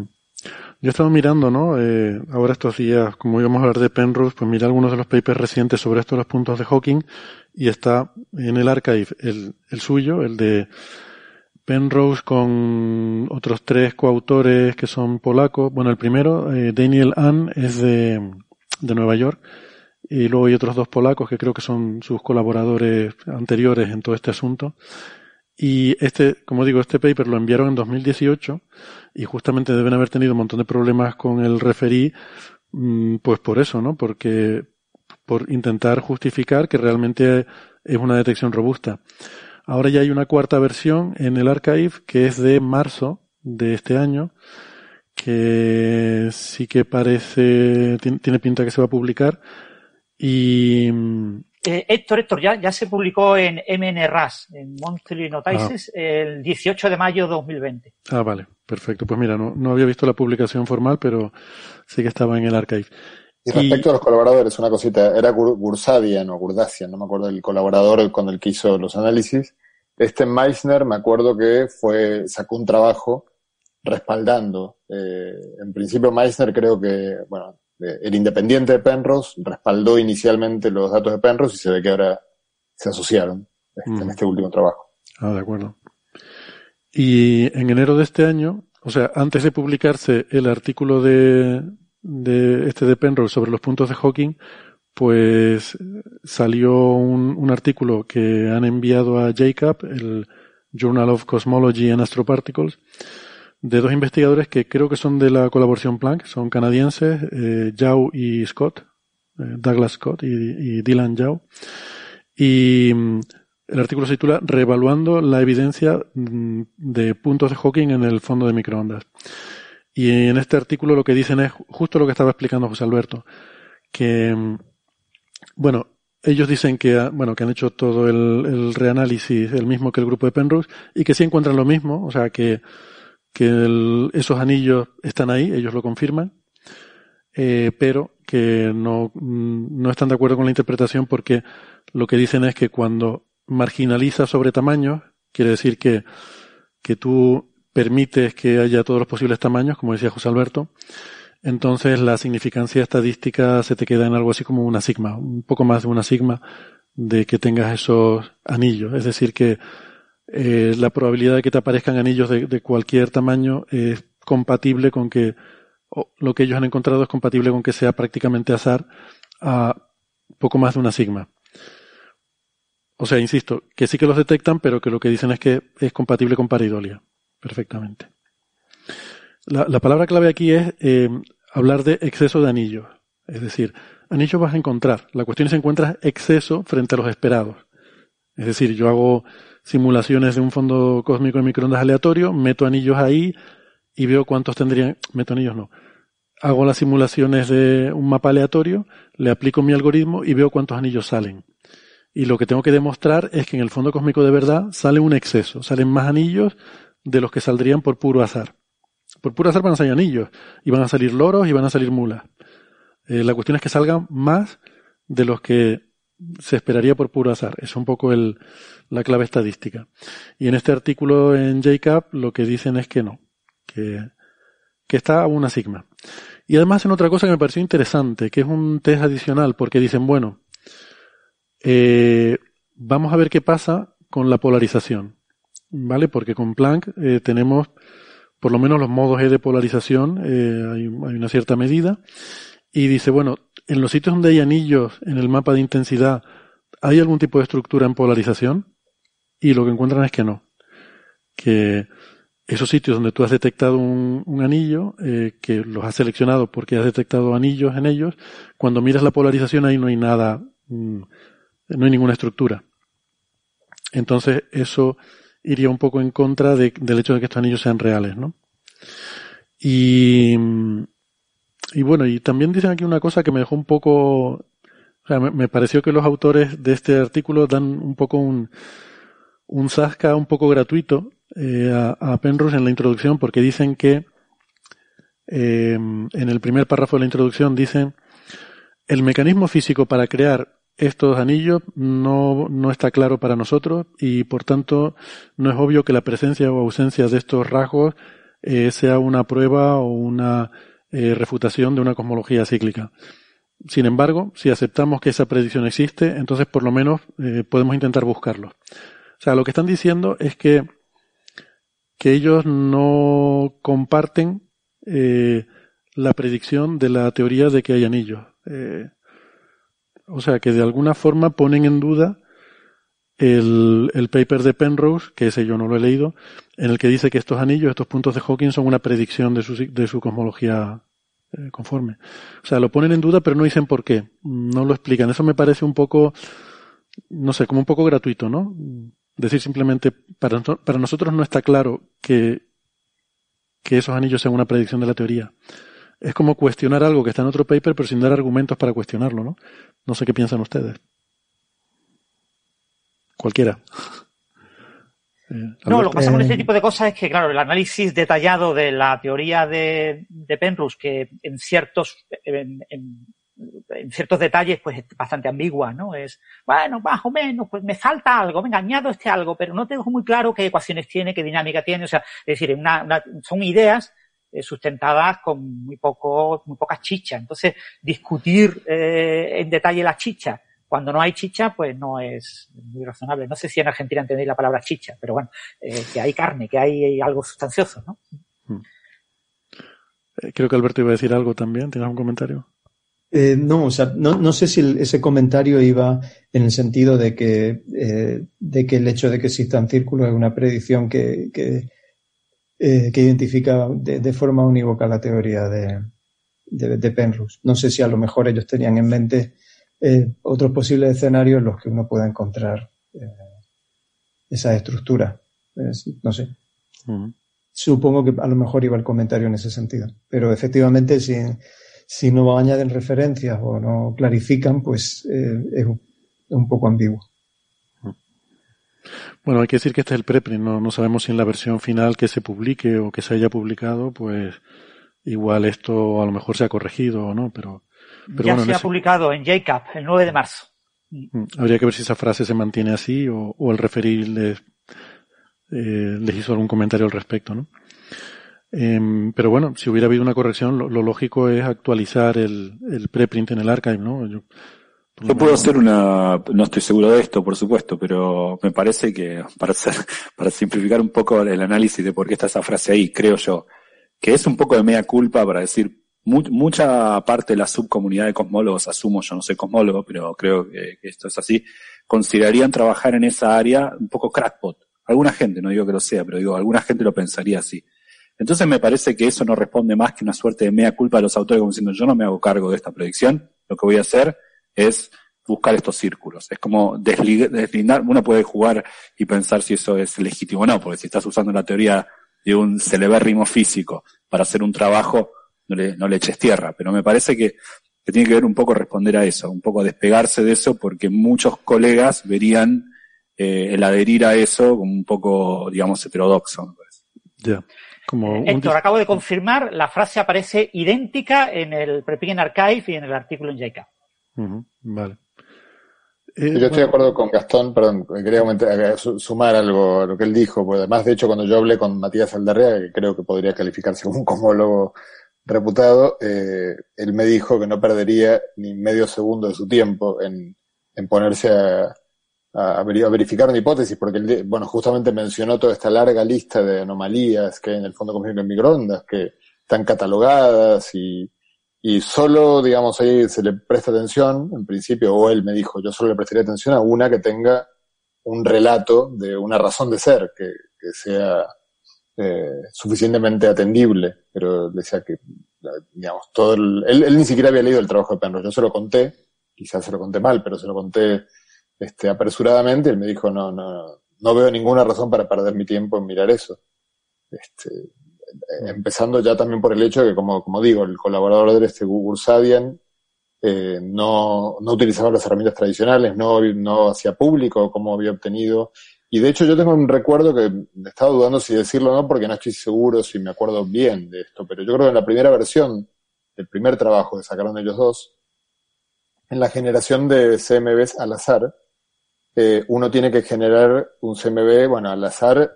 Speaker 2: he estado mirando, ¿no? Eh, ahora estos días, como íbamos a hablar de Penrose, pues mira algunos de los papers recientes sobre estos los puntos de Hawking y está en el archive el, el suyo, el de Penrose con otros tres coautores que son polacos. Bueno, el primero, eh, Daniel Ann, es de, de Nueva York. Y luego hay otros dos polacos que creo que son sus colaboradores anteriores en todo este asunto. Y este, como digo, este paper lo enviaron en 2018 y justamente deben haber tenido un montón de problemas con el referí, mm, pues por eso, ¿no? Porque, por intentar justificar que realmente es una detección robusta. Ahora ya hay una cuarta versión en el archive que es de marzo de este año, que sí que parece, tiene pinta que se va a publicar. Y.
Speaker 8: Eh, Héctor, Héctor, ya, ya se publicó en MNRAS, en Monthly Notices, ah. el 18 de mayo de 2020.
Speaker 2: Ah, vale, perfecto. Pues mira, no, no había visto la publicación formal, pero sí que estaba en el archive.
Speaker 6: Y respecto a los colaboradores, una cosita, era Gursadian o Gurdasian, no me acuerdo el colaborador con el que hizo los análisis. Este Meissner, me acuerdo que fue, sacó un trabajo respaldando. Eh, en principio Meissner creo que, bueno, el independiente de Penrose respaldó inicialmente los datos de Penrose y se ve que ahora se asociaron este, en mm. este último trabajo.
Speaker 2: Ah, de acuerdo. Y en enero de este año, o sea, antes de publicarse el artículo de, de este de Penrose sobre los puntos de Hawking, pues salió un, un, artículo que han enviado a JCAP, el Journal of Cosmology and Astroparticles, de dos investigadores que creo que son de la colaboración Planck, son canadienses, eh, Yao y Scott, eh, Douglas Scott y, y, Dylan Yao. Y mm, el artículo se titula Reevaluando la evidencia mm, de puntos de Hawking en el fondo de microondas. Y en este artículo lo que dicen es justo lo que estaba explicando José Alberto, que, bueno, ellos dicen que, bueno, que han hecho todo el, reanálisis, el mismo que el grupo de Penrose, y que sí encuentran lo mismo, o sea, que, que esos anillos están ahí, ellos lo confirman, eh, pero que no, no están de acuerdo con la interpretación porque lo que dicen es que cuando marginaliza sobre tamaños, quiere decir que, que tú permites que haya todos los posibles tamaños, como decía José Alberto, entonces la significancia estadística se te queda en algo así como una sigma, un poco más de una sigma de que tengas esos anillos. Es decir, que eh, la probabilidad de que te aparezcan anillos de, cualquier tamaño es compatible con que lo que ellos han encontrado es compatible con que sea prácticamente azar a poco más de una sigma. O sea, insisto, que sí que los detectan, pero que lo que dicen es que es compatible con paridolia perfectamente. La, la palabra clave aquí es eh, hablar de exceso de anillos. Es decir, anillos vas a encontrar. La cuestión es si encuentras exceso frente a los esperados. Es decir, yo hago simulaciones de un fondo cósmico de microondas aleatorio, meto anillos ahí y veo cuántos tendrían. Meto anillos no. Hago las simulaciones de un mapa aleatorio, le aplico mi algoritmo y veo cuántos anillos salen. Y lo que tengo que demostrar es que en el fondo cósmico de verdad sale un exceso. Salen más anillos de los que saldrían por puro azar. Por puro azar van a salir anillos, y van a salir loros y van a salir mulas. Eh, la cuestión es que salgan más de los que se esperaría por puro azar. Es un poco el, la clave estadística. Y en este artículo en JCAP lo que dicen es que no, que, que está a una sigma. Y además en otra cosa que me pareció interesante, que es un test adicional, porque dicen, bueno, eh, vamos a ver qué pasa con la polarización. ¿vale? Porque con Planck eh, tenemos por lo menos los modos E de polarización, eh, hay, una cierta medida, y dice, bueno, en los sitios donde hay anillos en el mapa de intensidad, ¿hay algún tipo de estructura en polarización? Y lo que encuentran es que no. Que esos sitios donde tú has detectado un, anillo, eh, que los has seleccionado porque has detectado anillos en ellos, cuando miras la polarización ahí no hay nada, mm, no hay ninguna estructura. Entonces eso iría un poco en contra de, del hecho de que estos anillos sean reales, ¿no? Y, y bueno, y también dicen aquí una cosa que me dejó un poco, o sea, me, pareció que los autores de este artículo dan un poco un, un zasca un poco gratuito eh, a, a, Penrose en la introducción porque dicen que eh, en el primer párrafo de la introducción dicen El mecanismo físico para crear estos anillos no, no está claro para nosotros y por tanto no es obvio que la presencia o ausencia de estos rasgos eh, sea una prueba o una eh, refutación de una cosmología cíclica. Sin embargo, si aceptamos que esa predicción existe, entonces por lo menos eh, podemos intentar buscarlo. O sea, lo que están diciendo es que, que ellos no comparten la predicción de la teoría de que hay anillos. o sea, que de alguna forma ponen en duda el, el, paper de Penrose, que ese yo no lo he leído, en el que dice que estos anillos, estos puntos de Hawking son una predicción de su, de su cosmología eh, conforme. O sea, lo ponen en duda, pero no dicen por qué. No lo explican. Eso me parece un poco, no sé, como un poco gratuito, ¿no? Decir simplemente, para, nosotros no está claro que, que esos anillos sean una predicción de la teoría. Es como cuestionar algo que está en otro paper, pero sin dar argumentos para cuestionarlo, ¿no? No sé qué piensan ustedes. Cualquiera.
Speaker 8: Eh, no, lo que pasa con este tipo de cosas es que, claro, el análisis detallado de la teoría de, de Penrose, que en ciertos, en, ciertos detalles, pues es bastante ambigua, ¿no? Es, bueno, más o menos, pues me falta algo, venga, añado este algo, pero no tengo muy claro qué ecuaciones tiene, qué dinámica tiene, o sea, es decir, son ideas eh, sustentadas con muy poco, muy poca chicha. Entonces, discutir eh, en detalle la chicha cuando no hay chicha, pues no es muy razonable. No sé si en Argentina entendéis la palabra chicha, pero bueno, eh, que hay carne, que hay algo sustancioso, ¿no? Hmm.
Speaker 2: Eh, creo que Alberto iba a decir algo también. ¿Tienes un comentario?
Speaker 10: Eh, no, o sea, no, no sé si ese comentario iba en el sentido de que, de que el hecho de que existan círculos es una predicción que, que, que identifica de, forma unívoca la teoría de, de, de Penrose. No sé si a lo mejor ellos tenían en mente eh, otros posibles escenarios en los que uno pueda encontrar eh, esa estructura. no sé. Supongo que a lo mejor iba el comentario en ese sentido. Pero efectivamente, si, si no añaden referencias o no clarifican, pues eh, es un poco ambiguo.
Speaker 2: Bueno, hay que decir que este es el preprint, no, no sabemos si en la versión final que se publique o que se haya publicado, pues igual esto a lo mejor se ha corregido o no, pero
Speaker 8: ya se ha publicado en JCAP el 9 de marzo.
Speaker 2: Mm, habría que ver si esa frase se mantiene así o, el referir les, eh, les hizo algún comentario al respecto, ¿no? Em, pero bueno, si hubiera habido una corrección, lo, lógico es actualizar el, el, preprint en el archive, ¿no?
Speaker 7: Yo, puedo hacer una, no estoy seguro de esto, por supuesto, pero me parece que *laughs* para hacer, para simplificar un poco el análisis de por qué está esa frase ahí, creo yo, que es un poco de media culpa para decir mucha parte de la subcomunidad de cosmólogos, asumo, yo no soy cosmólogo, pero creo que, esto es así, considerarían trabajar en esa área un poco crackpot. Alguna gente, no digo que lo sea, pero digo, alguna gente lo pensaría así. Entonces me parece que eso no responde más que una suerte de mea culpa de los autores como diciendo yo no me hago cargo de esta predicción, lo que voy a hacer es buscar estos círculos. Es como deslindar, uno puede jugar y pensar si eso es legítimo o no, porque si estás usando la teoría de un celebérrimo físico para hacer un trabajo, no le, no le eches tierra, pero me parece que, que, tiene que ver un poco responder a eso, un poco despegarse de eso, porque muchos colegas verían eh, el adherir a eso como un poco, digamos, heterodoxo, me parece.
Speaker 2: Ya. Como
Speaker 8: Héctor, acabo de confirmar, la frase aparece idéntica en el Prepingen Archive y en el artículo en JK.
Speaker 2: vale.
Speaker 6: Eh, yo estoy de acuerdo con Gastón, perdón, quería eh, sumar algo a lo que él dijo, porque además, de hecho, cuando yo hablé con Matías Aldarrea, que creo que podría calificarse como un cosmólogo reputado, eh, él me dijo que no perdería ni medio segundo de su tiempo en, en ponerse a, a, verificar una hipótesis, porque él, bueno, justamente mencionó toda esta larga lista de anomalías que hay en el fondo cósmico en microondas, que están catalogadas y, y solo, digamos, ahí se le presta atención, en principio, o él me dijo, yo solo le prestaría atención a una que tenga un relato de una razón de ser, que, que sea eh, suficientemente atendible, pero decía que, digamos, todo el, él, ni siquiera había leído el trabajo de Penrose, yo se lo conté, quizás se lo conté mal, pero se lo conté este, apresuradamente, él me dijo, no, no, no veo ninguna razón para perder mi tiempo en mirar eso. Este, mm. empezando ya también por el hecho de que, como, como digo, el colaborador de este Google Sadian eh, no, no utilizaba las herramientas tradicionales, no, no hacía público cómo había obtenido y de hecho yo tengo un recuerdo que estaba dudando si decirlo o no porque no estoy seguro si me acuerdo bien de esto, pero yo creo que en la primera versión, el primer trabajo que sacaron ellos dos, en la generación de CMBs al azar, eh, uno tiene que generar un CMB, bueno, al azar,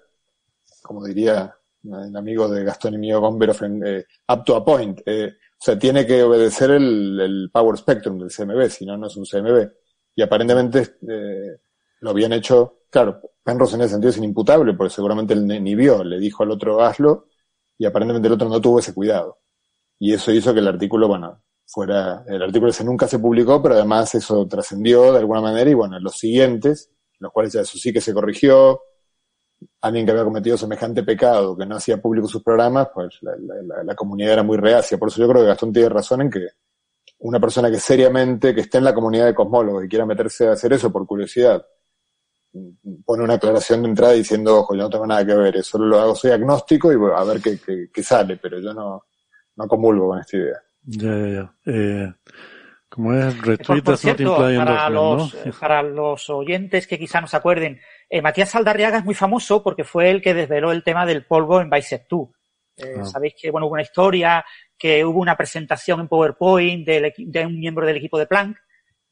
Speaker 6: como diría el amigo de Gastón y mío Gomberov, eh, up to a point. Eh, o sea, tiene que obedecer el, power spectrum del CMB, si no, no es un CMB. Y aparentemente lo habían hecho, claro, Penrose en ese sentido es inimputable, porque seguramente él ni vio, le dijo al otro hazlo, y aparentemente el otro no tuvo ese cuidado. Y eso hizo que el artículo, bueno, fuera, el artículo ese nunca se publicó, pero además eso trascendió de alguna manera, y bueno, los siguientes, los cuales ya eso sí que se corrigió, alguien que había cometido semejante pecado, que no hacía público sus programas, pues la, comunidad era muy reacia. Por eso yo creo que Gastón tiene razón en que una persona que seriamente, que esté en la comunidad de cosmólogos y quiera meterse a hacer eso por curiosidad, pone una aclaración de entrada diciendo, ojo, yo no tengo nada que ver, solo lo hago, soy agnóstico y a ver qué, sale, pero yo no, no comulgo con esta idea.
Speaker 2: Ya, ya, ya. Eh, como es retweet
Speaker 8: para, los, para los oyentes que quizá no se acuerden, eh, Matías Saldarriaga es muy famoso porque fue el que desveló el tema del polvo en Bicep 2. Eh, ah. Sabéis que bueno hubo una historia, que hubo una presentación en PowerPoint de un miembro del equipo de Planck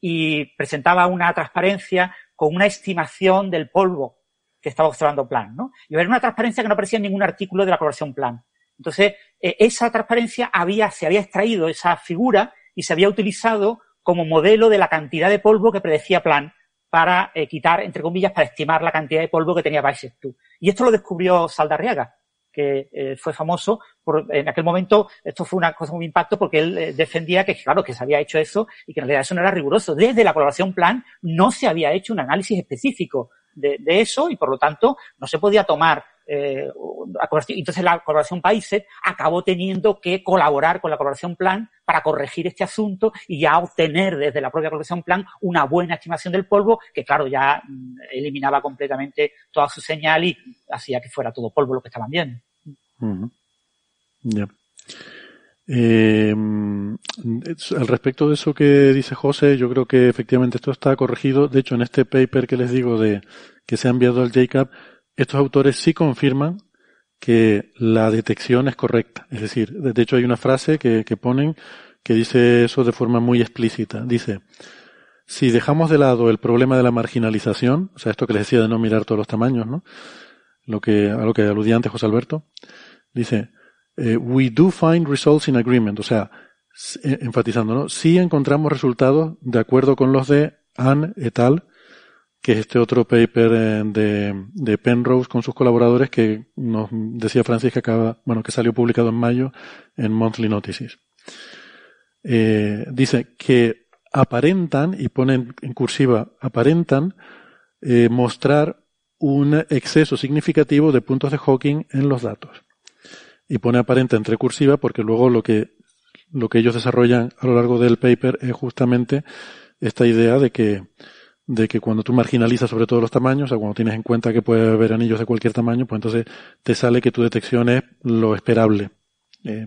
Speaker 8: y presentaba una transparencia con una estimación del polvo que estaba observando Planck, ¿no? Y era una transparencia que no aparecía en ningún artículo de la colaboración Planck. Entonces, eh, esa transparencia había, se había extraído esa figura y se había utilizado como modelo de la cantidad de polvo que predecía Planck para eh, quitar, entre comillas, para estimar la cantidad de polvo que tenía Bicep 2. Y esto lo descubrió Saldarriaga, que eh, fue famoso por, en aquel momento, esto fue una cosa muy impacto porque él eh, defendía que, claro, que se había hecho eso y que en realidad eso no era riguroso. Desde la colaboración plan no se había hecho un análisis específico de, de eso y por lo tanto no se podía tomar eh, entonces la colaboración Países acabó teniendo que colaborar con la colaboración Plan para corregir este asunto y ya obtener desde la propia colaboración Plan una buena estimación del polvo que claro ya mm, eliminaba completamente toda su señal y hacía que fuera todo polvo lo que estaban viendo.
Speaker 2: Ya. Eh, al respecto de eso que dice José, yo creo que efectivamente esto está corregido. De hecho, en este paper que les digo de que se ha enviado al JCAP, estos autores sí confirman que la detección es correcta. Es decir, de hecho hay una frase que, ponen que dice eso de forma muy explícita. Dice, si dejamos de lado el problema de la marginalización, o sea, esto que les decía de no mirar todos los tamaños, ¿no? Lo que, a lo que aludía antes José Alberto, dice, eh, we do find results in agreement, o sea, eh, enfatizando, ¿no? Sí encontramos resultados de acuerdo con los de Anne et al, que es este otro paper de, de, Penrose con sus colaboradores que nos decía Francis que acaba, bueno, que salió publicado en mayo en Monthly Notices. Eh, dice que aparentan, y ponen en cursiva, aparentan eh, mostrar un exceso significativo de puntos de Hawking en los datos. Y pone aparenta entre cursiva porque luego lo que, lo que ellos desarrollan a lo largo del paper es justamente esta idea de que de que cuando tú marginalizas sobre todos los tamaños, o cuando tienes en cuenta que puede haber anillos de cualquier tamaño, pues entonces te sale que tu detección es lo esperable, eh,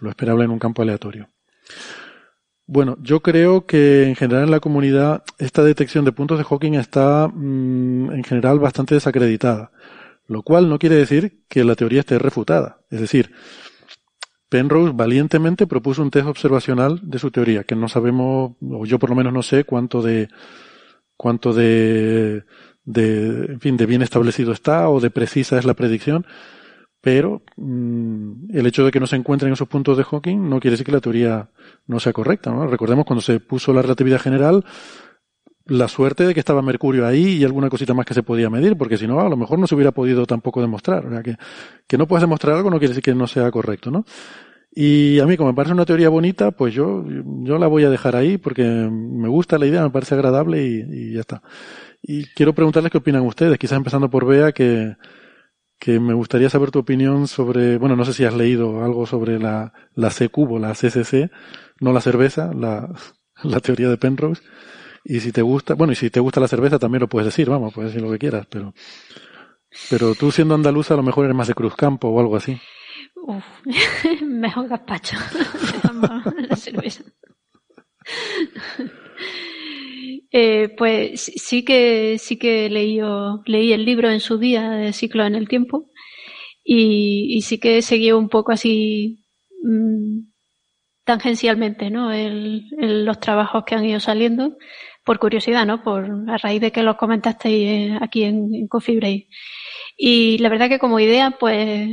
Speaker 2: lo esperable en un campo aleatorio. Bueno, yo creo que en general en la comunidad esta detección de puntos de Hawking está mm, en general bastante desacreditada, lo cual no quiere decir que la teoría esté refutada. Es decir, Penrose valientemente propuso un test observacional de su teoría, que no sabemos, o yo por lo menos no sé cuánto de cuánto de, de, en fin, de bien establecido está o de precisa es la predicción, pero mm, el hecho de que no se encuentren esos puntos de Hawking no quiere decir que la teoría no sea correcta. ¿no? Recordemos cuando se puso la relatividad general, la suerte de que estaba Mercurio ahí y alguna cosita más que se podía medir, porque si no, a lo mejor no se hubiera podido tampoco demostrar. O sea, que, que no puedes demostrar algo no quiere decir que no sea correcto, ¿no? Y a mí, como me parece una teoría bonita, pues yo, yo la voy a dejar ahí porque me gusta la idea, me parece agradable y, ya está. Y quiero preguntarles qué opinan ustedes, quizás empezando por Bea, que, que me gustaría saber tu opinión sobre, bueno, no sé si has leído algo sobre la, la C cubo, la CCC, no la cerveza, la, la teoría de Penrose. Y si te gusta, bueno, y si te gusta la cerveza también lo puedes decir, vamos, puedes decir lo que quieras, pero, pero tú siendo andaluza a lo mejor eres más de Cruzcampo o algo así. *laughs*
Speaker 9: Mejor gazpacho. *laughs* *laughs* Eh, pues sí que sí que leí, leí el libro en su día de ciclo en el tiempo y, sí que seguí un poco así mm, tangencialmente, ¿no? El, los trabajos que han ido saliendo por curiosidad, ¿no? Por a raíz de que los comentasteis aquí en, Coffee Break. Y la verdad que como idea, pues,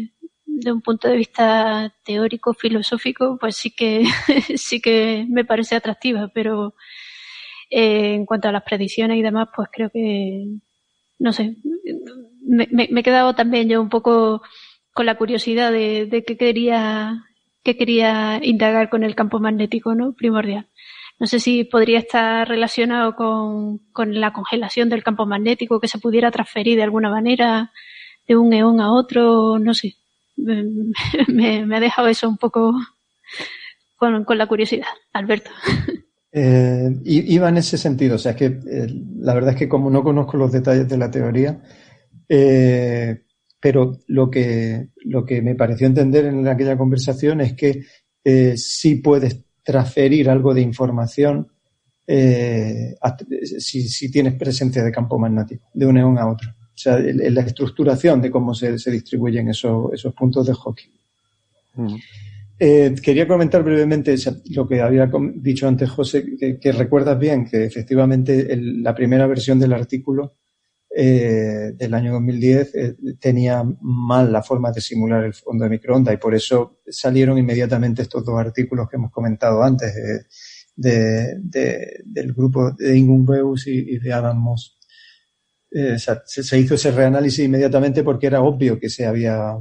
Speaker 9: de un punto de vista teórico, filosófico, pues sí que *laughs* sí que me parece atractiva, pero eh, en cuanto a las predicciones y demás, pues creo que no sé, me, me, he quedado también yo un poco con la curiosidad de, de qué quería que quería indagar con el campo magnético, ¿no? Primordial. No sé si podría estar relacionado con, con la congelación del campo magnético, que se pudiera transferir de alguna manera de un eón a otro, no sé. Me, ha dejado eso un poco con, la curiosidad, Alberto.
Speaker 10: Eh, iba en ese sentido, o sea, es que eh, la verdad es que como no conozco los detalles de la teoría, eh, pero lo que, lo que me pareció entender en aquella conversación es que sí puedes transferir algo de información si, si, tienes presencia de campo magnético, de un a otro. O sea, la estructuración de cómo se, se distribuyen esos, esos puntos de hockey. Mm. Eh, quería comentar brevemente lo que había dicho antes José, que, que recuerdas bien que efectivamente el, la primera versión del artículo eh, del año 2010 eh, tenía mal la forma de simular el fondo de microondas y por eso salieron inmediatamente estos dos artículos que hemos comentado antes de, del grupo de Ingun Beus y, de Adam Moss. Eh, se, hizo ese reanálisis inmediatamente porque era obvio que se había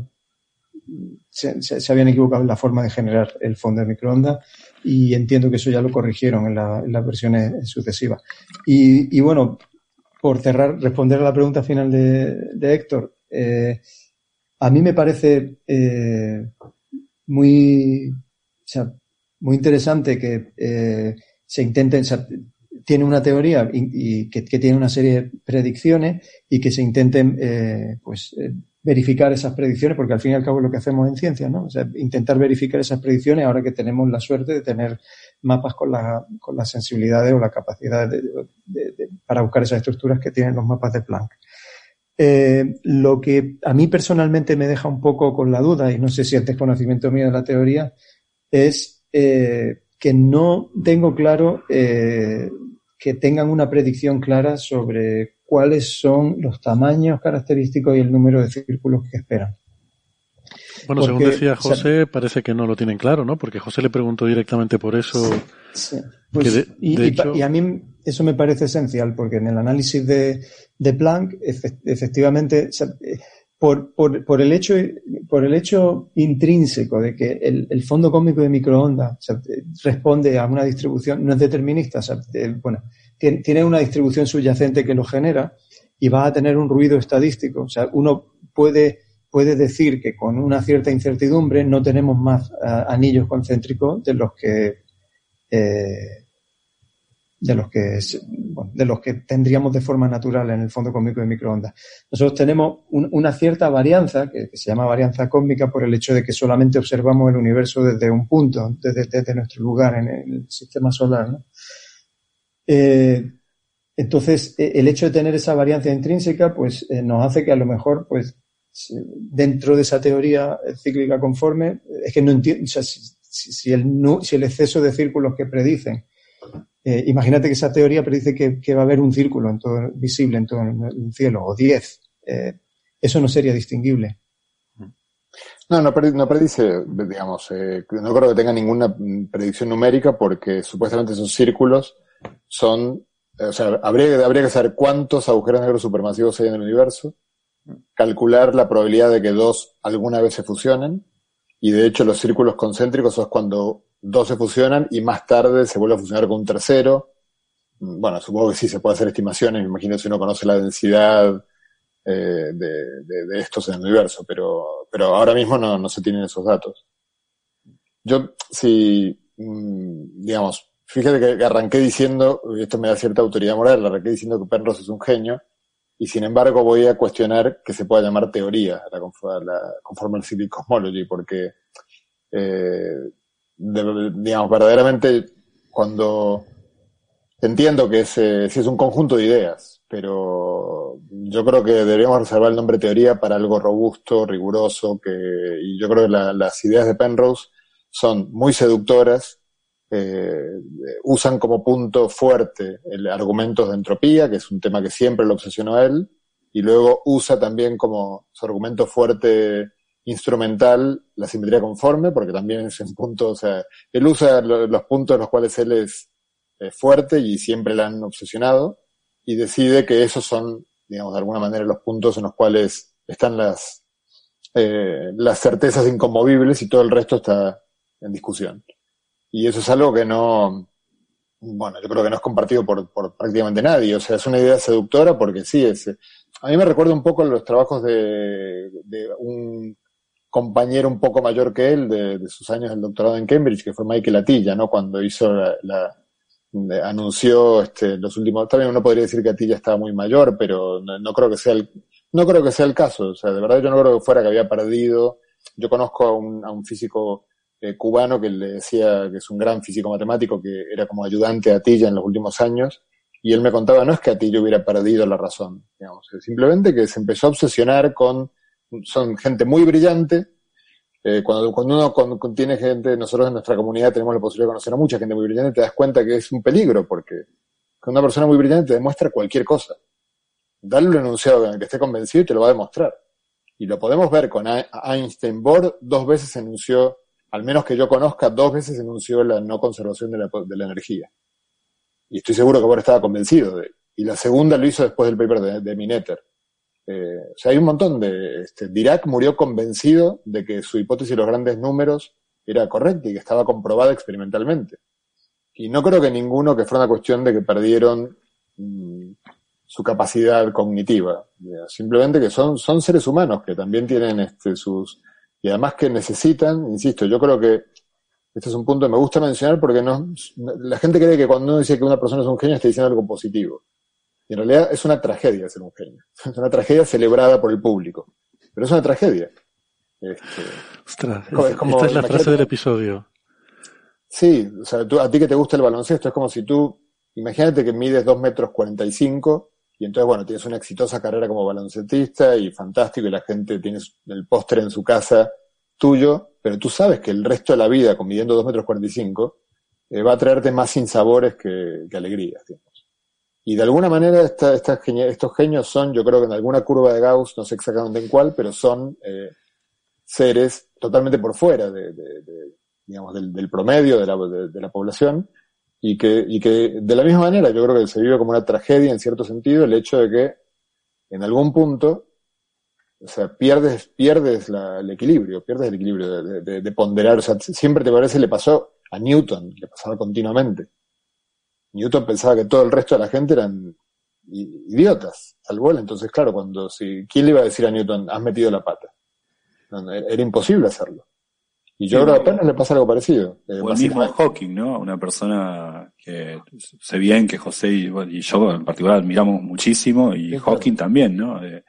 Speaker 10: se, habían equivocado en la forma de generar el fondo de microondas y entiendo que eso ya lo corrigieron en, las versiones sucesivas. Y, bueno, por cerrar, responder a la pregunta final de, Héctor, eh, a mí me parece eh, muy, muy interesante que se intenten, tiene una teoría y, que, tiene una serie de predicciones y que se intenten, pues, verificar esas predicciones, porque al fin y al cabo es lo que hacemos en ciencia, ¿no? O sea, intentar verificar esas predicciones ahora que tenemos la suerte de tener mapas con, la, con las sensibilidades o la capacidad para buscar esas estructuras que tienen los mapas de Planck. Eh, lo que a mí personalmente me deja un poco con la duda, y no sé si es desconocimiento mío de la teoría, es eh, que no tengo claro eh, que tengan una predicción clara sobre cuáles son los tamaños característicos y el número de círculos que esperan.
Speaker 2: Bueno, según decía José, parece que no lo tienen claro, ¿no? Porque José le preguntó directamente por eso.
Speaker 10: Sí, pues, y, a mí eso me parece esencial, porque en el análisis de, de Planck, efectivamente, por, por, por, el hecho, por el hecho intrínseco de que el, el fondo cósmico de microondas responde a una distribución, no es determinista, bueno, tiene, tiene una distribución subyacente que lo genera y va a tener un ruido estadístico. O sea, uno puede puede decir que con una cierta incertidumbre no tenemos más eh, anillos concéntricos de los que eh, de los que de los que tendríamos de forma natural en el fondo cósmico de microondas. Nosotros tenemos una cierta varianza, que, se llama varianza cósmica por el hecho de que solamente observamos el universo desde un punto, desde, nuestro lugar en el sistema solar. Eh, entonces, e, el hecho de tener esa varianza intrínseca, pues nos hace que a lo mejor, pues dentro de esa teoría cíclica conforme, es que no entiendo, si, el, si el exceso de círculos que predicen, eh, imagínate que esa teoría predice que, va a haber un círculo en todo, visible en todo el cielo, o diez, eh, eso no sería distinguible.
Speaker 6: No, no, predice, digamos, eh, no creo que tenga ninguna predicción numérica porque supuestamente esos círculos son, o sea, habría, que saber cuántos agujeros negros supermasivos hay en el universo calcular la probabilidad de que dos alguna vez se fusionen. Y de hecho los círculos concéntricos es cuando dos se fusionan y más tarde se vuelve a fusionar con un tercero. Bueno, supongo que sí se puede hacer estimaciones, me imagino si uno conoce la densidad eh, de, estos en el universo, pero, pero ahora mismo no, se tienen esos datos. Yo, si, mm, digamos, fíjate que arranqué diciendo, esto me da cierta autoridad moral, arranqué diciendo que Penrose es un genio, y sin embargo voy a cuestionar que se pueda llamar teoría la, la Conformal City Cosmology, porque, eh, digamos, verdaderamente cuando entiendo que es, eh, es un conjunto de ideas, pero yo creo que deberíamos reservar el nombre teoría para algo robusto, riguroso, que, y yo creo que las ideas de Penrose son muy seductoras, eh, usan como punto fuerte el argumentos de entropía, que es un tema que siempre lo obsesionó a él, y luego usa también como su argumento fuerte instrumental la simetría conforme, porque también es un punto, o sea, él usa los puntos en los cuales él es fuerte y siempre le han obsesionado, y decide que esos son, digamos, de alguna manera los puntos en los cuales están las, eh, las certezas inconmovibles y todo el resto está en discusión. Y eso es algo que no, bueno, yo creo que no es compartido por, por prácticamente nadie. O sea, es una idea seductora porque sí, es, a mí me recuerda un poco los trabajos de, de un compañero un poco mayor que él de, sus años del doctorado en Cambridge, que fue Michael Atilla, ¿no? Cuando hizo la, la anunció este, los últimos, también uno podría decir que Atilla estaba muy mayor, pero no, no, creo que sea el, no creo que sea el caso. O sea, de verdad yo no creo que fuera que había perdido. Yo conozco a un, a un físico eh, cubano que le decía que es un gran físico matemático que era como ayudante a Atilla en los últimos años y él me contaba no es que Atilla hubiera perdido la razón, digamos, simplemente que se empezó a obsesionar con son gente muy brillante. Eh, cuando, cuando uno cuando tiene gente, nosotros en nuestra comunidad tenemos la posibilidad de conocer a mucha gente muy brillante, te das cuenta que es un peligro porque una persona muy brillante te demuestra cualquier cosa. Dale un enunciado en el que esté convencido y te lo va a demostrar. Y lo podemos ver con Einstein. Bohr dos veces enunció al menos que yo conozca, dos veces enunció la no conservación de la, de la energía. Y estoy seguro que Bohr estaba convencido de. Y la segunda lo hizo después del paper de, de Minetter. Eh, o sea, hay un montón de. Este, Dirac murió convencido de que su hipótesis de los grandes números era correcta y que estaba comprobada experimentalmente. Y no creo que ninguno que fuera una cuestión de que perdieron mmm, su capacidad cognitiva. Simplemente que son, son seres humanos que también tienen este, sus, y además que necesitan, insisto, yo creo que este es un punto que me gusta mencionar porque no, la gente cree que cuando uno dice que una persona es un genio está diciendo algo positivo. Y en realidad es una tragedia ser un genio. *laughs* Es una tragedia celebrada por el público. Pero es una tragedia.
Speaker 2: Este, Ostras, es como, esta es la frase del episodio.
Speaker 6: Sí, o sea, tú, a ti que te gusta el baloncesto, es como si tú, imagínate que mides 2 metros 45 y entonces, bueno, tienes una exitosa carrera como baloncetista y fantástico y la gente tiene el póster en su casa tuyo, pero tú sabes que el resto de la vida, midiendo 2 metros 45, eh, va a traerte más sinsabores que, que alegrías. Y de alguna manera esta, estos genios son, yo creo que en alguna curva de Gauss, no sé exactamente en cuál, pero son eh, seres totalmente por fuera de, digamos, del, del, promedio de la, de la población, y que, y que de la misma manera yo creo que se vive como una tragedia en cierto sentido el hecho de que en algún punto, o sea, pierdes, pierdes la, el equilibrio, pierdes el equilibrio de, de, de, ponderar, o sea, siempre te parece le pasó a Newton, le pasaba continuamente. Newton pensaba que todo el resto de la gente eran idiotas, salvo él, entonces claro, cuando si, ¿quién le iba a decir a Newton, has metido la pata? No, era imposible hacerlo. Y yo sí, creo que apenas le pasa algo parecido.
Speaker 7: Eh, o el mismo Hawking, ¿no? Una persona que sé bien que José y, y yo en particular admiramos muchísimo, y Hawking claro. también, ¿no? Eh,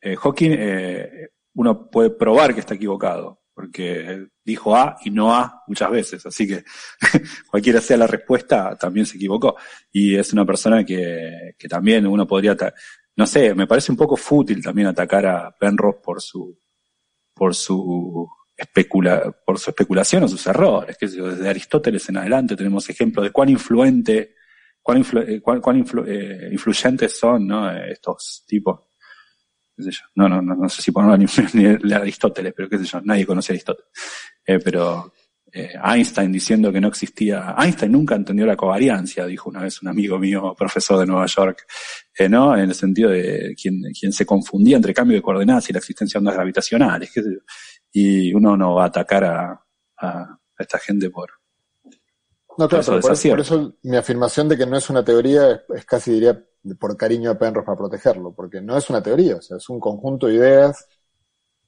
Speaker 7: eh, Hawking, eh, uno puede probar que está equivocado, porque dijo A y no A muchas veces, así que *laughs* cualquiera sea la respuesta, también se equivocó. Y es una persona que, que también uno podría, no sé, me parece un poco fútil también atacar a Penrose por su, por su especula, por su especulación o sus errores. Que desde Aristóteles en adelante tenemos ejemplos de cuán influente, cuán, influ, eh, cuán, cuán influ, eh, influyentes son ¿no? estos tipos. ¿Qué sé yo? No, no, no, no sé si ponerlo *laughs* ni, ni Aristóteles, pero qué sé yo, nadie conoce a Aristóteles. Eh, pero eh, Einstein diciendo que no existía, Einstein nunca entendió la covariancia, dijo una vez un amigo mío, profesor de Nueva York, eh, ¿no? En el sentido de quien, quien se confundía entre cambio de coordenadas y la existencia de ondas gravitacionales, qué sé yo y uno no va a atacar a, esta gente por,
Speaker 6: no, claro, por, por, por, eso mi afirmación de que no es una teoría es, es, casi diría por cariño a Penrose para protegerlo, porque no es una teoría, o sea, es un conjunto de ideas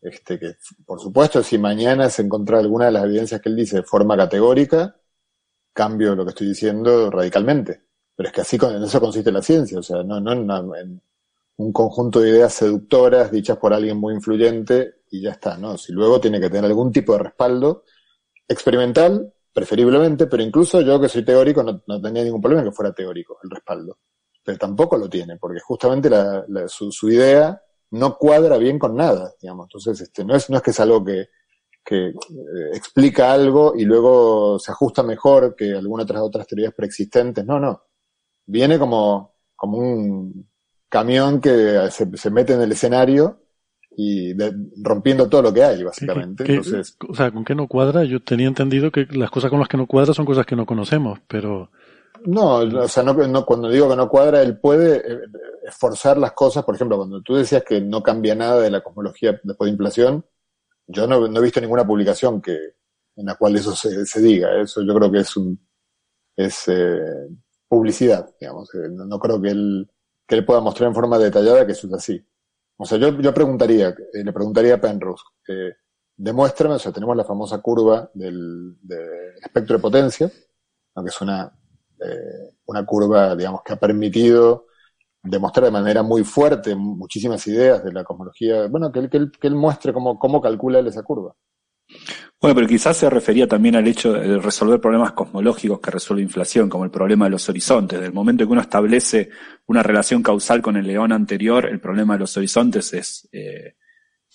Speaker 6: este, que, por supuesto, si mañana se encontrara alguna de las evidencias que él dice de forma categórica, cambio lo que estoy diciendo radicalmente. Pero es que así en eso consiste la ciencia, o sea, no, no en, en un conjunto de ideas seductoras dichas por alguien muy influyente y ya está, ¿no? Si luego tiene que tener algún tipo de respaldo experimental, preferiblemente, pero incluso yo que soy teórico no, no tenía ningún problema que fuera teórico el respaldo. Pero tampoco lo tiene, porque justamente la, la, su, su, idea no cuadra bien con nada, digamos. Entonces, este, no es, no es que es algo que, que eh, explica algo y luego se ajusta mejor que algunas otras otras teorías preexistentes. No, no. Viene como, como un camión que se, mete en el escenario y rompiendo todo lo que hay, básicamente. *laughs* Entonces,
Speaker 2: o sea, ¿con qué no cuadra? Yo tenía entendido que las cosas con las que no cuadra son cosas que no conocemos, pero...
Speaker 6: No, o sea, no, no, cuando digo que no cuadra, él puede eh, esforzar las cosas. Por ejemplo, cuando tú decías que no cambia nada de la cosmología después de inflación, yo no, he visto ninguna publicación que en la cual eso se, diga. Eso yo creo que es un es eh, publicidad, digamos. Eh, no, creo que él que él pueda mostrar en forma detallada que eso es así. O sea, yo, yo preguntaría, eh, le preguntaría a Penrose, eh, demuéstrame, o sea, tenemos la famosa curva del, espectro de potencia, aunque es una, una curva, digamos, que ha permitido demostrar de manera muy fuerte muchísimas ideas de la cosmología. Bueno, que él, que él, que él muestre cómo, cómo calcula él esa curva.
Speaker 7: Bueno, pero quizás se refería también al hecho de resolver problemas cosmológicos que resuelve inflación, como el problema de los horizontes. Del momento que uno establece una relación causal con el león anterior, el problema de los horizontes es eh,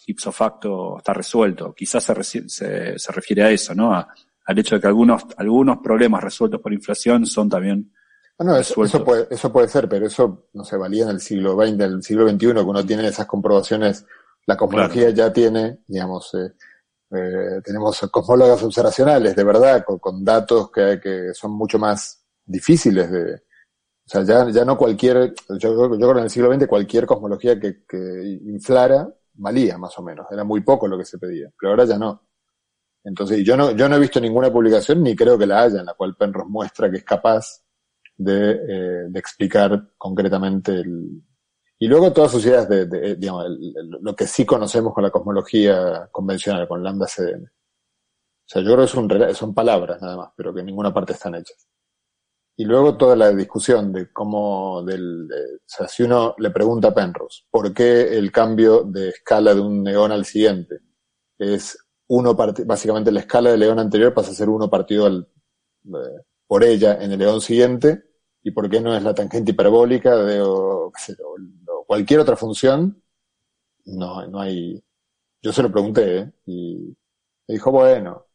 Speaker 7: ipso facto, está resuelto. Quizás se, se, refiere a eso, ¿no? Al hecho de que algunos, algunos problemas resueltos por inflación son también
Speaker 6: bueno, eso, eso, puede, eso puede ser, pero eso no se valía en el siglo XX, en el siglo XXI, que uno tiene esas comprobaciones. La cosmología ya tiene, digamos, eh, eh, tenemos cosmólogas observacionales, de verdad, con, datos que, que, son mucho más difíciles de. O sea, ya, ya no cualquier. Yo, yo creo que en el siglo XX cualquier cosmología que, que inflara valía, más o menos. Era muy poco lo que se pedía, pero ahora ya no. Entonces, yo no, yo no he visto ninguna publicación, ni creo que la haya, en la cual Penrose muestra que es capaz de, eh, explicar concretamente el, y luego todas sus ideas de, digamos, lo que sí conocemos con la cosmología convencional, con lambda CDM. O sea, yo creo que son, son palabras nada más, pero que en ninguna parte están hechas. Y luego toda la discusión de cómo, del, o sea, si uno le pregunta a Penrose, ¿por qué el cambio de escala de un neón al siguiente es uno básicamente la escala del león anterior pasa a ser uno partido al, eh, por ella en el león siguiente, y por qué no es la tangente hiperbólica de o, cualquier otra función, no, no hay. Yo se lo pregunté, ¿eh? y me dijo, bueno,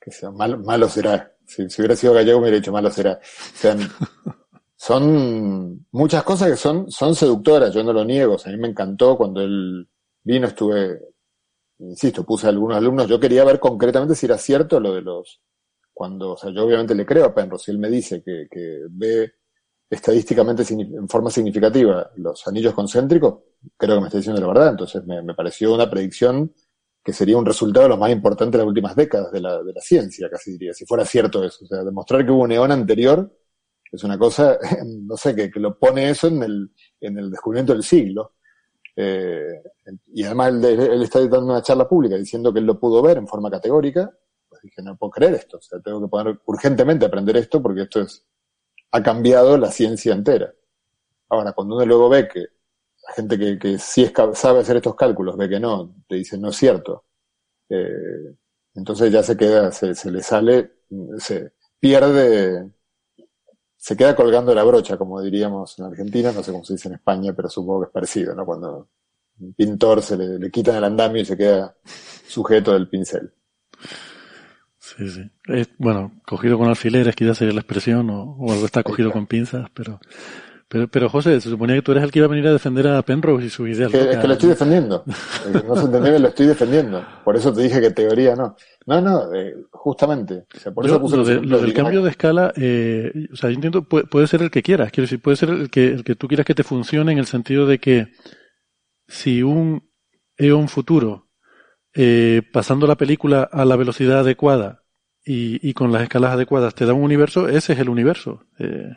Speaker 6: que sea, malo, malo será. Si, hubiera sido gallego me hubiera dicho malo será. O sea, *laughs* son muchas cosas que son, son seductoras, yo no lo niego. a mí me encantó cuando él vino, estuve, insisto, puse algunos alumnos, yo quería ver concretamente si era cierto lo de los cuando, o sea, yo obviamente le creo a Penrose, él me dice que, que ve estadísticamente en forma significativa los anillos concéntricos, creo que me está diciendo la verdad. Entonces me, me, pareció una predicción que sería un resultado de lo más importante de las últimas décadas de la, de la ciencia, casi diría, si fuera cierto eso. O sea, demostrar que hubo un eón anterior es una cosa, *laughs* no sé, que, que lo pone eso en el, en el descubrimiento del siglo. Eh, y además él, está dando una charla pública diciendo que él lo pudo ver en forma categórica dije, no puedo creer esto, o sea, tengo que poner urgentemente aprender esto porque esto es, ha cambiado la ciencia entera. Ahora, cuando uno luego ve que la gente que, que sí es, sabe hacer estos cálculos ve que no, te dice no es cierto, eh, entonces ya se queda, se le sale, se pierde, se queda colgando la brocha, como diríamos en Argentina, no sé cómo se dice en España, pero supongo que es parecido, ¿no? Cuando un pintor se le, le quitan el andamio y se queda sujeto del pincel.
Speaker 2: Sí, sí. bueno, cogido con alfileres, quizás sería la expresión, o, algo está cogido con pinzas, pero, pero, pero José, se suponía que tú eres el que iba a venir a defender a Penrose y su idea.
Speaker 6: Es que, es que lo estoy defendiendo. no se entendió que lo estoy defendiendo. Por eso te dije que teoría no. No, no, eh, justamente. por eso
Speaker 2: lo, del cambio de escala, eh, o sea, yo entiendo, puede, puede, ser el que quieras. Quiero decir, puede ser el que, el que tú quieras que te funcione en el sentido de que si un eón futuro eh, pasando la película a la velocidad adecuada y, y, con las escalas adecuadas te da un universo, ese es el universo. Eh,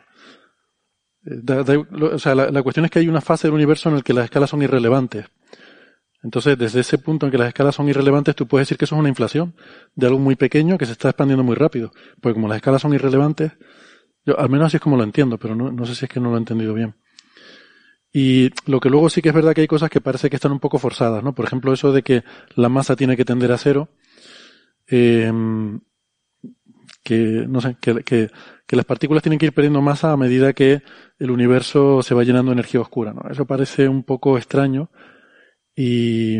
Speaker 2: o sea, la, cuestión es que hay una fase del universo en el que las escalas son irrelevantes. Entonces, desde ese punto en que las escalas son irrelevantes, tú puedes decir que eso es una inflación de algo muy pequeño que se está expandiendo muy rápido. Porque como las escalas son irrelevantes, yo al menos así es como lo entiendo, pero no, no sé si es que no lo he entendido bien. Y lo que luego sí que es verdad que hay cosas que parece que están un poco forzadas, ¿no? Por ejemplo, eso de que la masa tiene que tender a cero, eh, que, no sé, que, que, que, las partículas tienen que ir perdiendo masa a medida que el universo se va llenando de energía oscura, ¿no? Eso parece un poco extraño, y,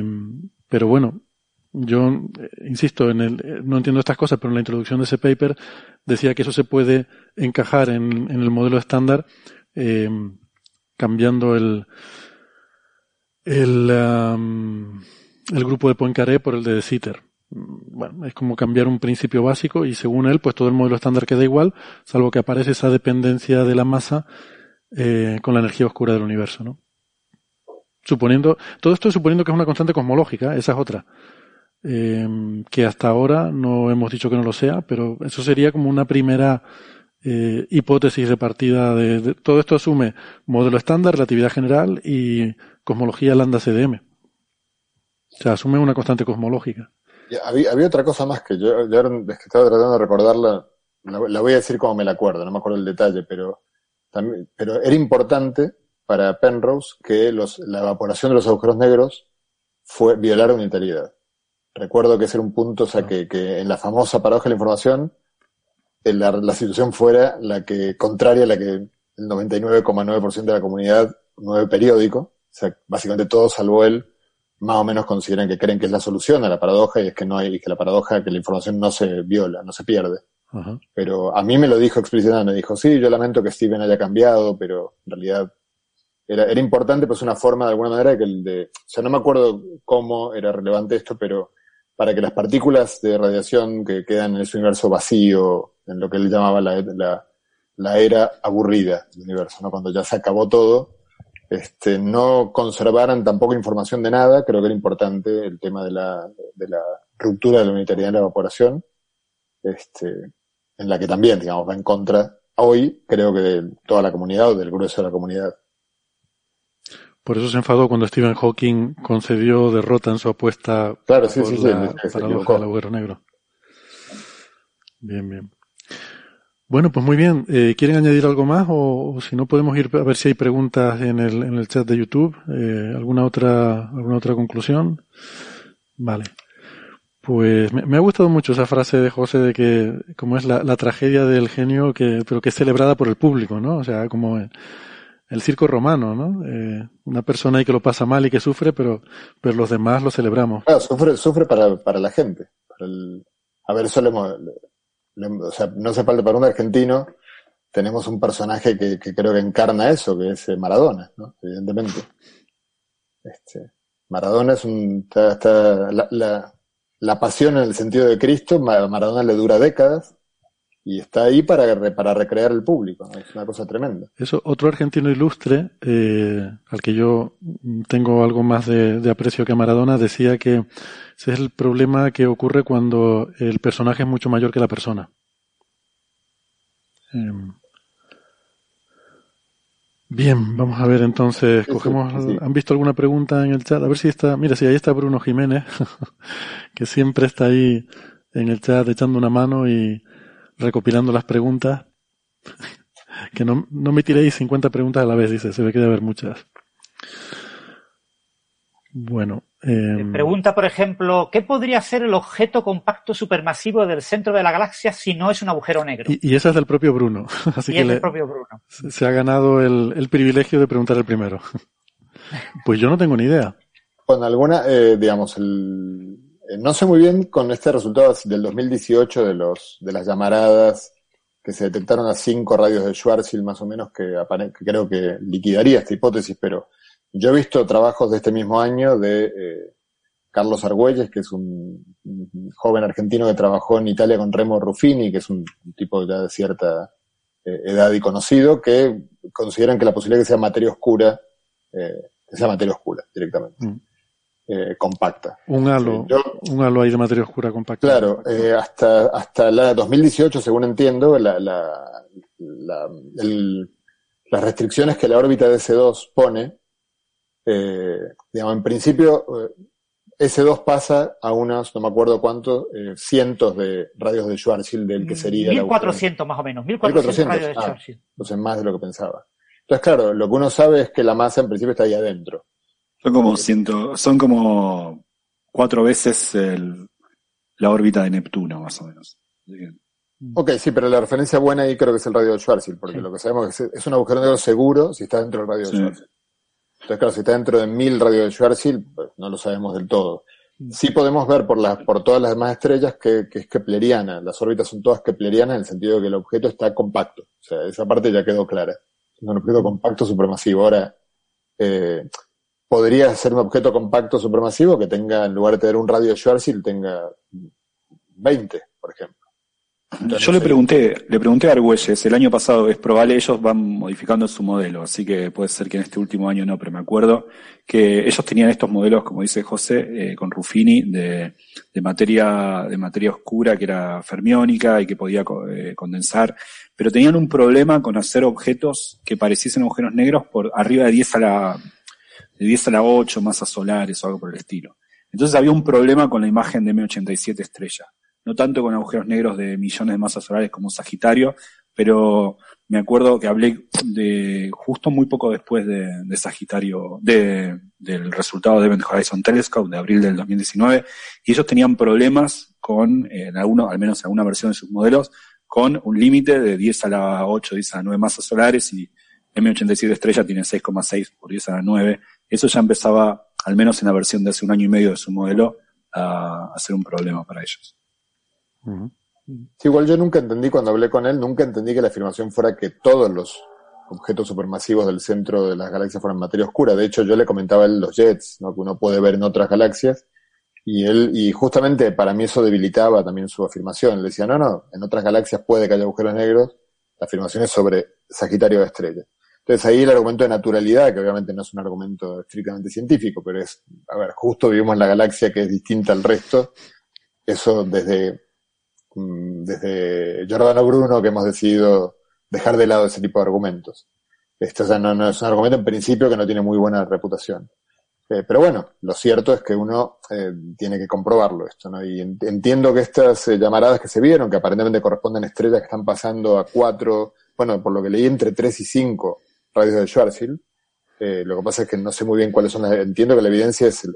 Speaker 2: pero bueno, yo eh, insisto, en el, eh, no entiendo estas cosas, pero en la introducción de ese paper decía que eso se puede encajar en, el modelo estándar eh, cambiando el, el, el grupo de Poincaré por el de Sitter. Bueno, es como cambiar un principio básico y según él, pues todo el modelo estándar queda igual, salvo que aparece esa dependencia de la masa con la energía oscura del universo, ¿no? Suponiendo, todo esto suponiendo que es una constante cosmológica, esa es otra. Eh, que hasta ahora no hemos dicho que no lo sea, pero eso sería como una primera eh, hipótesis de partida de, todo esto asume modelo estándar, relatividad general y cosmología lambda CDM. O sea, asume una constante cosmológica.
Speaker 6: Había, otra cosa más que yo, yo es que estaba tratando de recordarla, la, voy a decir como me la acuerdo, no me acuerdo el detalle, pero también, pero era importante para Penrose que los, la evaporación de los agujeros negros fue violar unitariedad. Recuerdo que ese era un punto, o sea, que, que en la famosa paradoja de la información, la, la situación fuera la que, contraria a la que el 99,9% de la comunidad, nueve periódico, o sea, básicamente todos salvo él, más o menos consideran que creen que es la solución a la paradoja y es que no hay, que la paradoja, que la información no se viola, no se pierde. Pero a mí me lo dijo explícitamente, me dijo, sí, yo lamento que Steven haya cambiado, pero en realidad era, era importante, pues una forma de alguna manera que el de, o sea, no me acuerdo cómo era relevante esto, pero para que las partículas de radiación que quedan en ese universo vacío, en lo que él llamaba la, la, la era aburrida del universo, ¿no? Cuando ya se acabó todo, este, no conservaran tampoco información de nada, creo que era importante el tema de la, de la ruptura de la unitariedad de la evaporación, este, en la que también, digamos, va en contra hoy, creo que de toda la comunidad o del grueso de la comunidad.
Speaker 2: Por eso se enfadó cuando Stephen Hawking concedió derrota en su apuesta
Speaker 6: claro, sí, sí,
Speaker 2: la paradoja del agujero negro. Bien, bien. Bueno, pues muy bien. Eh, ¿Quieren añadir algo más o, si no podemos ir a ver si hay preguntas en el, en el chat de YouTube? Eh, ¿Alguna otra alguna otra conclusión? Vale. Pues me, ha gustado mucho esa frase de José de que como es la, tragedia del genio que pero que es celebrada por el público, ¿no? O sea, como el circo romano, ¿no? Eh, una persona ahí que lo pasa mal y que sufre, pero, pero los demás lo celebramos.
Speaker 6: Claro, sufre, sufre para, para la gente. Para el, a ver, le, o sea, no se falta para un argentino, tenemos un personaje que, que, creo que encarna eso, que es eh, Maradona. Evidentemente. Este, Maradona es un, está, la, la, la, pasión en el sentido de Cristo, Maradona le dura décadas, y está ahí para, para recrear el público. Es una cosa tremenda.
Speaker 2: Eso, otro argentino ilustre, eh, al que yo tengo algo más de, aprecio que Maradona, decía que ese es el problema que ocurre cuando el personaje es mucho mayor que la persona. Em, bien, vamos a ver entonces, cogemos, ¿han visto alguna pregunta en el chat? A ver si está, mira, si ahí está Bruno Jiménez, *laughs* que siempre está ahí en el chat echando una mano y, recopilando las preguntas. *laughs* que no, no me tiréis 50 preguntas a la vez, dice, se ve que debe haber muchas. Bueno.
Speaker 8: Eh, Pregunta, por ejemplo, ¿qué podría ser el objeto compacto supermasivo del centro de la galaxia si no es un agujero negro?
Speaker 2: Y, esa es del propio Bruno. *laughs* Así que
Speaker 8: es del propio Bruno.
Speaker 2: Se ha ganado el, el, privilegio de preguntar el primero. *laughs* pues yo no tengo ni idea.
Speaker 6: Con alguna, eh, digamos, el, eh, no sé muy bien con este resultado del 2018 de los de las llamaradas que se detectaron a cinco radios de Schwarzschild más o menos que, creo que liquidaría esta hipótesis, pero yo he visto trabajos de este mismo año de eh, Carlos Argüelles, que es un, joven argentino que trabajó en Italia con Remo Ruffini, que es un, tipo ya de cierta eh, edad y conocido, que consideran que la posibilidad de que sea materia oscura, que sea materia oscura directamente. Mm. Eh, compacta.
Speaker 2: Un halo, un halo ahí de materia oscura compacta.
Speaker 6: Claro, eh, hasta, hasta la 2018, según entiendo, la, la, la, las restricciones que la órbita de S2 pone, eh, digamos, en principio, S2 pasa a unos, no me acuerdo cuántos, cientos de radios de Schwarzschild del que sería...
Speaker 8: 1400 más o menos, 1400, radios de ah, Schwarzschild.
Speaker 6: entonces más de lo que pensaba. Entonces, claro, lo que uno sabe es que la masa en principio está ahí adentro.
Speaker 7: Son como ciento, son como cuatro veces el, la órbita de Neptuno, más o menos.
Speaker 6: Ok, sí, pero la referencia buena ahí creo que es el radio de Schwarzschild, porque lo que sabemos es que es un agujero negro seguro si está dentro del radio de Schwarzschild. Entonces, claro, si está dentro de mil radios de Schwarzschild, pues no lo sabemos del todo. Sí podemos ver por, las, por todas las demás estrellas que, es kepleriana. Las órbitas son todas keplerianas en el sentido de que el objeto está compacto. O sea, esa parte ya quedó clara. Es un objeto compacto supermasivo. Ahora, eh, podría ser un objeto compacto supermasivo que tenga, en lugar de tener un radio de Schwarzschild, tenga 20, por ejemplo.
Speaker 7: Yo le pregunté, le pregunté a Argüelles, el año pasado es probable, ellos van modificando su modelo, así que puede ser que en este último año no, pero me acuerdo que ellos tenían estos modelos, como dice José, eh, con Ruffini, de, de, materia, de materia oscura que era fermiónica y que podía eh, condensar, pero tenían un problema con hacer objetos que pareciesen agujeros negros por arriba de 10 a la, de 10 a la 8 masas solares o algo por el estilo. Entonces había un problema con la imagen de M87 estrella no tanto con agujeros negros de millones de masas solares como Sagitario, pero me acuerdo que hablé de justo muy poco después de, Sagitario, de, del resultado de Event Horizon Telescope de abril del 2019, y ellos tenían problemas con, en al menos en alguna versión de sus modelos, con un límite de 10 a la 8, 10 a la 9 masas solares y M87 estrella tiene 6,6 por 10 a la 9. Eso ya empezaba, al menos en la versión de hace un año y medio de su modelo, a ser un problema para ellos
Speaker 6: igual yo nunca entendí cuando hablé con él, nunca entendí que la afirmación fuera que todos los objetos supermasivos del centro de las galaxias fueran materia oscura. De hecho, yo le comentaba a él los jets, ¿no? que uno puede ver en otras galaxias, y él, y justamente para mí eso debilitaba también su afirmación. Le decía, no, no, en otras galaxias puede que haya agujeros negros, la afirmación es sobre Sagitario de estrella. Entonces ahí el argumento de naturalidad, que obviamente no es un argumento estrictamente científico, pero es, a ver, justo vivimos en la galaxia que es distinta al resto, eso desde desde Giordano Bruno que hemos decidido dejar de lado ese tipo de argumentos. Esto no, es un argumento en principio que no tiene muy buena reputación. Eh, pero bueno, lo cierto es que uno eh, tiene que comprobarlo esto, ¿no? Y entiendo que estas eh, llamaradas que se vieron, que aparentemente corresponden a estrellas que están pasando a cuatro, bueno, por lo que leí, entre tres y cinco radios de Schwarzschild. lo que pasa es que no sé muy bien cuáles son las, entiendo que la evidencia es,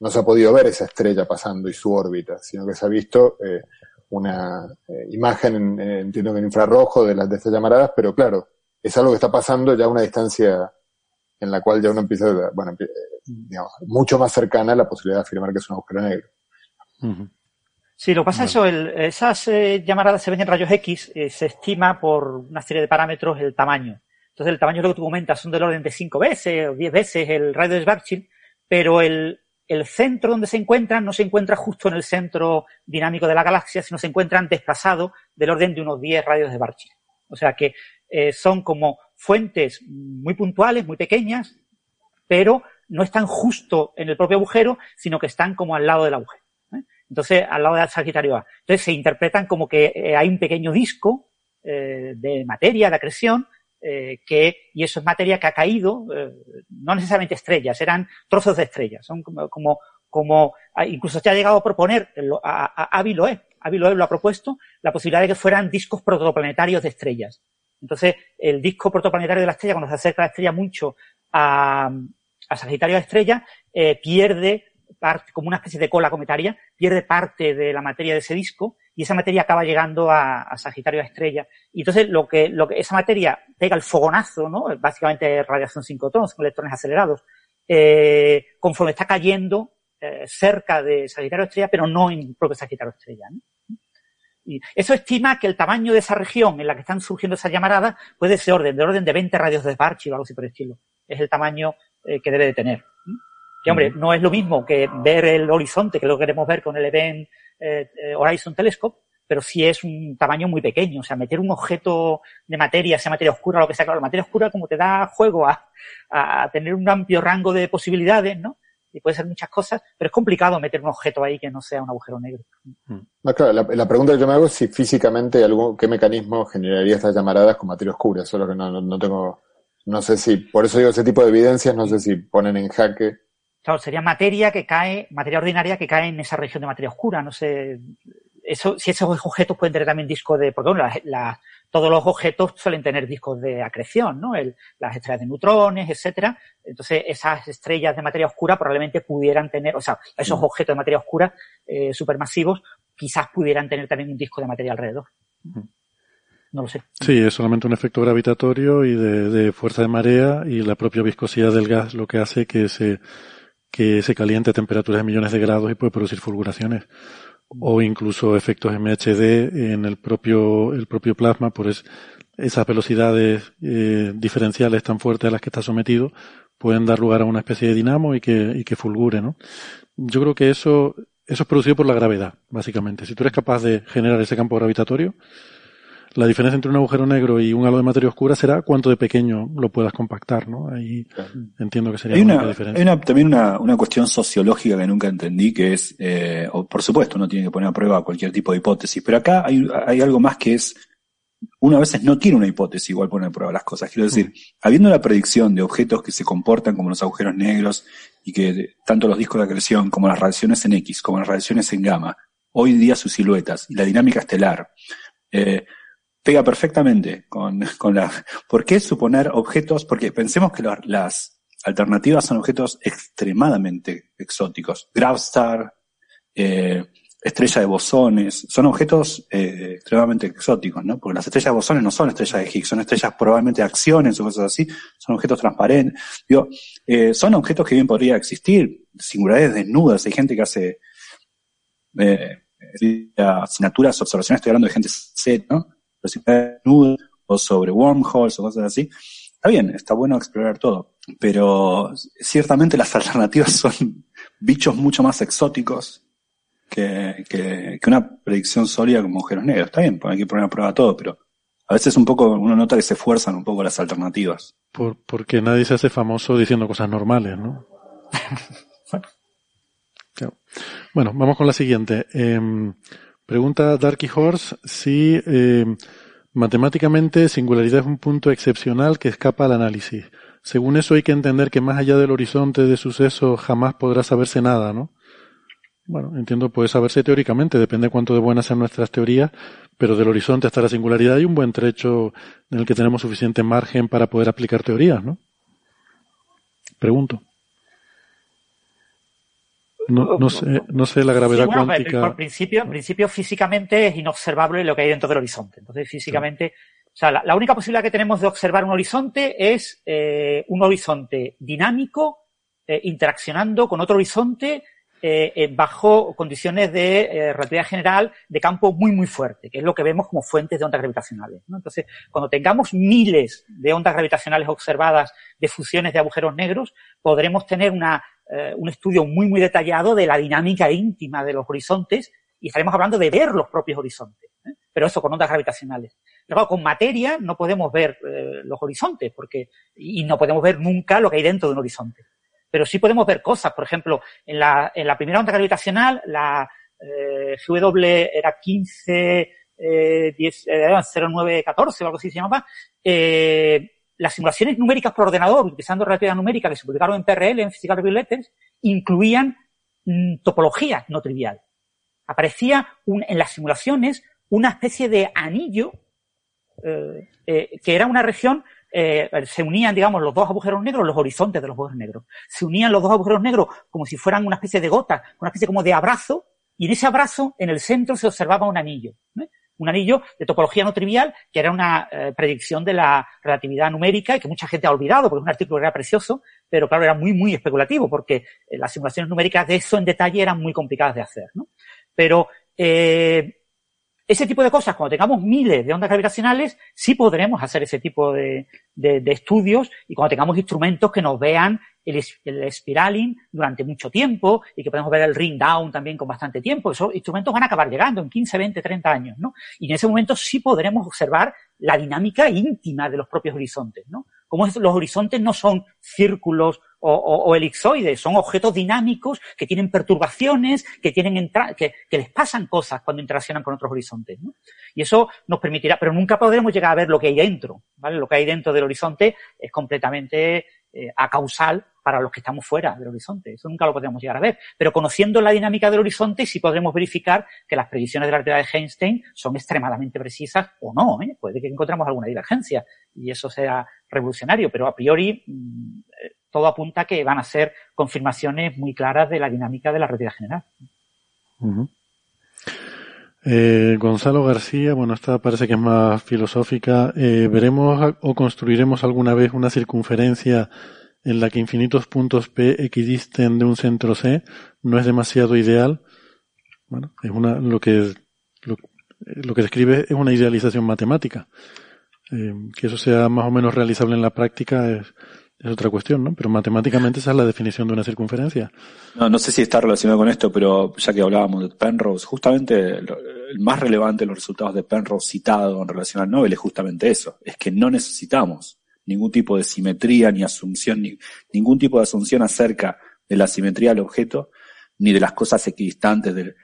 Speaker 6: no se ha podido ver esa estrella pasando y su órbita, sino que se ha visto una eh, imagen, entiendo que en infrarrojo de las de estas llamaradas, pero claro, es algo que está pasando ya a una distancia en la cual ya uno empieza, bueno, eh, digamos, mucho más cercana a la posibilidad de afirmar que es un agujero negro.
Speaker 8: Sí, lo que pasa es eso, esas eh, llamaradas se ven en rayos X, se estima por una serie de parámetros el tamaño. Entonces el tamaño de lo que tú comentas son del orden de 5 veces o 10 veces el radio de Schwarzschild, pero el, el centro donde se encuentran no se encuentra justo en el centro dinámico de la galaxia, sino se encuentran desplazados del orden de unos 10 radios de Schwarzschild. O sea que eh, son como fuentes muy puntuales, muy pequeñas, pero no están justo en el propio agujero, sino que están como al lado del agujero. ¿eh? Entonces, al lado del Sagitario A. Entonces se interpretan como que eh, hay un pequeño disco de materia, de acreción, eh, que, y eso es materia que ha caído, eh, no necesariamente estrellas, eran trozos de estrellas, son como, como, como ah, incluso se ha llegado a proponer, a, a, Loeb, lo ha propuesto, la posibilidad de que fueran discos protoplanetarios de estrellas. Entonces, el disco protoplanetario de la estrella, cuando se acerca la estrella mucho a, a Sagitario de estrella, eh, pierde parte, como una especie de cola cometaria, pierde parte de la materia de ese disco y esa materia acaba llegando a, Sagitario a estrella. Y entonces lo que, lo que esa materia pega el fogonazo, ¿no? Básicamente radiación sincrotrón, con electrones acelerados, eh, conforme está cayendo eh, cerca de Sagitario estrella, pero no en propio Sagitario estrella. Y eso estima que el tamaño de esa región en la que están surgiendo esas llamaradas puede ser orden, de orden de 20 radios de Schwarzschild o algo así por el estilo. Es el tamaño eh, que debe de tener. Que hombre, no es lo mismo que ver el horizonte, que lo queremos ver con el Event eh, eh, Horizon Telescope, pero sí es un tamaño muy pequeño. O sea, meter un objeto de materia, sea materia oscura o lo que sea, claro, la materia oscura como te da juego a, a tener un amplio rango de posibilidades, ¿no? y puede ser muchas cosas, pero es complicado meter un objeto ahí que no sea un agujero negro.
Speaker 6: No, claro, la, pregunta que yo me hago es si físicamente algún, qué mecanismo generaría estas llamaradas con materia oscura, solo que no, no, tengo, no sé si, por eso digo ese tipo de evidencias, no sé si ponen en jaque
Speaker 8: Claro, sería materia que cae, materia ordinaria que cae en esa región de materia oscura. No sé, eso, si esos objetos pueden tener también discos de, porque bueno, todos los objetos suelen tener discos de acreción, ¿no? las estrellas de neutrones, etcétera. Entonces, esas estrellas de materia oscura probablemente pudieran tener, o sea, esos mm. objetos de materia oscura eh, supermasivos quizás pudieran tener también un disco de materia alrededor. No lo sé.
Speaker 2: Sí, es solamente un efecto gravitatorio y de, de fuerza de marea y la propia viscosidad del gas lo que hace que se que se caliente a temperaturas de millones de grados y puede producir fulguraciones o incluso efectos MHD en el propio el propio plasma por esas velocidades eh, diferenciales tan fuertes a las que está sometido pueden dar lugar a una especie de dinamo y que, y que fulgure, ¿no? Yo creo que eso, eso es producido por la gravedad, básicamente. Si tú eres capaz de generar ese campo gravitatorio, la diferencia entre un agujero negro y un halo de materia oscura será cuánto de pequeño lo puedas compactar, ¿no? Ahí entiendo que sería
Speaker 7: hay una, diferencia. Hay también una, una, cuestión sociológica que nunca entendí, que es, eh, o por supuesto, uno tiene que poner a prueba cualquier tipo de hipótesis, pero acá hay, hay algo más que es, uno a veces no tiene una hipótesis igual poner a prueba las cosas. Quiero decir, mm. habiendo la predicción de objetos que se comportan como los agujeros negros y que tanto los discos de acreción como las radiaciones en X, como las radiaciones en gamma, hoy día sus siluetas y la dinámica estelar, eh, pega perfectamente con, *laughs* con la... ¿Por qué suponer objetos? Porque pensemos que las alternativas son objetos extremadamente exóticos. Gravstar, eh, estrella de bosones, son objetos eh, extremadamente exóticos, ¿no? Porque las estrellas de bosones no son estrellas de Higgs, son estrellas probablemente de acciones o cosas así, son objetos transparentes. Digo, eh, son objetos que bien podría existir, singularidades desnudas, hay gente que hace eh, asignaturas, observaciones, estoy hablando de gente set, ¿no? O sobre wormholes o cosas así. Está bien, está bueno explorar todo, pero ciertamente las *laughs* alternativas son bichos mucho más exóticos que, que, una predicción sólida como agujeros negros. Está bien, hay que poner a prueba todo, pero a veces un poco uno nota que se esfuerzan un poco las alternativas.
Speaker 2: Por, porque nadie se hace famoso diciendo cosas normales, ¿no? *laughs* bueno. vamos con la siguiente. Em, Pregunta Darky Horse si eh, matemáticamente singularidad es un punto excepcional que escapa al análisis. Según eso hay que entender que más allá del horizonte de suceso jamás podrá saberse nada, ¿no? Bueno, entiendo, puede saberse teóricamente, depende cuánto de buenas sean nuestras teorías, pero del horizonte hasta la singularidad hay un buen trecho en el que tenemos suficiente margen para poder aplicar teorías, ¿no? Pregunto. No, no, sé, no sé la gravedad cuántica.
Speaker 8: Por principio, en principio, físicamente es inobservable lo que hay dentro del horizonte. Entonces, físicamente, o sea, la, única posibilidad que tenemos de observar un horizonte es eh, un horizonte dinámico eh, interaccionando con otro horizonte eh, bajo condiciones de relatividad general de campo muy, muy fuerte, que es lo que vemos como fuentes de ondas gravitacionales. Entonces, cuando tengamos miles de ondas gravitacionales observadas de fusiones de agujeros negros, podremos tener una eh, un estudio muy, muy detallado de la dinámica íntima de los horizontes y estaremos hablando de ver los propios horizontes, ¿eh? pero eso con ondas gravitacionales. Pero con materia no podemos ver eh, los horizontes porque, y no podemos ver nunca lo que hay dentro de un horizonte. Pero sí podemos ver cosas, por ejemplo, en la, en la primera onda gravitacional, la GW era 15, 10, 0914 o algo así se llamaba, eh, las simulaciones numéricas por ordenador, utilizando relatividad numérica que se publicaron en PRL, en Physical Review Letters, incluían mm, topología no trivial. Aparecía en las simulaciones una especie de anillo eh, eh, que era una región eh, se unían, digamos, los dos agujeros negros, los horizontes de los agujeros negros. Se unían los dos agujeros negros como si fueran una especie de gota, una especie como de abrazo, y en ese abrazo, en el centro, se observaba un anillo un anillo de topología no trivial, que era una eh, predicción de la relatividad numérica y que mucha gente ha olvidado, porque es un artículo que era precioso, pero claro, era muy, muy especulativo, porque eh, las simulaciones numéricas de eso en detalle eran muy complicadas de hacer. Pero, eh, ese tipo de cosas, cuando tengamos miles de ondas gravitacionales, sí podremos hacer ese tipo de, de, estudios y cuando tengamos instrumentos que nos vean el, el spiraling durante mucho tiempo y que podemos ver el ring down también con bastante tiempo. Esos instrumentos van a acabar llegando en 15, 20, 30 años, ¿no? Y en ese momento sí podremos observar la dinámica íntima de los propios horizontes, ¿no? Como los horizontes no son círculos o, o, elipsoides, son objetos dinámicos que tienen perturbaciones, que tienen que, que les pasan cosas cuando interaccionan con otros horizontes, ¿no? Y eso nos permitirá, pero nunca podremos llegar a ver lo que hay dentro, ¿vale? Lo que hay dentro del horizonte es completamente eh, acausal para los que estamos fuera del horizonte. Eso nunca lo podemos llegar a ver. Pero conociendo la dinámica del horizonte, sí podremos verificar que las predicciones de la relatividad de Einstein son extremadamente precisas o no. ¿eh? Puede que encontremos alguna divergencia y eso sea revolucionario, pero a priori mm, eh, todo apunta a que van a ser confirmaciones muy claras de la dinámica de la relatividad general.
Speaker 2: Eh, Gonzalo García, bueno, esta parece que es más filosófica. ¿Veremos o construiremos alguna vez una circunferencia en la que infinitos puntos P equidisten de un centro C no es demasiado ideal. Bueno, es una, lo que, lo, que describe es una idealización matemática. Eh, que eso sea más o menos realizable en la práctica es, otra cuestión, ¿no? Pero matemáticamente esa es la definición de una circunferencia.
Speaker 7: No, no sé si está relacionado con esto, pero ya que hablábamos de Penrose, justamente el más relevante de los resultados de Penrose citado en relación al Nobel es justamente eso, es que no necesitamos ningún tipo de simetría ni asunción, ni, ningún tipo de asunción acerca de la simetría del objeto, ni de las cosas equidistantes de,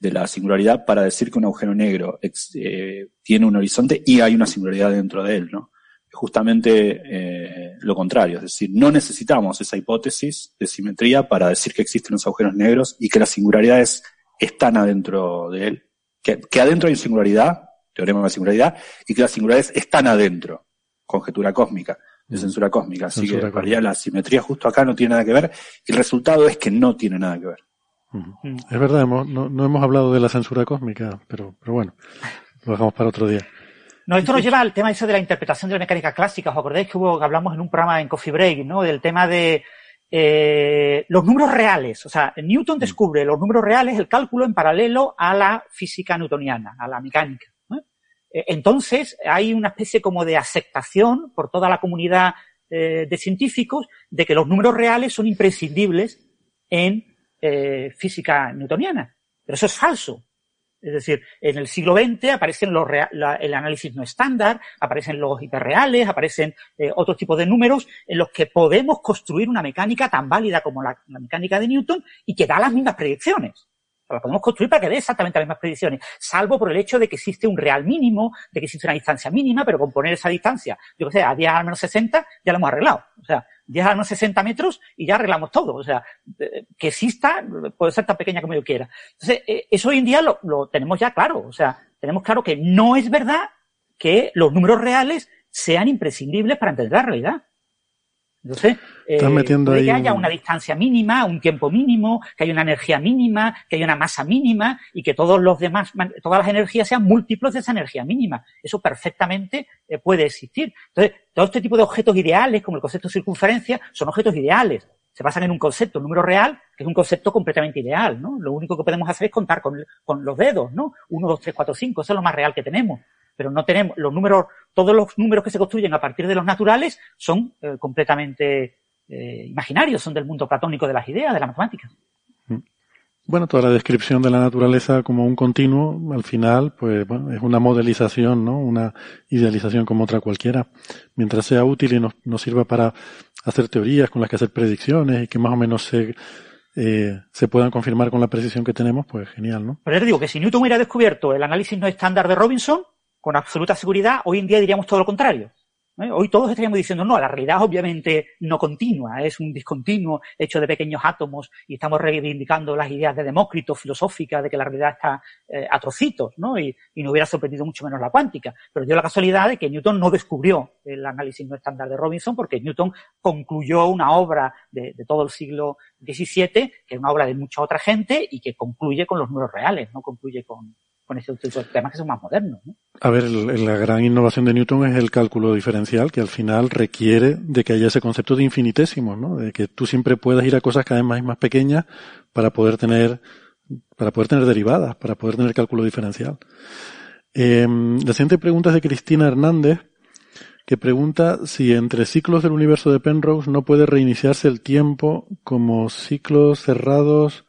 Speaker 7: de la singularidad para decir que un agujero negro eh, tiene un horizonte y hay una singularidad dentro de él, ¿no? justamente eh, lo contrario, es decir, no necesitamos esa hipótesis de simetría para decir que existen los agujeros negros y que las singularidades están adentro de él, que, que adentro hay singularidad, teorema de singularidad, y que las singularidades están adentro, conjetura cósmica, de mm. censura cósmica. Así que en realidad la simetría justo acá no tiene nada que ver, y el resultado es que no tiene nada que ver.
Speaker 2: Es verdad, no, no hemos hablado de la censura cósmica, pero, pero bueno, lo dejamos para otro día.
Speaker 8: No, esto nos lleva al tema ese de la interpretación de la mecánica clásica. ¿Os acordáis que hubo, hablamos en un programa en Coffee Break, ¿no? Del tema de eh, los números reales. O sea, Newton mm. descubre los números reales, el cálculo en paralelo a la física newtoniana, a la mecánica. Eh, entonces, hay una especie como de aceptación por toda la comunidad eh, de científicos de que los números reales son imprescindibles en física newtoniana. Pero eso es falso. Es decir, en el siglo XX aparecen los el análisis no estándar, aparecen los hiperreales, aparecen eh, otros tipos de números en los que podemos construir una mecánica tan válida como la, mecánica de Newton y que da las mismas predicciones. la podemos construir para que dé exactamente las mismas predicciones, salvo por el hecho de que existe un real mínimo, de que existe una distancia mínima, pero con poner esa distancia, yo que sé, a 10 al menos 60, ya lo hemos arreglado. O sea, 10 a menos 60 metros y ya arreglamos todo. O sea, que exista puede ser tan pequeña como yo quiera. Entonces, eh, eso hoy en día lo tenemos ya claro. O sea, tenemos claro que no es verdad que los números reales sean imprescindibles para entender la realidad. Entonces, eh, que haya una distancia mínima, un tiempo mínimo, que haya una energía mínima, que haya una masa mínima y que todos los demás, todas las energías sean múltiplos de esa energía mínima. Eso perfectamente eh, puede existir. Entonces, todo este tipo de objetos ideales, como el concepto de circunferencia, son objetos ideales. Se basan en un concepto, un número real, que es un concepto completamente ideal, ¿no? Lo único que podemos hacer es contar con, con los dedos, ¿no? Uno, dos, tres, cuatro, cinco. Eso es lo más real que tenemos pero no tenemos los números, todos los números que se construyen a partir de los naturales son eh, completamente eh, imaginarios, son del mundo platónico de las ideas, de la matemática.
Speaker 2: Mm. Bueno, toda la descripción de la naturaleza como un continuo, al final, pues bueno, es una modelización, ¿no? Una idealización como otra cualquiera. Mientras sea útil y nos, nos sirva para hacer teorías con las que hacer predicciones y que más o menos se, eh, se puedan confirmar con la precisión que tenemos, pues genial, ¿no?
Speaker 8: Pero les digo que si Newton hubiera descubierto el análisis no estándar de Robinson, con absoluta seguridad, hoy en día diríamos todo lo contrario. ¿eh? Hoy todos estaríamos diciendo, no, la realidad obviamente no continua, es un discontinuo hecho de pequeños átomos y estamos reivindicando las ideas de Demócrito filosóficas de que la realidad está eh, a trocitos, ¿no? Y, y nos hubiera sorprendido mucho menos la cuántica. Pero dio la casualidad de que Newton no descubrió el análisis no estándar de Robinson porque Newton concluyó una obra de, de todo el siglo XVII, que es una obra de mucha otra gente y que concluye con los números reales, no concluye con, con temas que son más modernos. ¿no?
Speaker 2: A ver, la gran innovación de Newton es el cálculo diferencial, que al final requiere de que haya ese concepto de infinitésimo, ¿no? De que tú siempre puedas ir a cosas cada vez más y más pequeñas para poder tener, para poder tener derivadas, para poder tener cálculo diferencial. Eh, la siguiente pregunta es de Cristina Hernández, que pregunta si entre ciclos del universo de Penrose no puede reiniciarse el tiempo como ciclos cerrados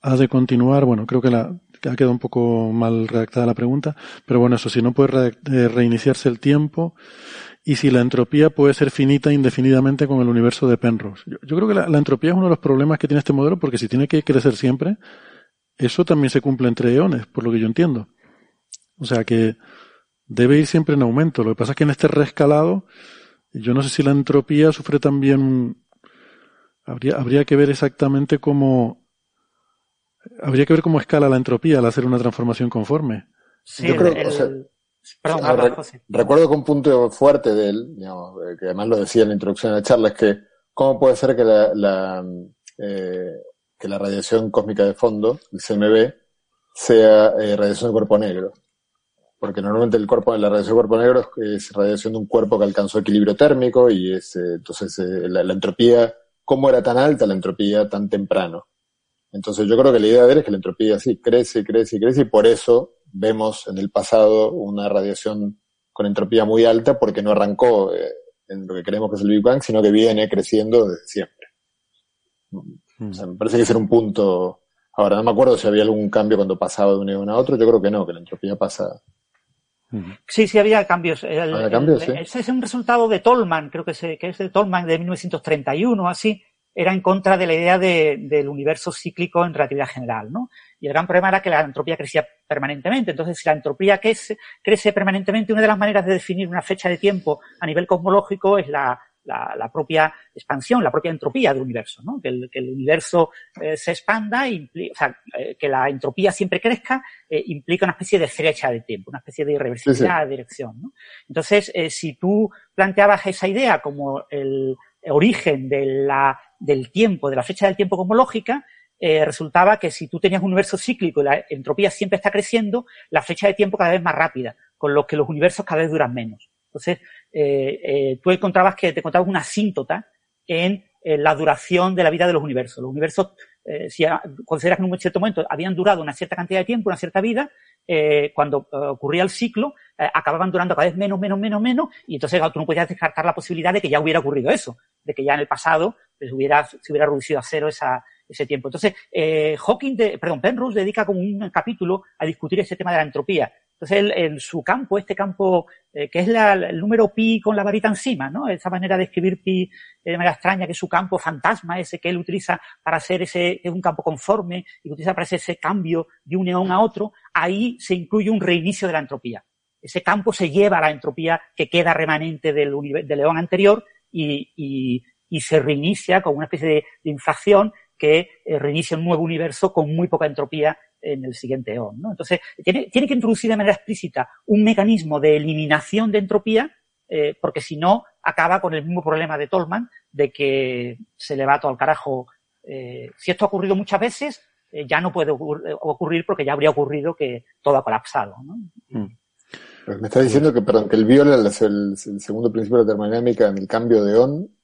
Speaker 2: ha de continuar. Bueno, creo que la, ha quedado un poco mal redactada la pregunta, pero bueno, eso si no puede eh, reiniciarse el tiempo y si la entropía puede ser finita indefinidamente con el universo de Penrose. Yo, creo que la, entropía es uno de los problemas que tiene este modelo porque si tiene que crecer siempre, eso también se cumple entre eones, por lo que yo entiendo. O sea que debe ir siempre en aumento. Lo que pasa es que en este reescalado, yo no sé si la entropía sufre también habría que ver exactamente cómo, Habría que ver cómo escala la entropía al hacer una transformación conforme.
Speaker 6: Yo creo, recuerdo que un punto fuerte de él, digamos, eh, que además lo decía en la introducción de la charla, es que cómo puede ser que la, eh, que la radiación cósmica de fondo, el CMB, sea eh, radiación de cuerpo negro. porque normalmente el cuerpo, la radiación de cuerpo negro es, radiación de un cuerpo que alcanzó equilibrio térmico y es, eh, entonces eh, la, entropía, ¿cómo era tan alta la entropía tan temprano? Entonces yo creo que la idea de ver es que la entropía sí crece, crece, crece y por eso vemos en el pasado una radiación con entropía muy alta porque no arrancó eh, en lo que creemos que es el Big Bang, sino que viene creciendo desde siempre. O sea, me parece que ese era un punto. Ahora, no me acuerdo si había algún cambio cuando pasaba de un eón a otro. Yo creo que no, que la entropía pasa.
Speaker 8: Sí, sí, había cambios. Ese es un resultado de Tolman, creo que, que es de Tolman de 1931, así. Era en contra de la idea del universo cíclico en relatividad general, ¿no? Y el gran problema era que la entropía crecía permanentemente. Entonces, si la entropía crece, crece permanentemente, una de las maneras de definir una fecha de tiempo a nivel cosmológico es la, la, propia expansión, la propia entropía del universo, ¿no? Que el, que el universo eh, se expanda, o sea, eh, que la entropía siempre crezca, eh, implica una especie de fecha de tiempo, una especie de irreversibilidad de dirección, ¿no? Entonces, si tú planteabas esa idea como el origen de la, del tiempo, de la fecha del tiempo cosmológica, resultaba que si tú tenías un universo cíclico y la entropía siempre está creciendo, la fecha de tiempo cada vez más rápida, con lo que los universos cada vez duran menos. Entonces, eh, eh, tú encontrabas que te encontrabas una asíntota en la duración de la vida de los universos. Los universos, eh, si consideras que en un cierto momento habían durado una cierta cantidad de tiempo, una cierta vida, cuando ocurría el ciclo, acababan durando cada vez menos, menos, menos, menos, y entonces tú no podías descartar la posibilidad de que ya hubiera ocurrido eso, de que ya en el pasado pues, hubiera, se hubiera reducido a cero esa, ese tiempo. Entonces, Hawking, de, perdón, Penrose dedica como un capítulo a discutir ese tema de la entropía. Entonces, en su campo, este campo, eh, que es el número pi con la varita encima, ¿no? Esa manera de escribir pi de manera extraña, que es su campo fantasma, ese que él utiliza para hacer ese, es un campo conforme, y que utiliza para hacer ese cambio de un neón a otro, ahí se incluye un reinicio de la entropía. Ese campo se lleva a la entropía que queda remanente del, del león anterior y, se reinicia con una especie de, de inflación que eh, reinicia un nuevo universo con muy poca entropía en el siguiente eón. ¿no? Entonces, tiene, tiene, que introducir de manera explícita un mecanismo de eliminación de entropía, eh, porque si no, acaba con el mismo problema de Tolman, de que se le va todo al carajo. Eh, si esto ha ocurrido muchas veces, eh, ya no puede ocurrir porque ya habría ocurrido que todo ha colapsado. ¿no?
Speaker 6: Mm. me está diciendo que, perdón, que el viola es el, segundo principio de la termodinámica en el cambio de on.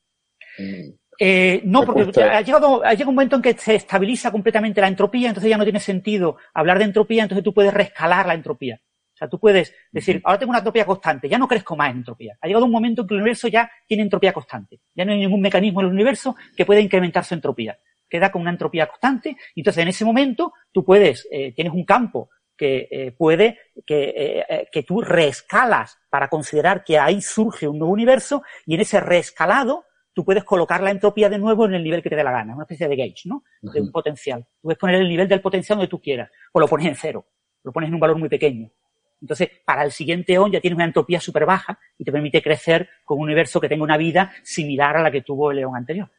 Speaker 8: Eh, no, porque ha llegado, ha llegado un momento en que se estabiliza completamente la entropía, entonces ya no tiene sentido hablar de entropía, entonces tú puedes reescalar la entropía. O sea, tú puedes decir, ahora tengo una entropía constante, ya no crezco más en entropía. Ha llegado un momento en que el universo ya tiene entropía constante. Ya no hay ningún mecanismo en el universo que pueda incrementar su entropía. Queda con una entropía constante, y entonces en ese momento tú puedes, eh, tienes un campo que eh, puede, que, eh, que tú reescalas para considerar que ahí surge un nuevo universo, y en ese reescalado tú puedes colocar la entropía de nuevo en el nivel que te dé la gana, una especie de gauge, ¿no? De un potencial. Tú puedes poner el nivel del potencial donde tú quieras, o lo pones en cero, lo pones en un valor muy pequeño. Entonces, para el siguiente on ya tienes una entropía súper baja y te permite crecer con un universo que tenga una vida similar a la que tuvo el león anterior.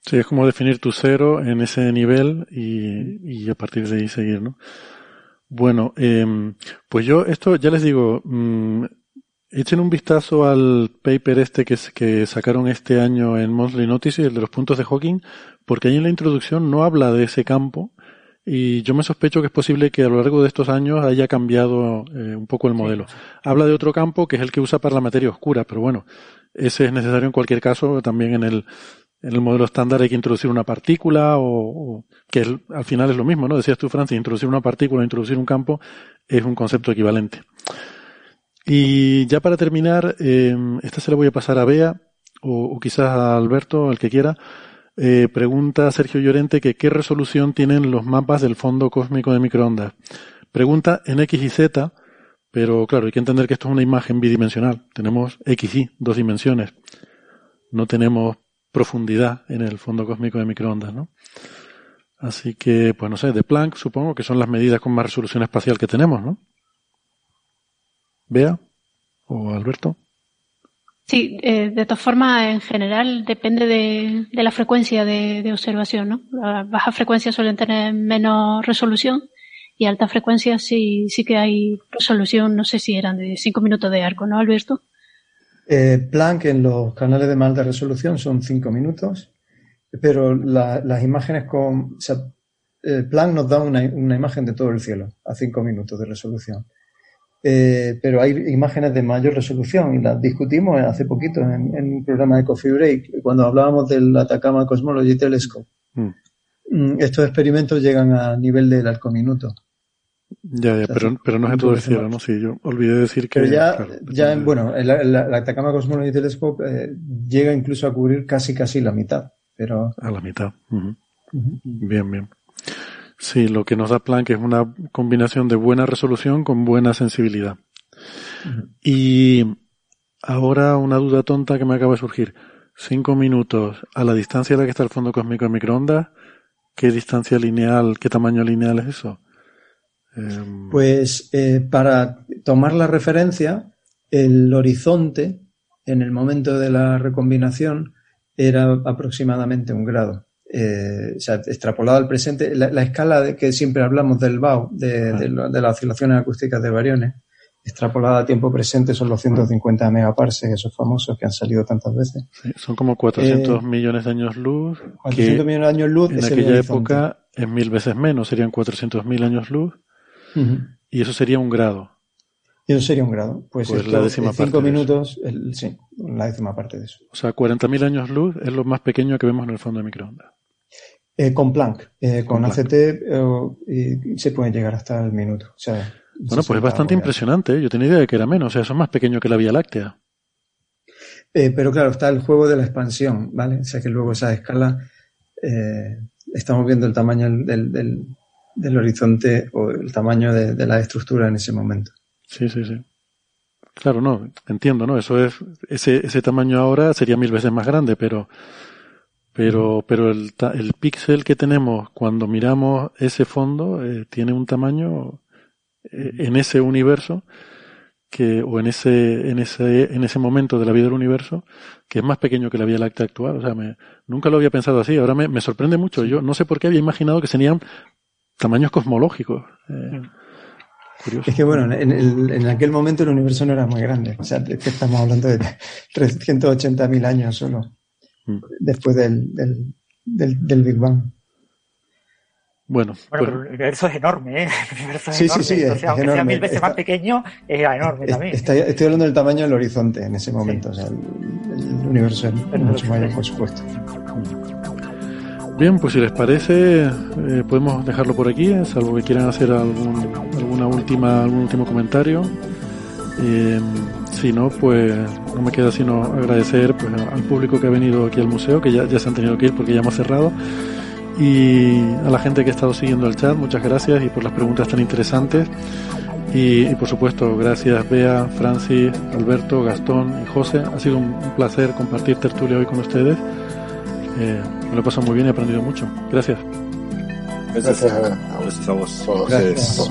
Speaker 2: Sí, es como definir tu cero en ese nivel y, a partir de ahí seguir, ¿no? Bueno, em, pues yo esto ya les digo, mm, Echen un vistazo al paper este que, que sacaron este año en Monthly Notices, el de los puntos de Hawking, porque ahí en la introducción no habla de ese campo y yo me sospecho que es posible que a lo largo de estos años haya cambiado eh, un poco el modelo. Habla de otro campo que es el que usa para la materia oscura, pero bueno, ese es necesario en cualquier caso. También en el, en el modelo estándar hay que introducir una partícula o, que al final es lo mismo, ¿no? Decías tú, Francis, introducir una partícula, introducir un campo es un concepto equivalente. Y ya para terminar, eh, esta se la voy a pasar a Bea o, quizás a Alberto, el que quiera. Eh, pregunta Sergio Llorente que qué resolución tienen los mapas del fondo cósmico de microondas. Pregunta en X y Z, pero claro, hay que entender que esto es una imagen bidimensional. Tenemos X y, dos dimensiones. No tenemos profundidad en el fondo cósmico de microondas, ¿no? Así que, pues no sé, de Planck supongo que son las medidas con más resolución espacial que tenemos, ¿no? Bea o Alberto.
Speaker 9: Sí, eh, de todas formas, en general depende de, la frecuencia de, observación, ¿no? Las bajas frecuencias suelen tener menos resolución y alta frecuencia sí, sí que hay resolución, no sé si eran de 5 minutos de arco, ¿no, Alberto?
Speaker 10: Eh, Planck en los canales de más alta resolución son 5 minutos, pero las imágenes con... O sea, Planck nos da una, una, imagen de todo el cielo a 5 minutos de resolución. Eh, pero hay imágenes de mayor resolución y las discutimos hace poquito en, un programa de Coffee Break, cuando hablábamos del Atacama Cosmology Telescope. Mm. Mm, estos experimentos llegan a nivel del arco minuto.
Speaker 2: Ya, ya, pero, pero no es todo el cielo, ¿no? Sí, yo olvidé decir que...
Speaker 10: Pero ya, ya bueno, el, Atacama Cosmology Telescope eh, llega incluso a cubrir casi, casi la mitad, pero...
Speaker 2: A la mitad. Bien, bien. Sí, lo que nos da Planck es una combinación de buena resolución con buena sensibilidad. Y ahora una duda tonta que me acaba de surgir. Cinco minutos a la distancia a la que está el fondo cósmico de microondas, ¿qué distancia lineal, qué tamaño lineal es eso?
Speaker 10: Em, pues eh, para tomar la referencia, el horizonte en el momento de la recombinación era aproximadamente un grado eh, o sea, extrapolado al presente, la, escala de que siempre hablamos del BAU, de, de, las oscilaciones acústicas de variones, extrapolada a tiempo presente son los 150 megaparsecs, esos famosos que han salido tantas veces.
Speaker 2: son como 400 eh, millones de años luz.
Speaker 10: 400 millones de años luz.
Speaker 2: En aquella época es mil veces menos, serían 400 mil años luz. Y eso sería un grado.
Speaker 10: Y eso sería un grado. Pues, pues la décima parte. Cinco minutos, sí, la décima parte de eso.
Speaker 2: O sea, 40.000 años luz es lo más pequeño que vemos en el fondo de microondas.
Speaker 10: Eh, con Planck, eh, con, ACT eh, se puede llegar hasta el minuto.
Speaker 2: bueno, pues es bastante impresionante. Yo tenía idea de que era menos. O sea, es más pequeño que la Vía Láctea.
Speaker 10: pero claro, está el juego de la expansión, ¿vale? O sea que luego esa escala, estamos viendo el tamaño del, del, horizonte o el tamaño de, la estructura en ese momento.
Speaker 2: Sí, sí, sí. Claro, no, entiendo, ¿no? Eso es, ese, ese tamaño ahora sería mil veces más grande, pero pero, pero el, el píxel que tenemos cuando miramos ese fondo eh, tiene un tamaño eh, en ese universo que, o en ese, en ese, en ese momento de la vida del universo, que es más pequeño que la Vía Láctea actual. O sea, me, nunca lo había pensado así. Ahora me, me sorprende mucho. Yo no sé por qué había imaginado que serían tamaños cosmológicos. Eh,
Speaker 10: es que bueno, en, el, en, aquel momento el universo no era muy grande. O sea, que estamos hablando de 380.000 años solo. Mm. después del, del, del, Big Bang.
Speaker 2: Bueno,
Speaker 8: bueno pero el universo es enorme, ¿eh? *laughs* El universo es sí, enorme. sí, sí, es, aunque sea mil veces más pequeño, es enorme también.
Speaker 10: estoy hablando del tamaño del horizonte en ese momento. O sea, el, universo es mucho mayor, por supuesto.
Speaker 2: Bien, pues si les parece, eh, podemos dejarlo por aquí, salvo que quieran hacer algún, alguna última, algún último comentario. Eh, si no, pues no me queda sino agradecer pues, al público que ha venido aquí al museo, que ya, ya se han tenido que ir porque ya hemos cerrado. Y a la gente que ha estado siguiendo el chat, muchas gracias y por las preguntas tan interesantes. Y, por supuesto, gracias Bea, Francis, Alberto, Gastón y José. Ha sido un, placer compartir tertulia hoy con ustedes. Eh, me lo he pasado muy bien y he aprendido mucho. Gracias.
Speaker 6: Gracias a, vos. Gracias.